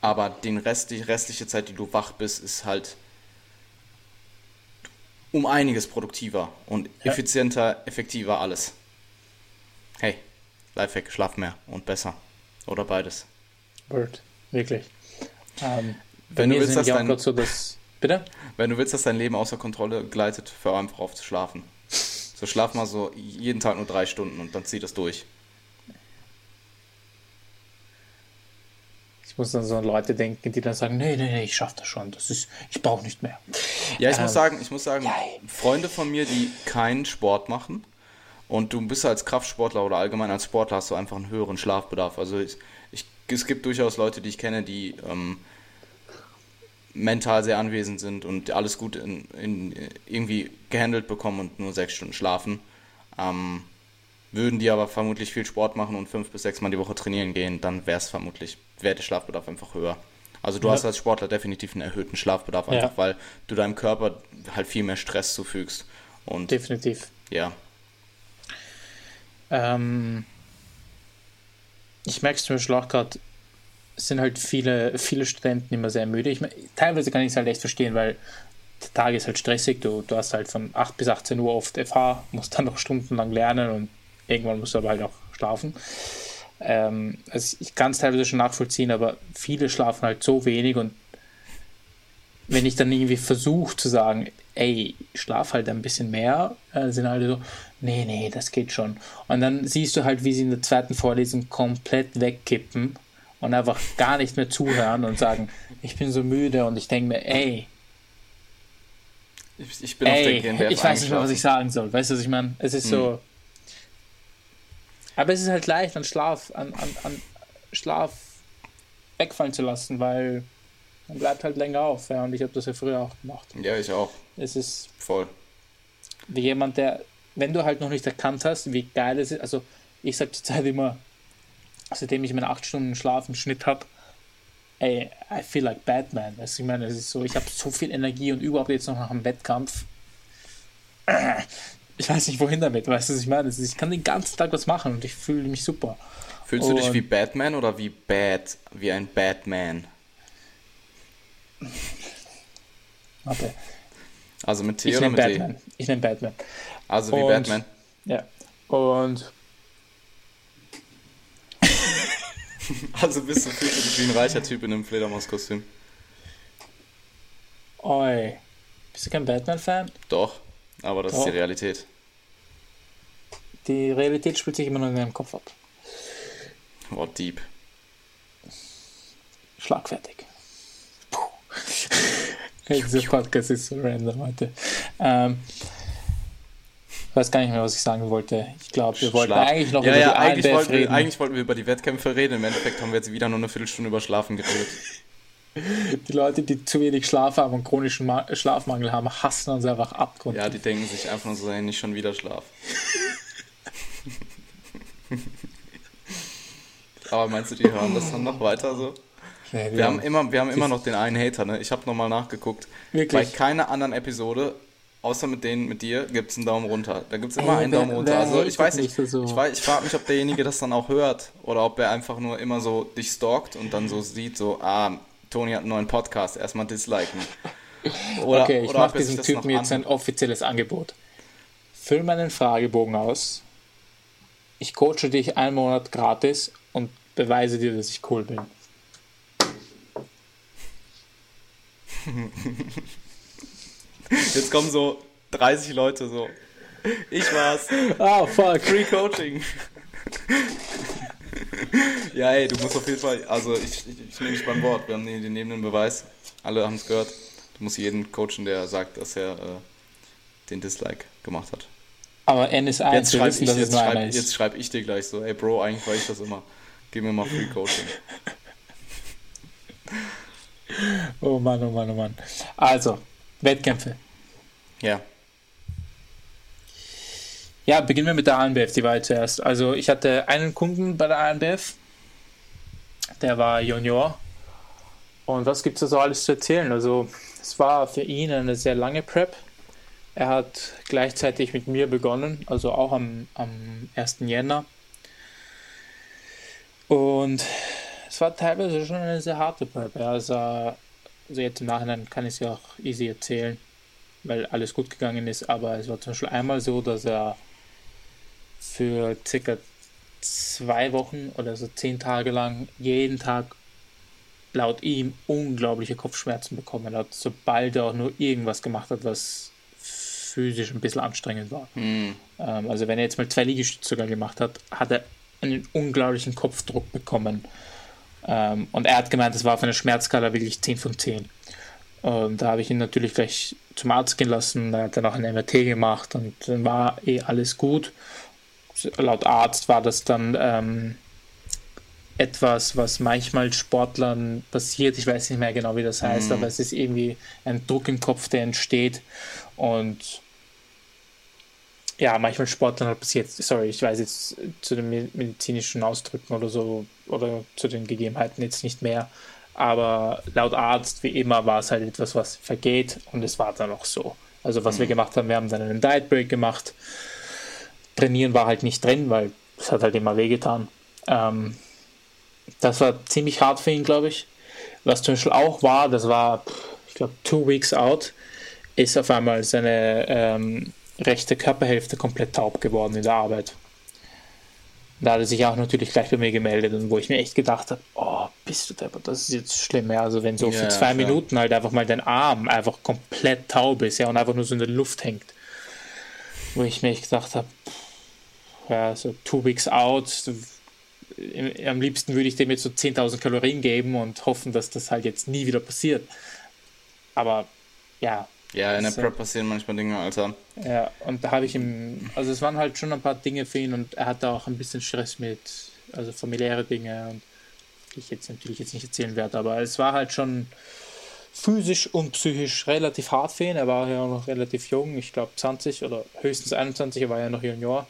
Aber den Rest, die restliche Zeit, die du wach bist, ist halt um einiges produktiver und ja. effizienter, effektiver alles. Lifehack, schlaf mehr und besser. Oder beides. Word, wirklich. Ähm, wenn du willst, dass dein, so das, bitte? Wenn du willst, dass dein Leben außer Kontrolle gleitet, hör einfach auf zu schlafen. So schlaf mal so jeden Tag nur drei Stunden und dann zieh das durch. Ich muss dann so an Leute denken, die dann sagen, nee, nee, nee, ich schaff das schon, das ist, ich brauche nicht mehr. Ja, ich ähm, muss sagen, ich muss sagen, Freunde von mir, die keinen Sport machen, und du bist als Kraftsportler oder allgemein als Sportler hast du einfach einen höheren Schlafbedarf. Also ich, ich, es gibt durchaus Leute, die ich kenne, die ähm, mental sehr anwesend sind und alles gut in, in, irgendwie gehandelt bekommen und nur sechs Stunden schlafen. Ähm, würden die aber vermutlich viel Sport machen und fünf bis sechs Mal die Woche trainieren gehen, dann wäre es vermutlich, wäre der Schlafbedarf einfach höher. Also du ja. hast als Sportler definitiv einen erhöhten Schlafbedarf, einfach ja. weil du deinem Körper halt viel mehr Stress zufügst. Und definitiv. Ja, ähm, ich merke es zum Beispiel auch gerade, es sind halt viele, viele Studenten immer sehr müde. Ich, teilweise kann ich es halt echt verstehen, weil der Tag ist halt stressig. Du, du hast halt von 8 bis 18 Uhr oft FH, musst dann noch stundenlang lernen und irgendwann musst du aber halt auch schlafen. Ähm, also ich kann es teilweise schon nachvollziehen, aber viele schlafen halt so wenig und wenn ich dann irgendwie versuche zu sagen, ey, schlaf halt ein bisschen mehr, äh, sind alle so, nee, nee, das geht schon. Und dann siehst du halt, wie sie in der zweiten Vorlesung komplett wegkippen und einfach gar nicht mehr zuhören und sagen, ich bin so müde und ich denke mir, ey, ich, ich bin ey, auf der GNBF Ich weiß nicht mehr, was ich sagen soll. Weißt du, was ich meine? Es ist hm. so. Aber es ist halt leicht an Schlaf, an, an, an Schlaf wegfallen zu lassen, weil man bleibt halt länger auf. Ja, und ich habe das ja früher auch gemacht. Ja, ich auch. Es ist voll. Wie jemand, der, wenn du halt noch nicht erkannt hast, wie geil es ist, also ich sage zur Zeit immer, seitdem ich meine 8 Stunden Schlaf im Schnitt habe, ey, I feel like Batman. Also ich meine, es ist so, ich habe so viel Energie und überhaupt jetzt noch nach einem Wettkampf. Ich weiß nicht, wohin damit, weißt du, was ich meine? Ich kann den ganzen Tag was machen und ich fühle mich super. Fühlst und du dich wie Batman oder wie Bad, wie ein Batman? Warte. Also mit T ich oder mit Batman. E? Ich nenne Batman. Also wie und, Batman. Ja. Und. also bist du, wie ein reicher Typ in einem Fledermauskostüm? Oi. Bist du kein Batman-Fan? Doch, aber das Doch. ist die Realität. Die Realität spielt sich immer nur in deinem Kopf ab. Oh, deep. Schlagfertig. Dieser Podcast ist so random heute. Ähm, ich weiß gar nicht mehr, was ich sagen wollte. Ich glaube, wir wollten Schlaf. eigentlich noch ja, über ja, die eigentlich wollten, reden. eigentlich wollten wir über die Wettkämpfe reden. Im Endeffekt haben wir jetzt wieder nur eine Viertelstunde über Schlafen geredet. Die Leute, die zu wenig Schlaf haben und chronischen Ma Schlafmangel haben, hassen uns einfach ab. Ja, die denken sich einfach nur so, hey, nicht schon wieder Schlaf. Aber meinst du, die hören das dann noch weiter so? Nee, wir, haben immer, wir haben immer noch den einen Hater, ne? Ich habe nochmal nachgeguckt. Wirklich? Bei keiner anderen Episode, außer mit denen mit dir, gibt es einen Daumen runter. Da gibt es immer Ey, einen wer, Daumen runter. Also ich weiß nicht, so. ich, ich frage mich, ob derjenige das dann auch hört oder ob er einfach nur immer so dich stalkt und dann so sieht, so, ah, Toni hat einen neuen Podcast, erstmal disliken. Oder, okay, ich mache diesem Typen jetzt ein offizielles Angebot. Füll meinen Fragebogen aus. Ich coache dich einen Monat gratis und beweise dir, dass ich cool bin. Jetzt kommen so 30 Leute so. Ich war's. Ah, oh, fuck. Free Coaching. ja, ey, du musst auf jeden Fall, also ich, ich, ich nehme dich beim Wort. Wir haben den, den Beweis. Alle haben es gehört. Du musst jeden coachen, der sagt, dass er äh, den Dislike gemacht hat. Aber N ist 1, jetzt schreibe ich, jetzt schreib, jetzt schreib ich dir gleich so, ey Bro, eigentlich war ich das immer. Gib mir mal Free Coaching. oh Mann, oh Mann, oh Mann. Also, Wettkämpfe. Ja. Ja, beginnen wir mit der ANBF, die war jetzt zuerst. Also ich hatte einen Kunden bei der ANBF, der war Junior. Und was gibt es da so alles zu erzählen? Also es war für ihn eine sehr lange Prep. Er hat gleichzeitig mit mir begonnen, also auch am, am 1. Jänner. Und es war teilweise schon eine sehr harte Prep. Also, also jetzt im Nachhinein kann ich es ja auch easy erzählen, weil alles gut gegangen ist. Aber es war zum Beispiel einmal so, dass er für circa zwei Wochen oder so zehn Tage lang jeden Tag laut ihm unglaubliche Kopfschmerzen bekommen hat, sobald er auch nur irgendwas gemacht hat, was physisch ein bisschen anstrengend war. Ähm, also wenn er jetzt mal zwei Liegestütze sogar gemacht hat, hat er einen unglaublichen Kopfdruck bekommen. Ähm, und er hat gemeint, das war auf einer Schmerzskala wirklich 10 von 10. Und da habe ich ihn natürlich gleich zum Arzt gehen lassen, da hat er noch ein MRT gemacht und dann war eh alles gut. Laut Arzt war das dann ähm, etwas, was manchmal Sportlern passiert. Ich weiß nicht mehr genau, wie das heißt, mhm. aber es ist irgendwie ein Druck im Kopf, der entsteht. Und ja, manchmal Sportlern halt passiert, sorry, ich weiß jetzt zu den medizinischen Ausdrücken oder so oder zu den Gegebenheiten jetzt nicht mehr, aber laut Arzt, wie immer, war es halt etwas, was vergeht und es war dann auch so. Also was mhm. wir gemacht haben, wir haben dann einen Diet Break gemacht. Trainieren war halt nicht drin, weil es hat halt immer wehgetan. Ähm, das war ziemlich hart für ihn, glaube ich. Was zum Beispiel auch war, das war, ich glaube, two weeks out, ist auf einmal seine ähm, rechte Körperhälfte komplett taub geworden in der Arbeit. Da hat er sich auch natürlich gleich bei mir gemeldet und wo ich mir echt gedacht habe, oh, bist du deppert, das ist jetzt schlimm, ja. Also wenn so ja, für zwei klar. Minuten halt einfach mal dein Arm einfach komplett taub ist, ja, und einfach nur so in der Luft hängt. Wo ich mir echt gedacht habe, ja, so two weeks out, am liebsten würde ich dem jetzt so 10.000 Kalorien geben und hoffen, dass das halt jetzt nie wieder passiert. Aber ja, ja, in der so. Prep passieren manchmal Dinge, Alter. Ja, und da habe ich ihm, also es waren halt schon ein paar Dinge für ihn und er hatte auch ein bisschen Stress mit, also familiäre Dinge und die ich jetzt natürlich jetzt nicht erzählen werde, aber es war halt schon physisch und psychisch relativ hart für ihn. Er war ja noch relativ jung, ich glaube 20 oder höchstens 21, er war ja noch Junior.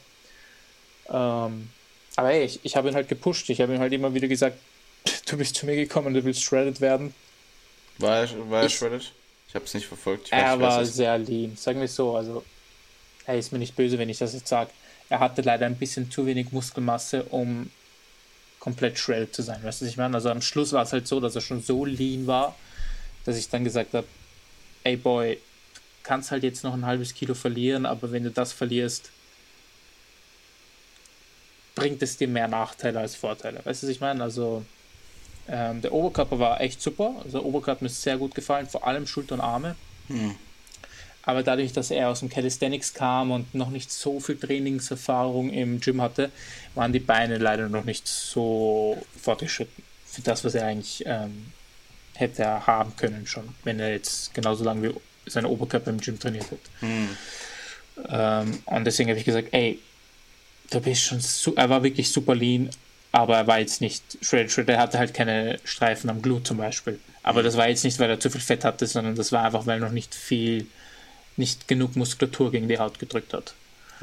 Ähm, aber ey, ich, ich habe ihn halt gepusht. Ich habe ihm halt immer wieder gesagt, du bist zu mir gekommen, du willst shredded werden. War er, war er ich, shredded? Ich habe es nicht verfolgt. er war sehr lean, sagen wir so. Also, er ist mir nicht böse, wenn ich das jetzt sage. Er hatte leider ein bisschen zu wenig Muskelmasse, um komplett shredded zu sein. Weißt du, was ich meine? Also am Schluss war es halt so, dass er schon so lean war, dass ich dann gesagt habe, ey Boy, du kannst halt jetzt noch ein halbes Kilo verlieren, aber wenn du das verlierst, bringt es dir mehr Nachteile als Vorteile. Weißt du, was ich meine? Also ähm, der Oberkörper war echt super. Also der Oberkörper mir sehr gut gefallen, vor allem Schulter und Arme. Hm. Aber dadurch, dass er aus dem Calisthenics kam und noch nicht so viel Trainingserfahrung im Gym hatte, waren die Beine leider noch nicht so fortgeschritten für das, was er eigentlich ähm, hätte haben können schon, wenn er jetzt genauso lange wie sein Oberkörper im Gym trainiert hat. Hm. Ähm, und deswegen habe ich gesagt, ey, du bist schon, er war wirklich super lean, aber er war jetzt nicht shredded, shredded. Er hatte halt keine Streifen am Glut zum Beispiel. Aber das war jetzt nicht, weil er zu viel Fett hatte, sondern das war einfach, weil er noch nicht viel nicht genug Muskulatur gegen die Haut gedrückt hat.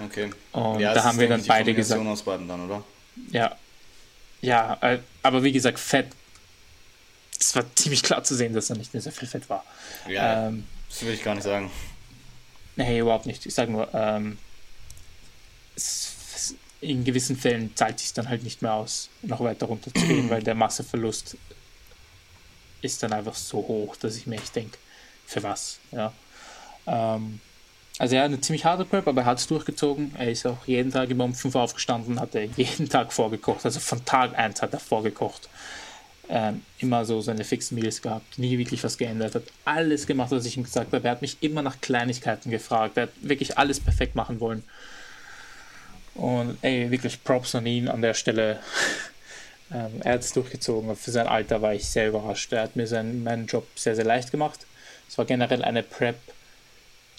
Okay. Und ja, da haben wir dann beide gesagt. Aus beiden dann, oder? Ja. Ja, äh, aber wie gesagt, Fett. Es war ziemlich klar zu sehen, dass er nicht mehr sehr viel Fett war. Ja, ähm, das will ich gar nicht sagen. Nee, überhaupt nicht. Ich sage nur, ähm, es, in gewissen Fällen zahlt sich dann halt nicht mehr aus, noch weiter runter zu gehen, weil der Masseverlust ist dann einfach so hoch, dass ich mir echt denke, für was? Ja. Ähm, also er hat eine ziemlich harte Prep, aber er hat es durchgezogen. Er ist auch jeden Tag immer um 5 Uhr aufgestanden, hat er jeden Tag vorgekocht. Also von Tag 1 hat er vorgekocht. Ähm, immer so seine fixen Meals gehabt, nie wirklich was geändert, hat alles gemacht, was ich ihm gesagt habe. Er hat mich immer nach Kleinigkeiten gefragt. Er hat wirklich alles perfekt machen wollen. Und ey, wirklich Props an ihn an der Stelle. ähm, er hat es durchgezogen. Für sein Alter war ich sehr überrascht. Er hat mir seinen, meinen Job sehr, sehr leicht gemacht. Es war generell eine Prep,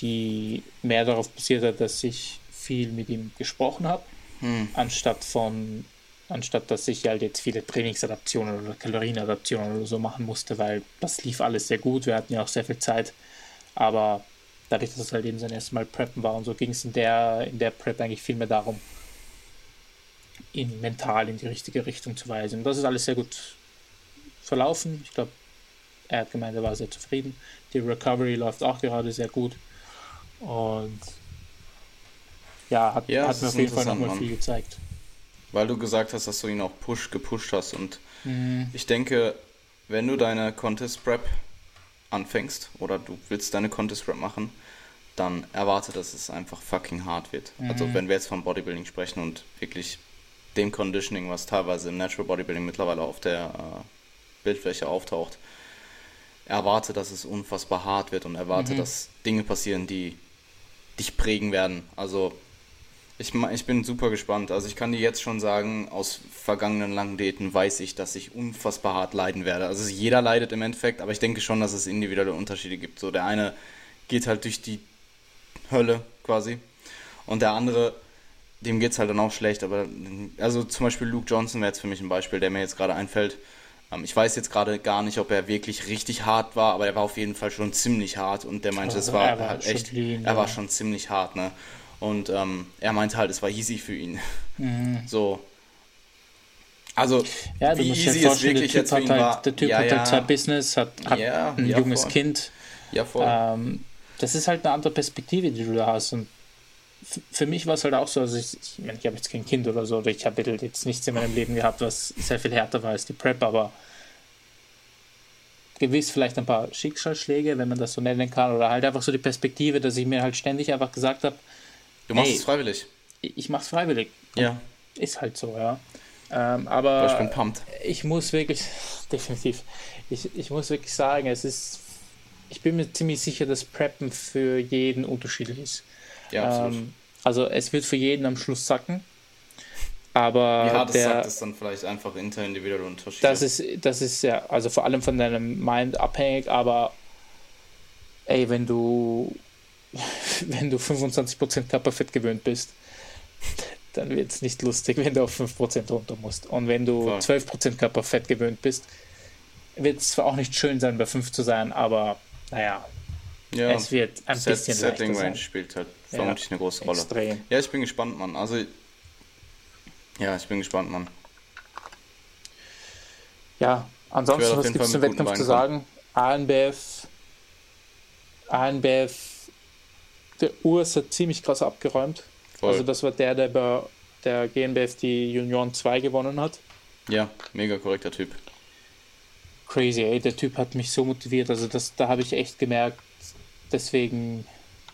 die mehr darauf basiert hat, dass ich viel mit ihm gesprochen habe, hm. anstatt von anstatt dass ich halt jetzt viele Trainingsadaptionen oder Kalorienadaptionen oder so machen musste, weil das lief alles sehr gut. Wir hatten ja auch sehr viel Zeit, aber dadurch, dass es halt eben sein erstes Mal Preppen war und so ging es in der, in der Prep eigentlich viel mehr darum, ihn mental in die richtige Richtung zu weisen. Und das ist alles sehr gut verlaufen. Ich glaube, er hat gemeint, er war sehr zufrieden. Die Recovery läuft auch gerade sehr gut. Und ja, hat, ja, hat mir auf jeden Fall nochmal viel gezeigt. Weil du gesagt hast, dass du ihn auch push, gepusht hast. Und mhm. ich denke, wenn du deine Contest Prep anfängst oder du willst deine Contest Prep machen, dann erwarte, dass es einfach fucking hart wird. Mhm. Also wenn wir jetzt von Bodybuilding sprechen und wirklich dem Conditioning, was teilweise im Natural Bodybuilding mittlerweile auf der äh, Bildfläche auftaucht, erwarte, dass es unfassbar hart wird und erwarte, mhm. dass Dinge passieren, die dich prägen werden. Also ich, ich bin super gespannt. Also ich kann dir jetzt schon sagen, aus vergangenen langen Daten weiß ich, dass ich unfassbar hart leiden werde. Also jeder leidet im Endeffekt, aber ich denke schon, dass es individuelle Unterschiede gibt. So der eine geht halt durch die Hölle quasi und der andere, dem geht es halt dann auch schlecht. Aber also zum Beispiel Luke Johnson wäre jetzt für mich ein Beispiel, der mir jetzt gerade einfällt. Ähm, ich weiß jetzt gerade gar nicht, ob er wirklich richtig hart war, aber er war auf jeden Fall schon ziemlich hart und der meinte, also, es war, war halt echt, lean, er war schon ziemlich hart, ne? Und ähm, er meinte halt, es war easy für ihn. Mhm. So. Also, ja, wie easy es wirklich jetzt für ihn halt, war. Der Typ ja, hat ja. halt zwei Business, hat, hat ja, ein junges voll. Kind. Ja, voll. Ähm, das ist halt eine andere Perspektive, die du da hast. Und für mich war es halt auch so, also ich, ich, meine, ich habe jetzt kein Kind oder so, oder ich habe jetzt nichts in meinem Leben gehabt, was sehr viel härter war als die Prep, aber gewiss vielleicht ein paar Schicksalsschläge, wenn man das so nennen kann, oder halt einfach so die Perspektive, dass ich mir halt ständig einfach gesagt habe, du machst hey, es freiwillig. Ich mache es freiwillig. Ja. Ist halt so, ja. Ähm, aber ich bin pumped. Ich muss wirklich, definitiv, ich, ich muss wirklich sagen, es ist, ich bin mir ziemlich sicher, dass Preppen für jeden unterschiedlich ist. Ja, absolut. Ähm, also es wird für jeden am Schluss sacken. Aber Wie hart der, es sagt, ist dann vielleicht einfach interindividuell unterschiedlich. Das ist, das ist ja, also vor allem von deinem Mind abhängig, aber ey, wenn du wenn du 25% Körperfett gewöhnt bist, dann wird es nicht lustig, wenn du auf 5% runter musst. Und wenn du Voll. 12% Körperfett gewöhnt bist, wird es zwar auch nicht schön sein, bei 5 zu sein, aber naja, ja, es wird ein Set, bisschen Setting Range spielt halt vermutlich ja, eine große Rolle. Extrem. Ja, ich bin gespannt, Mann. Also, ja, ich bin gespannt, Mann. Ja, ansonsten, was gibt es zum Wettkampf zu sagen? ANBF, ANBF, der Urs hat ziemlich krass abgeräumt. Voll. Also das war der, der bei der GNBF die Junioren 2 gewonnen hat. Ja, mega korrekter Typ. Crazy, ey, der Typ hat mich so motiviert. Also das, da habe ich echt gemerkt, deswegen,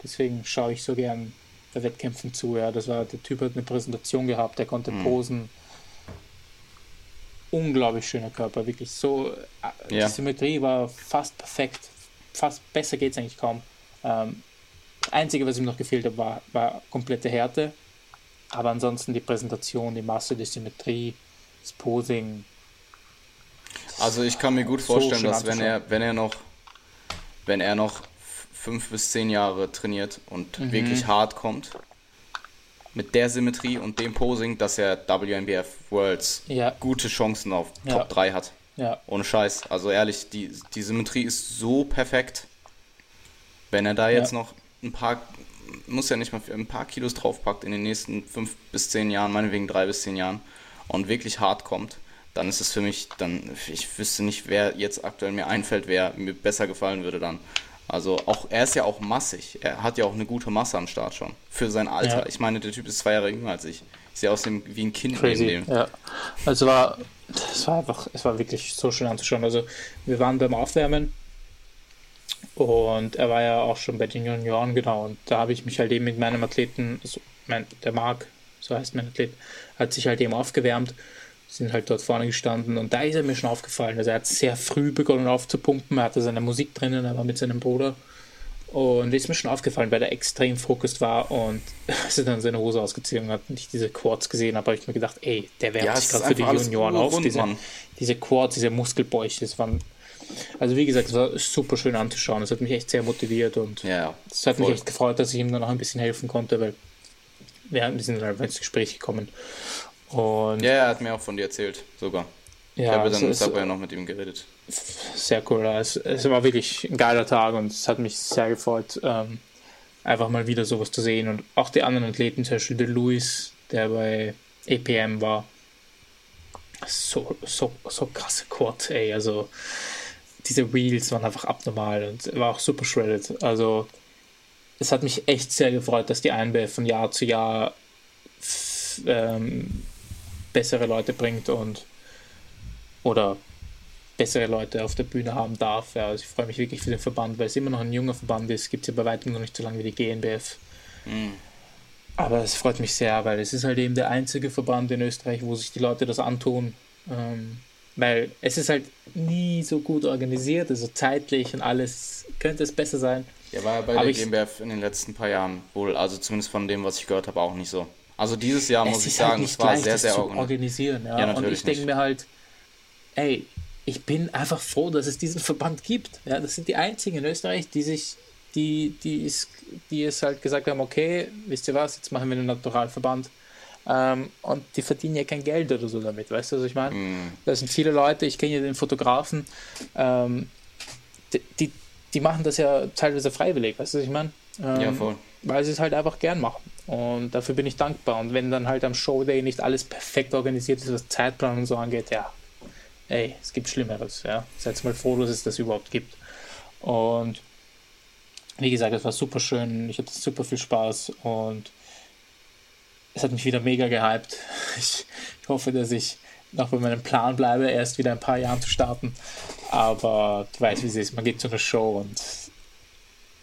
deswegen schaue ich so gern bei Wettkämpfen zu. Ja, das war, der Typ hat eine Präsentation gehabt, der konnte mhm. posen. Unglaublich schöner Körper, wirklich so. Äh, ja. Die Symmetrie war fast perfekt. Fast besser geht es eigentlich kaum. Ähm, das Einzige, was ihm noch gefehlt hat, war, war komplette Härte. Aber ansonsten die Präsentation, die Masse, die Symmetrie, das Posing. Also ich kann mir gut vorstellen, so dass wenn er, wenn er noch, wenn er noch fünf bis zehn Jahre trainiert und mhm. wirklich hart kommt, mit der Symmetrie und dem Posing, dass er WNBF Worlds ja. gute Chancen auf ja. Top 3 hat. Ja. Ohne Scheiß. Also ehrlich, die, die Symmetrie ist so perfekt. Wenn er da jetzt noch ein paar, muss ja nicht mal ein paar Kilos draufpackt in den nächsten fünf bis zehn Jahren, meinetwegen drei bis zehn Jahren und wirklich hart kommt, dann ist es für mich, dann, ich wüsste nicht, wer jetzt aktuell mir einfällt, wer mir besser gefallen würde dann. Also auch, er ist ja auch massig. Er hat ja auch eine gute Masse am Start schon. Für sein Alter. Ja. Ich meine, der Typ ist zwei Jahre jünger als ich. Ich sehe aus dem wie ein Kind Crazy. neben dem. Ja. Also war, es war einfach, es war wirklich so schön anzuschauen. Also wir waren beim Aufwärmen und er war ja auch schon bei den Junioren, genau. Und da habe ich mich halt eben mit meinem Athleten, also mein, der Marc, so heißt mein Athlet, hat sich halt eben aufgewärmt sind halt dort vorne gestanden und da ist er mir schon aufgefallen. Also er hat sehr früh begonnen aufzupumpen, er hatte seine Musik drinnen, er war mit seinem Bruder und ist mir schon aufgefallen, weil er extrem fokussiert war und als er dann seine Hose ausgezogen hat und ich diese Quads gesehen habe, habe ich mir gedacht, ey, der wärmt ja, sich gerade für die Junioren auf. Rund, diese, diese Quads, diese Muskelbäuche, das waren also wie gesagt, es war super schön anzuschauen. Es hat mich echt sehr motiviert und ja, es hat voll. mich echt gefreut, dass ich ihm dann auch ein bisschen helfen konnte, weil wir sind dann ins Gespräch gekommen. Und ja, er hat mir auch von dir erzählt, sogar. Ja, ich habe dann also Subway noch mit ihm geredet. Sehr cool. Es, es, war wirklich ein geiler Tag und es hat mich sehr gefreut, ähm, einfach mal wieder sowas zu sehen. Und auch die anderen Athleten, zum Beispiel der Luis, der bei EPM war. So, so, so krasse Quad, ey. Also diese Wheels waren einfach abnormal und war auch super shredded. Also es hat mich echt sehr gefreut, dass die INBF von Jahr zu Jahr ähm, bessere Leute bringt und oder bessere Leute auf der Bühne haben darf. Ja, also ich freue mich wirklich für den Verband, weil es immer noch ein junger Verband ist. Gibt es ja bei weitem noch nicht so lange wie die GNBF. Mhm. Aber es freut mich sehr, weil es ist halt eben der einzige Verband in Österreich, wo sich die Leute das antun. Ähm, weil es ist halt nie so gut organisiert, also zeitlich und alles könnte es besser sein. Ja, war ja bei Aber der GmbF in den letzten paar Jahren wohl, also zumindest von dem, was ich gehört habe, auch nicht so. Also dieses Jahr es muss ich halt sagen, es war sehr, sehr organisiert. organisieren. Ja. ja und ich denke mir halt, ey, ich bin einfach froh, dass es diesen Verband gibt. Ja, das sind die einzigen in Österreich, die sich, die, die, ist, die es halt gesagt haben, okay, wisst ihr was, jetzt machen wir einen Naturalverband. Ähm, und die verdienen ja kein Geld oder so damit, weißt du, was ich meine? Mm. Da sind viele Leute, ich kenne ja den Fotografen, ähm, die, die, die, machen das ja teilweise freiwillig, weißt du, was ich meine? Ähm, ja, voll. Weil sie es halt einfach gern machen. Und dafür bin ich dankbar. Und wenn dann halt am Showday nicht alles perfekt organisiert ist, was Zeitplan und so angeht, ja, ey, es gibt Schlimmeres. Ja. Seid mal froh, dass es das überhaupt gibt. Und wie gesagt, es war super schön. Ich hatte super viel Spaß und es hat mich wieder mega gehypt. Ich, ich hoffe, dass ich noch bei meinem Plan bleibe, erst wieder ein paar Jahren zu starten. Aber du weißt, wie es ist. Man geht zu einer Show und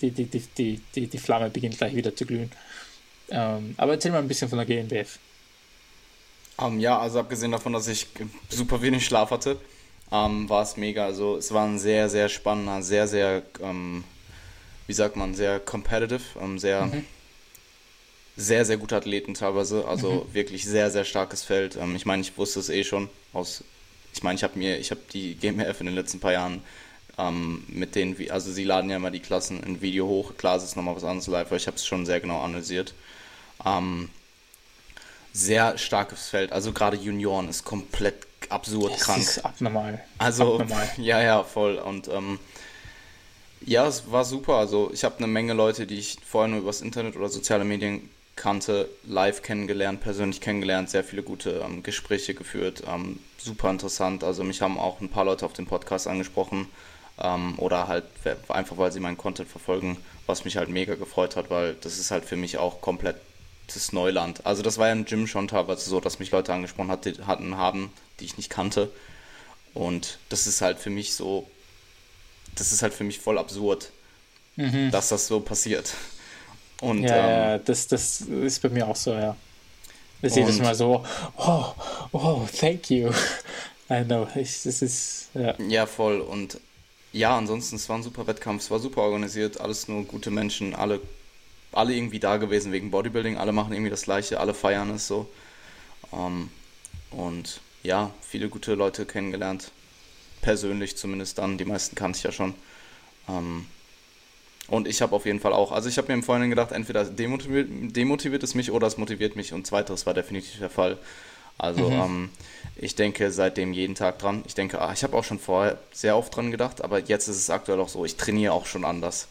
die, die, die, die, die, die Flamme beginnt gleich wieder zu glühen. Ähm, aber erzähl mal ein bisschen von der GNBF. Um, ähm, ja, also abgesehen davon, dass ich super wenig Schlaf hatte, ähm, war es mega. Also es war ein sehr, sehr spannender, sehr, sehr, ähm, wie sagt man, sehr competitive, sehr, mhm. sehr, sehr gute Athleten teilweise. Also mhm. wirklich sehr, sehr starkes Feld. ich meine, ich wusste es eh schon aus, ich meine, ich habe mir, ich habe die GmbF in den letzten paar Jahren mit denen, also sie laden ja immer die Klassen in Video hoch. Klar, es ist nochmal was anderes live, aber ich habe es schon sehr genau analysiert. Ähm, sehr starkes Feld. Also gerade Junioren ist komplett absurd Das krank. ist abnormal. Also, Abnormal. ja, ja, voll. Und ähm, ja, es war super. Also, ich habe eine Menge Leute, die ich vorher nur übers Internet oder soziale Medien kannte, live kennengelernt, persönlich kennengelernt, sehr viele gute ähm, Gespräche geführt. Ähm, super interessant. Also, mich haben auch ein paar Leute auf dem Podcast angesprochen. Ähm, oder halt einfach, weil sie meinen Content verfolgen, was mich halt mega gefreut hat, weil das ist halt für mich auch komplett das Neuland. Also, das war ja im Gym schon teilweise so, dass mich Leute angesprochen hat, die, hatten, haben, die ich nicht kannte. Und das ist halt für mich so, das ist halt für mich voll absurd, dass das so passiert. Und Mhm. Ja, ähm, ja, das, das ist bei mir auch so, ja. Das ist jedes Mal so, oh, oh, thank you. I know, das ist, ja. ja, voll. Und ja, ansonsten, es war ein super Wettkampf, es war super organisiert, alles nur gute Menschen, alle, alle irgendwie da gewesen wegen Bodybuilding, alle machen irgendwie das Gleiche, alle feiern es so. Ähm, und ja, viele gute Leute kennengelernt, persönlich zumindest dann, die meisten kannte ich ja schon. Ähm, und ich habe auf jeden Fall auch, also ich habe mir im Vorhinein gedacht, entweder demotiviert, demotiviert es mich oder es motiviert mich und zweiteres war definitiv der Fall. Also ähm, ich denke seitdem jeden Tag dran. Ich denke, ah, ich habe auch schon vorher sehr oft dran gedacht, aber jetzt ist es aktuell auch so, ich trainiere auch schon anders.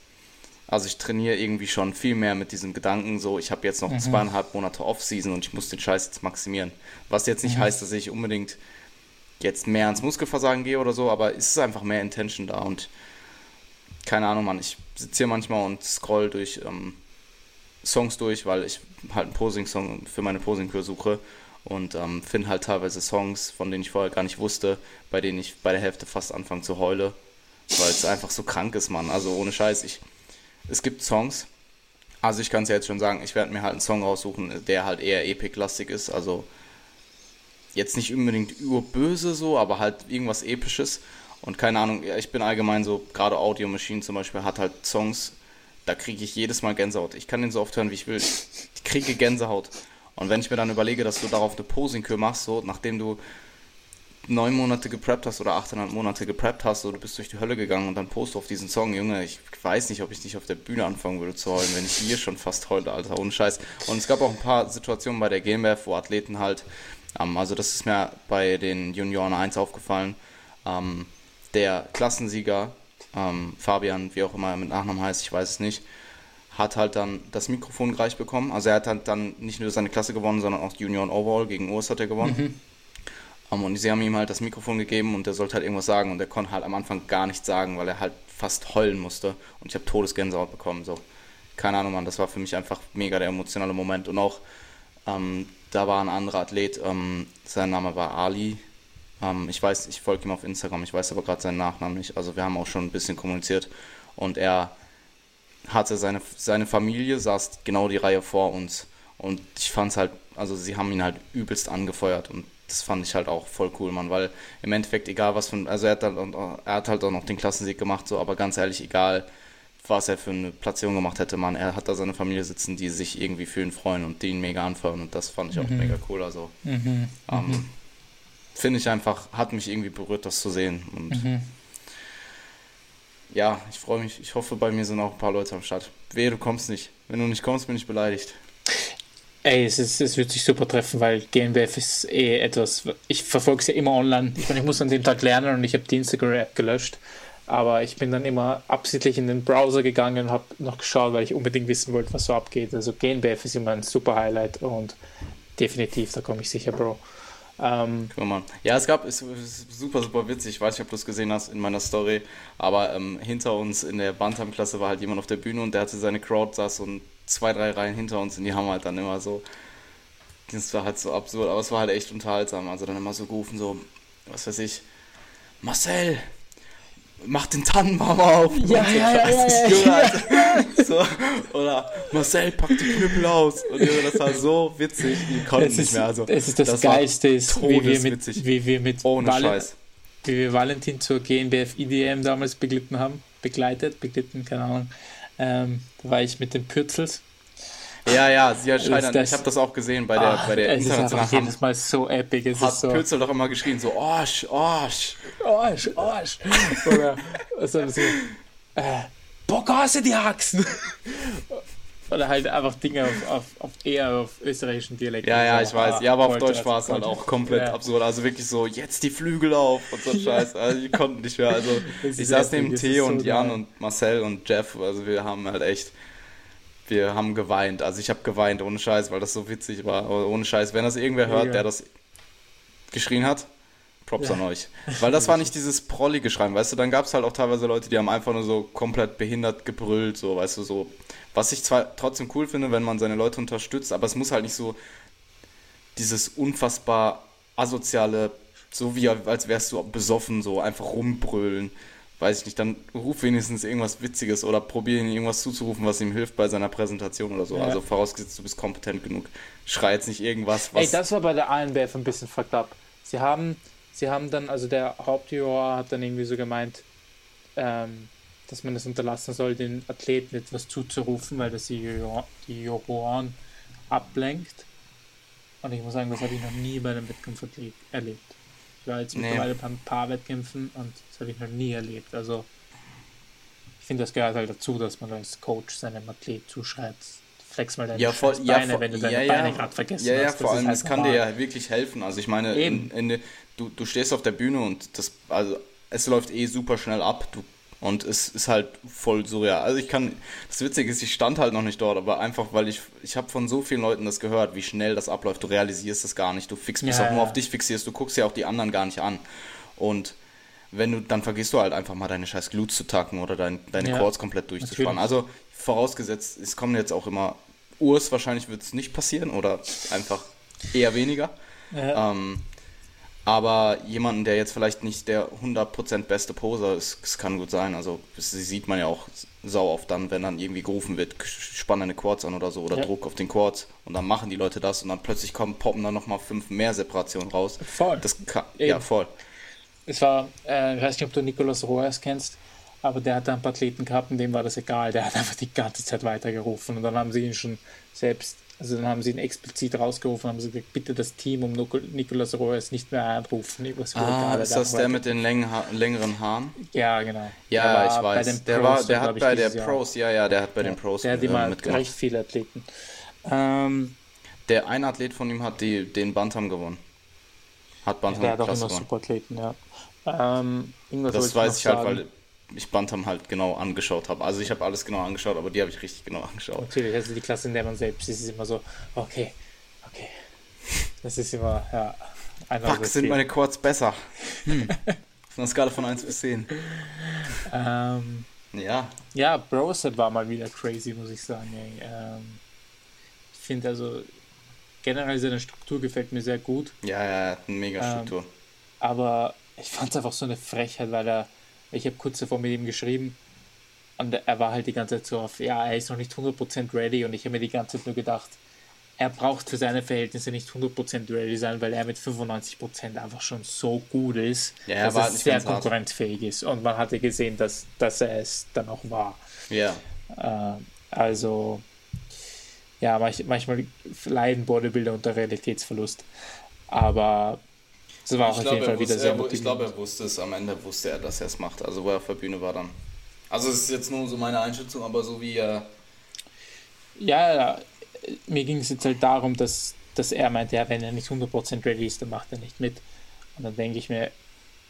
Also ich trainiere irgendwie schon viel mehr mit diesem Gedanken, so ich habe jetzt noch zweieinhalb Monate Off-Season und ich muss den Scheiß jetzt maximieren. Was jetzt nicht heißt, dass ich unbedingt jetzt mehr ans Muskelversagen gehe oder so, aber es ist einfach mehr Intention da und keine Ahnung, Mann, ich sitze hier manchmal und scroll durch ähm, Songs durch, weil ich halt einen Posing-Song für meine Posing-Kur suche und ähm, finde halt teilweise Songs, von denen ich vorher gar nicht wusste, bei denen ich bei der Hälfte fast anfange zu heulen, weil es einfach so krank ist, Mann. Also ohne Scheiß, ich, es gibt Songs, also ich kann es ja jetzt schon sagen, ich werde mir halt einen Song raussuchen, der halt eher epic-lastig ist, also jetzt nicht unbedingt überböse so, aber halt irgendwas Episches. Und keine Ahnung, ich bin allgemein so, gerade Audio Machine zum Beispiel hat halt Songs, da kriege ich jedes Mal Gänsehaut. Ich kann den so oft hören, wie ich will. Ich kriege Gänsehaut. Und wenn ich mir dann überlege, dass du darauf eine Posing-Kür machst, so nachdem du neun Monate gepreppt hast oder achteinhalb Monate gepreppt hast, so du bist durch die Hölle gegangen und dann post du auf diesen Song, Junge, ich weiß nicht, ob ich nicht auf der Bühne anfangen würde zu heulen, wenn ich hier schon fast heule, Alter, ohne Scheiß. Und es gab auch ein paar Situationen bei der GmbF, wo Athleten halt, ähm, also das ist mir bei den Junioren 1 aufgefallen, ähm, der Klassensieger, ähm, Fabian, wie auch immer er mit Nachnamen heißt, ich weiß es nicht, hat halt dann das Mikrofon gereicht bekommen. Also er hat halt dann nicht nur seine Klasse gewonnen, sondern auch Junioren Overall gegen Urs hat er gewonnen. Um, und sie haben ihm halt das Mikrofon gegeben und der sollte halt irgendwas sagen und der konnte halt am Anfang gar nichts sagen, weil er halt fast heulen musste und ich habe Todesgänsehaut bekommen. So, keine Ahnung, Mann, das war für mich einfach mega der emotionale Moment und auch ähm, da war ein anderer Athlet, ähm, sein Name war Ali. Ähm, ich weiß, ich folge ihm auf Instagram, ich weiß aber gerade seinen Nachnamen nicht. Also wir haben auch schon ein bisschen kommuniziert und er hatte seine, seine Familie, saß genau die Reihe vor uns und ich fand es halt, also sie haben ihn halt übelst angefeuert und das fand ich halt auch voll cool, Mann, weil im Endeffekt egal was von, also er hat, halt, auch- er hat halt auch noch den Klassensieg gemacht, so, aber ganz ehrlich, egal was er für eine Platzierung gemacht hätte, Mann, er hat da seine Familie sitzen, die sich irgendwie für ihn freuen und die ihn mega anfeuern und das fand ich auch mega cool, also Mhm. ähm, finde ich einfach, hat mich irgendwie berührt, das zu sehen und Mhm. Ja, ich freue mich, ich hoffe, bei mir sind auch ein paar Leute am Start. Wehe, du kommst nicht. Wenn du nicht kommst, bin ich beleidigt. Ey, es, ist, es wird sich super treffen, weil GNBF ist eh etwas, ich verfolge es ja immer online. Ich meine, ich muss an dem Tag lernen und ich habe die Instagram-App gelöscht. Aber ich bin dann immer absichtlich in den Browser gegangen und habe noch geschaut, weil ich unbedingt wissen wollte, was so abgeht. Also GNBF ist immer ein super Highlight und definitiv, da komme ich sicher, Bro. Ähm, Guck mal. Ja, es gab, es ist super, super witzig. Ich weiß nicht, ob du es gesehen hast in meiner Story, aber ähm, hinter uns in der Bantam-Klasse war halt jemand auf der Bühne und der hatte seine Crowd, saß und zwei, drei Reihen hinter uns und die haben halt dann immer so, das war halt so absurd, aber es war halt echt unterhaltsam. Also dann immer so gerufen, so, was weiß ich, Marcel, mach den Tannenbaum auf. Ja, so ja, ja, ja. So, oder Marcel, pack die Knüppel aus. Und das war so witzig, die konnten es, nicht mehr. Also, es ist das, das Geilste, ist, wie wir mit, wie wir mit Ohne Valen- Scheiß. wie wir Valentin zur GNBF IDM damals beglitten haben, begleitet, beglitten, keine Ahnung. Ähm, da war ich mit den Pürzels. Ja, ja, sie hat Ist scheitern. das- Ich habe das auch gesehen bei der, Ach, bei der es ist internationalen. jedes Mal so epic. Es Hat ist so, Pürzel doch immer geschrien, so Orsch, Orsch. Arsch, Arsch. Oder so, äh, Bock hast du die Haxen. Oder halt einfach Dinge auf, auf, auf eher auf österreichischen Dialekt. Ja, ja, ich weiß. Ah, ja, aber auf Deutsch war es halt auch komplett ja. absurd. Also wirklich so, jetzt die Flügel auf und so Scheiß. Also ich konnte nicht mehr. Also ich saß neben Theo und so Jan geil. und Marcel und Jeff. Also wir haben halt echt, wir haben geweint. Also ich habe geweint, ohne Scheiß, weil das so witzig war. Aber ohne Scheiß, wenn das irgendwer hört, der das geschrien hat, Props ja. an euch. Weil das war nicht dieses prollige Schreien, weißt du, dann gab es halt auch teilweise Leute, die haben einfach nur so komplett behindert gebrüllt, so, weißt du, so. Was ich zwar trotzdem cool finde, wenn man seine Leute unterstützt, aber es muss halt nicht so dieses unfassbar asoziale, so wie als wärst du besoffen, so einfach rumbrüllen. Weiß ich nicht, dann ruf wenigstens irgendwas Witziges oder probier ihn irgendwas zuzurufen, was ihm hilft bei seiner Präsentation oder so. Ja. Also vorausgesetzt, du bist kompetent genug. Schrei jetzt nicht irgendwas, was. Ey, das war bei der ANBF ein bisschen fucked up. Sie haben sie haben dann, also der Hauptjuror hat dann irgendwie so gemeint, ähm, dass man es unterlassen soll, den Athleten etwas zuzurufen, weil das die, Juror, die Juroren ablenkt. Und ich muss sagen, das habe ich noch nie bei einem Wettkampf erlebt. Ich war jetzt mittlerweile nee. bei ein paar Wettkämpfen und das habe ich noch nie erlebt. Also ich finde, das gehört halt dazu, dass man als Coach seinem Athlet zuschreibt, flex mal deine ja, voll, ja, Beine, wenn du deine ja, Beine gerade vergessen ja, hast. Ja, vor allem, halt es kann dir ja wirklich helfen. Also ich meine, in, in, du, du stehst auf der Bühne und das, also es läuft eh super schnell ab. Du, und es ist halt voll surreal. Also ich kann, das Witzige ist, ich stand halt noch nicht dort, aber einfach, weil ich, ich habe von so vielen Leuten das gehört, wie schnell das abläuft. Du realisierst das gar nicht. Du fix, bist ja, auch nur auf dich fixierst. Du guckst ja auch die anderen gar nicht an. Und wenn du, dann vergisst du halt einfach mal deine scheiß Glutes zu tacken oder dein, deine ja, Chords komplett durchzuspannen. Also vorausgesetzt, es kommen jetzt auch immer Urs, wahrscheinlich wird es nicht passieren oder einfach eher weniger. Ja. Ähm, aber jemanden, der jetzt vielleicht nicht der 100% beste Poser ist, das kann gut sein. Also, das sieht man ja auch sau oft dann, wenn dann irgendwie gerufen wird, spann deine Quads an oder so oder ja. Druck auf den Quads und dann machen die Leute das und dann plötzlich kommen, poppen dann nochmal fünf mehr Separationen raus. Voll. Das kann, ja, voll. Es war, äh, ich weiß nicht, ob du Nicolas Roers kennst, aber der hat da ein paar Athleten gehabt und dem war das egal. Der hat einfach die ganze Zeit weitergerufen und dann haben sie ihn schon selbst also dann haben sie ihn explizit rausgerufen, haben sie gesagt, bitte das Team um Nicolas Royes nicht mehr anrufen. Ah, ist das der mit den längeren Haaren? Ja, genau. Ja, ich weiß. Der, war, der hat bei der Pros, ja, ja, der hat bei den Pros der hat immer äh, mitgemacht. recht viele Athleten. Ähm, der eine Athlet von ihm hat die, den Bantam gewonnen. Hat Bantam ja, Der hat auch immer Superathleten, ja. Ähm, das weiß ich halt, weil ich Bantam halt genau angeschaut habe. Also ich habe alles genau angeschaut, aber die habe ich richtig genau angeschaut. Natürlich, also die Klasse, in der man selbst ist, ist immer so, okay, okay. Das ist immer, ja. Fuck, sind meine Chords besser. Hm. Auf einer Skala von 1 bis 10. Ähm, ja. Ja, Broset war mal wieder crazy, muss ich sagen. Ähm, ich finde also, generell seine Struktur gefällt mir sehr gut. Ja, ja, er hat eine mega ähm, Struktur. Ähm, aber ich fand es einfach so eine Frechheit, weil er ich habe kurz davor mit ihm geschrieben und er war halt die ganze Zeit so auf, ja, er ist noch nicht 100% ready und ich habe mir die ganze Zeit nur gedacht, er braucht für seine Verhältnisse nicht 100% ready sein, weil er mit 95% einfach schon so gut ist, ja, dass er sehr konkurrenzfähig ist. Und man hatte gesehen, dass, dass er es dann auch war. Ja. Äh, also, ja, manchmal leiden Bodybuilder unter Realitätsverlust. Aber das war auch ich auf jeden Fall wieder sehr motivierend. Ich glaube, er wusste es, am Ende wusste er, dass er es macht. Also wo er auf der Bühne war dann. Also es ist jetzt nur so meine Einschätzung, aber so wie er... Ja, ja, mir ging es jetzt halt darum, dass, dass er meinte, ja, wenn er nicht 100% ready ist, dann macht er nicht mit. Und dann denke ich mir,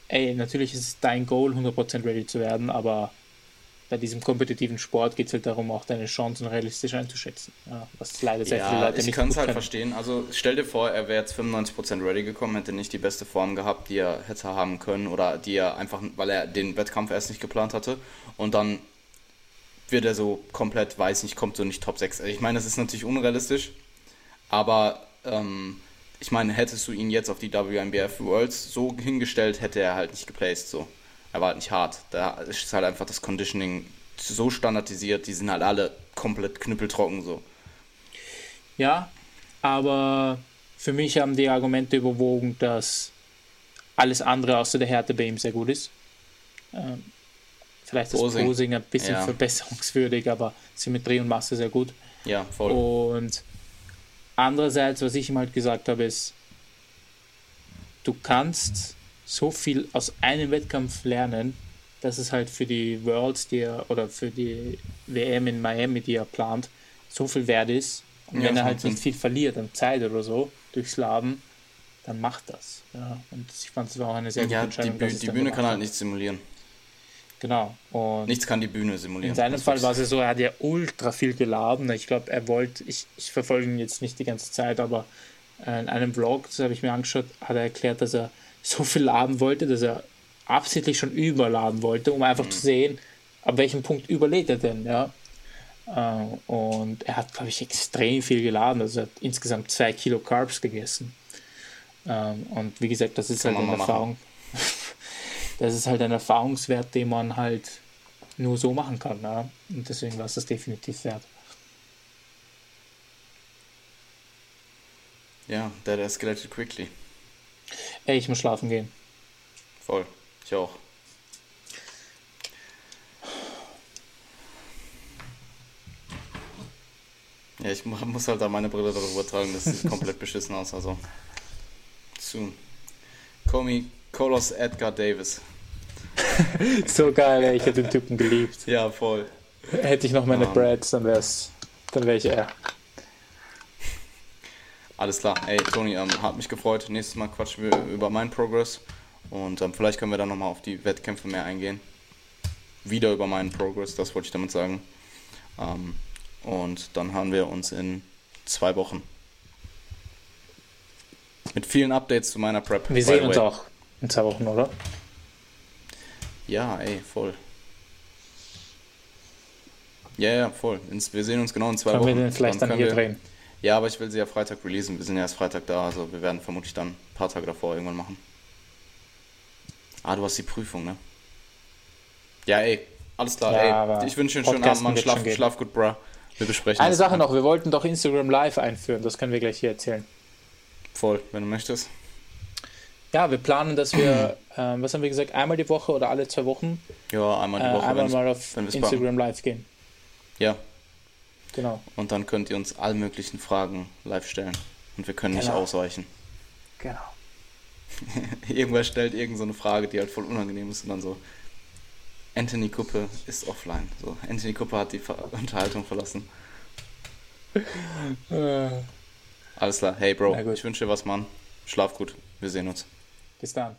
ey, natürlich ist es dein Goal, 100% ready zu werden, aber bei diesem kompetitiven Sport geht es halt darum, auch deine Chancen realistisch einzuschätzen. Ja, was leider sehr ja, viele Leute ich kann es halt verstehen. Also stell dir vor, er wäre jetzt 95% ready gekommen, hätte nicht die beste Form gehabt, die er hätte haben können oder die er einfach, weil er den Wettkampf erst nicht geplant hatte und dann wird er so komplett, weiß nicht, kommt so nicht Top 6. Also ich meine, das ist natürlich unrealistisch, aber ähm, ich meine, hättest du ihn jetzt auf die WNBF Worlds so hingestellt, hätte er halt nicht geplaced so er war halt nicht hart. Da ist halt einfach das Conditioning so standardisiert, die sind halt alle komplett knüppeltrocken so. Ja, aber für mich haben die Argumente überwogen, dass alles andere außer der Härte bei ihm sehr gut ist. Ähm, vielleicht das Posing, Posing ein bisschen ja. verbesserungswürdig, aber Symmetrie und Masse sehr gut. Ja, voll. Und andererseits, was ich ihm halt gesagt habe, ist, du kannst so viel aus einem Wettkampf lernen, dass es halt für die Worlds, die er, oder für die WM in Miami, die er plant, so viel wert ist. Und Ja, wenn er halt nicht viel verliert an Zeit oder so durchs Laden, dann macht das. Ja. Und ich fand es auch eine sehr gute Ja, die, Entscheidung. Dass es die Bühne kann halt hat. nicht simulieren. Genau. Und Nichts kann die Bühne simulieren. in seinem Fall war es so, er hat ja ultra viel geladen. Ich glaube, er wollte, ich, ich verfolge ihn jetzt nicht die ganze Zeit, aber äh, in einem Vlog, das habe ich mir angeschaut, hat er erklärt, dass er so viel laden wollte, dass er absichtlich schon überladen wollte, um einfach zu sehen, ab welchem Punkt überlädt er denn, ja. Äh, und er hat, glaube ich, extrem viel geladen, also er hat insgesamt zwei Kilo Carbs gegessen. Ähm, und wie gesagt, das ist Kann halt eine machen. Erfahrung. das ist halt ein Erfahrungswert, den man halt nur so machen kann. Ja? Und deswegen war es das definitiv wert. Ja, that escalated quickly. Ey, ich muss schlafen gehen. Voll. Ich auch. Ja, ich mu- muss halt da meine Brille darüber tragen, das sieht komplett beschissen aus, also. Soon. Call me Colos Edgar Davis. So geil, ey, ich hätte den Typen geliebt. Ja, voll. Hätte ich noch meine Ah. Brads, dann wär's, dann wäre ich er. Alles klar. Ey, Toni, ähm, hat mich gefreut. Nächstes Mal quatschen wir über meinen Progress. Und ähm, vielleicht können wir dann nochmal auf die Wettkämpfe mehr eingehen. Wieder über meinen Progress, das wollte ich damit sagen. Ähm, und dann hören wir uns in zwei Wochen. Mit vielen Updates zu meiner Prep. Wir sehen uns auch in zwei Wochen, oder? Ja, ey, voll. Ja, ja, voll. Wir sehen uns genau in zwei Können wir Wochen. den vielleicht dann können hier wir, drehen? Ja, aber ich will sie ja Freitag releasen. Wir sind ja erst Freitag da, also wir werden vermutlich dann ein paar Tage davor irgendwann machen. Ah, du hast die Prüfung, ne? Ja, ey, alles klar, Ja, ey. Ich wünsche dir einen schönen Abend, Mann. Schlaf, schlaf gut, bruh. Wir besprechen Eine. Sache noch, wir wollten doch Instagram Live einführen, das können wir gleich hier erzählen. Voll, wenn du möchtest. Ja, wir planen, dass wir, ähm, was haben wir gesagt, einmal die Woche oder alle zwei Wochen Ja, einmal äh, die Woche. einmal wenn mal auf Instagram Live gehen. Ja, Genau. und dann könnt ihr uns all möglichen Fragen live stellen. Und wir können nicht Genau. ausweichen. Genau. Irgendwer stellt irgend so eine Frage, die halt voll unangenehm ist und dann so, Anthony Kuppe ist offline. So, Anthony Kuppe hat die Ver Unterhaltung verlassen. Alles klar, hey Bro, ich wünsche dir was, Mann. Schlaf gut, wir sehen uns. bis dann.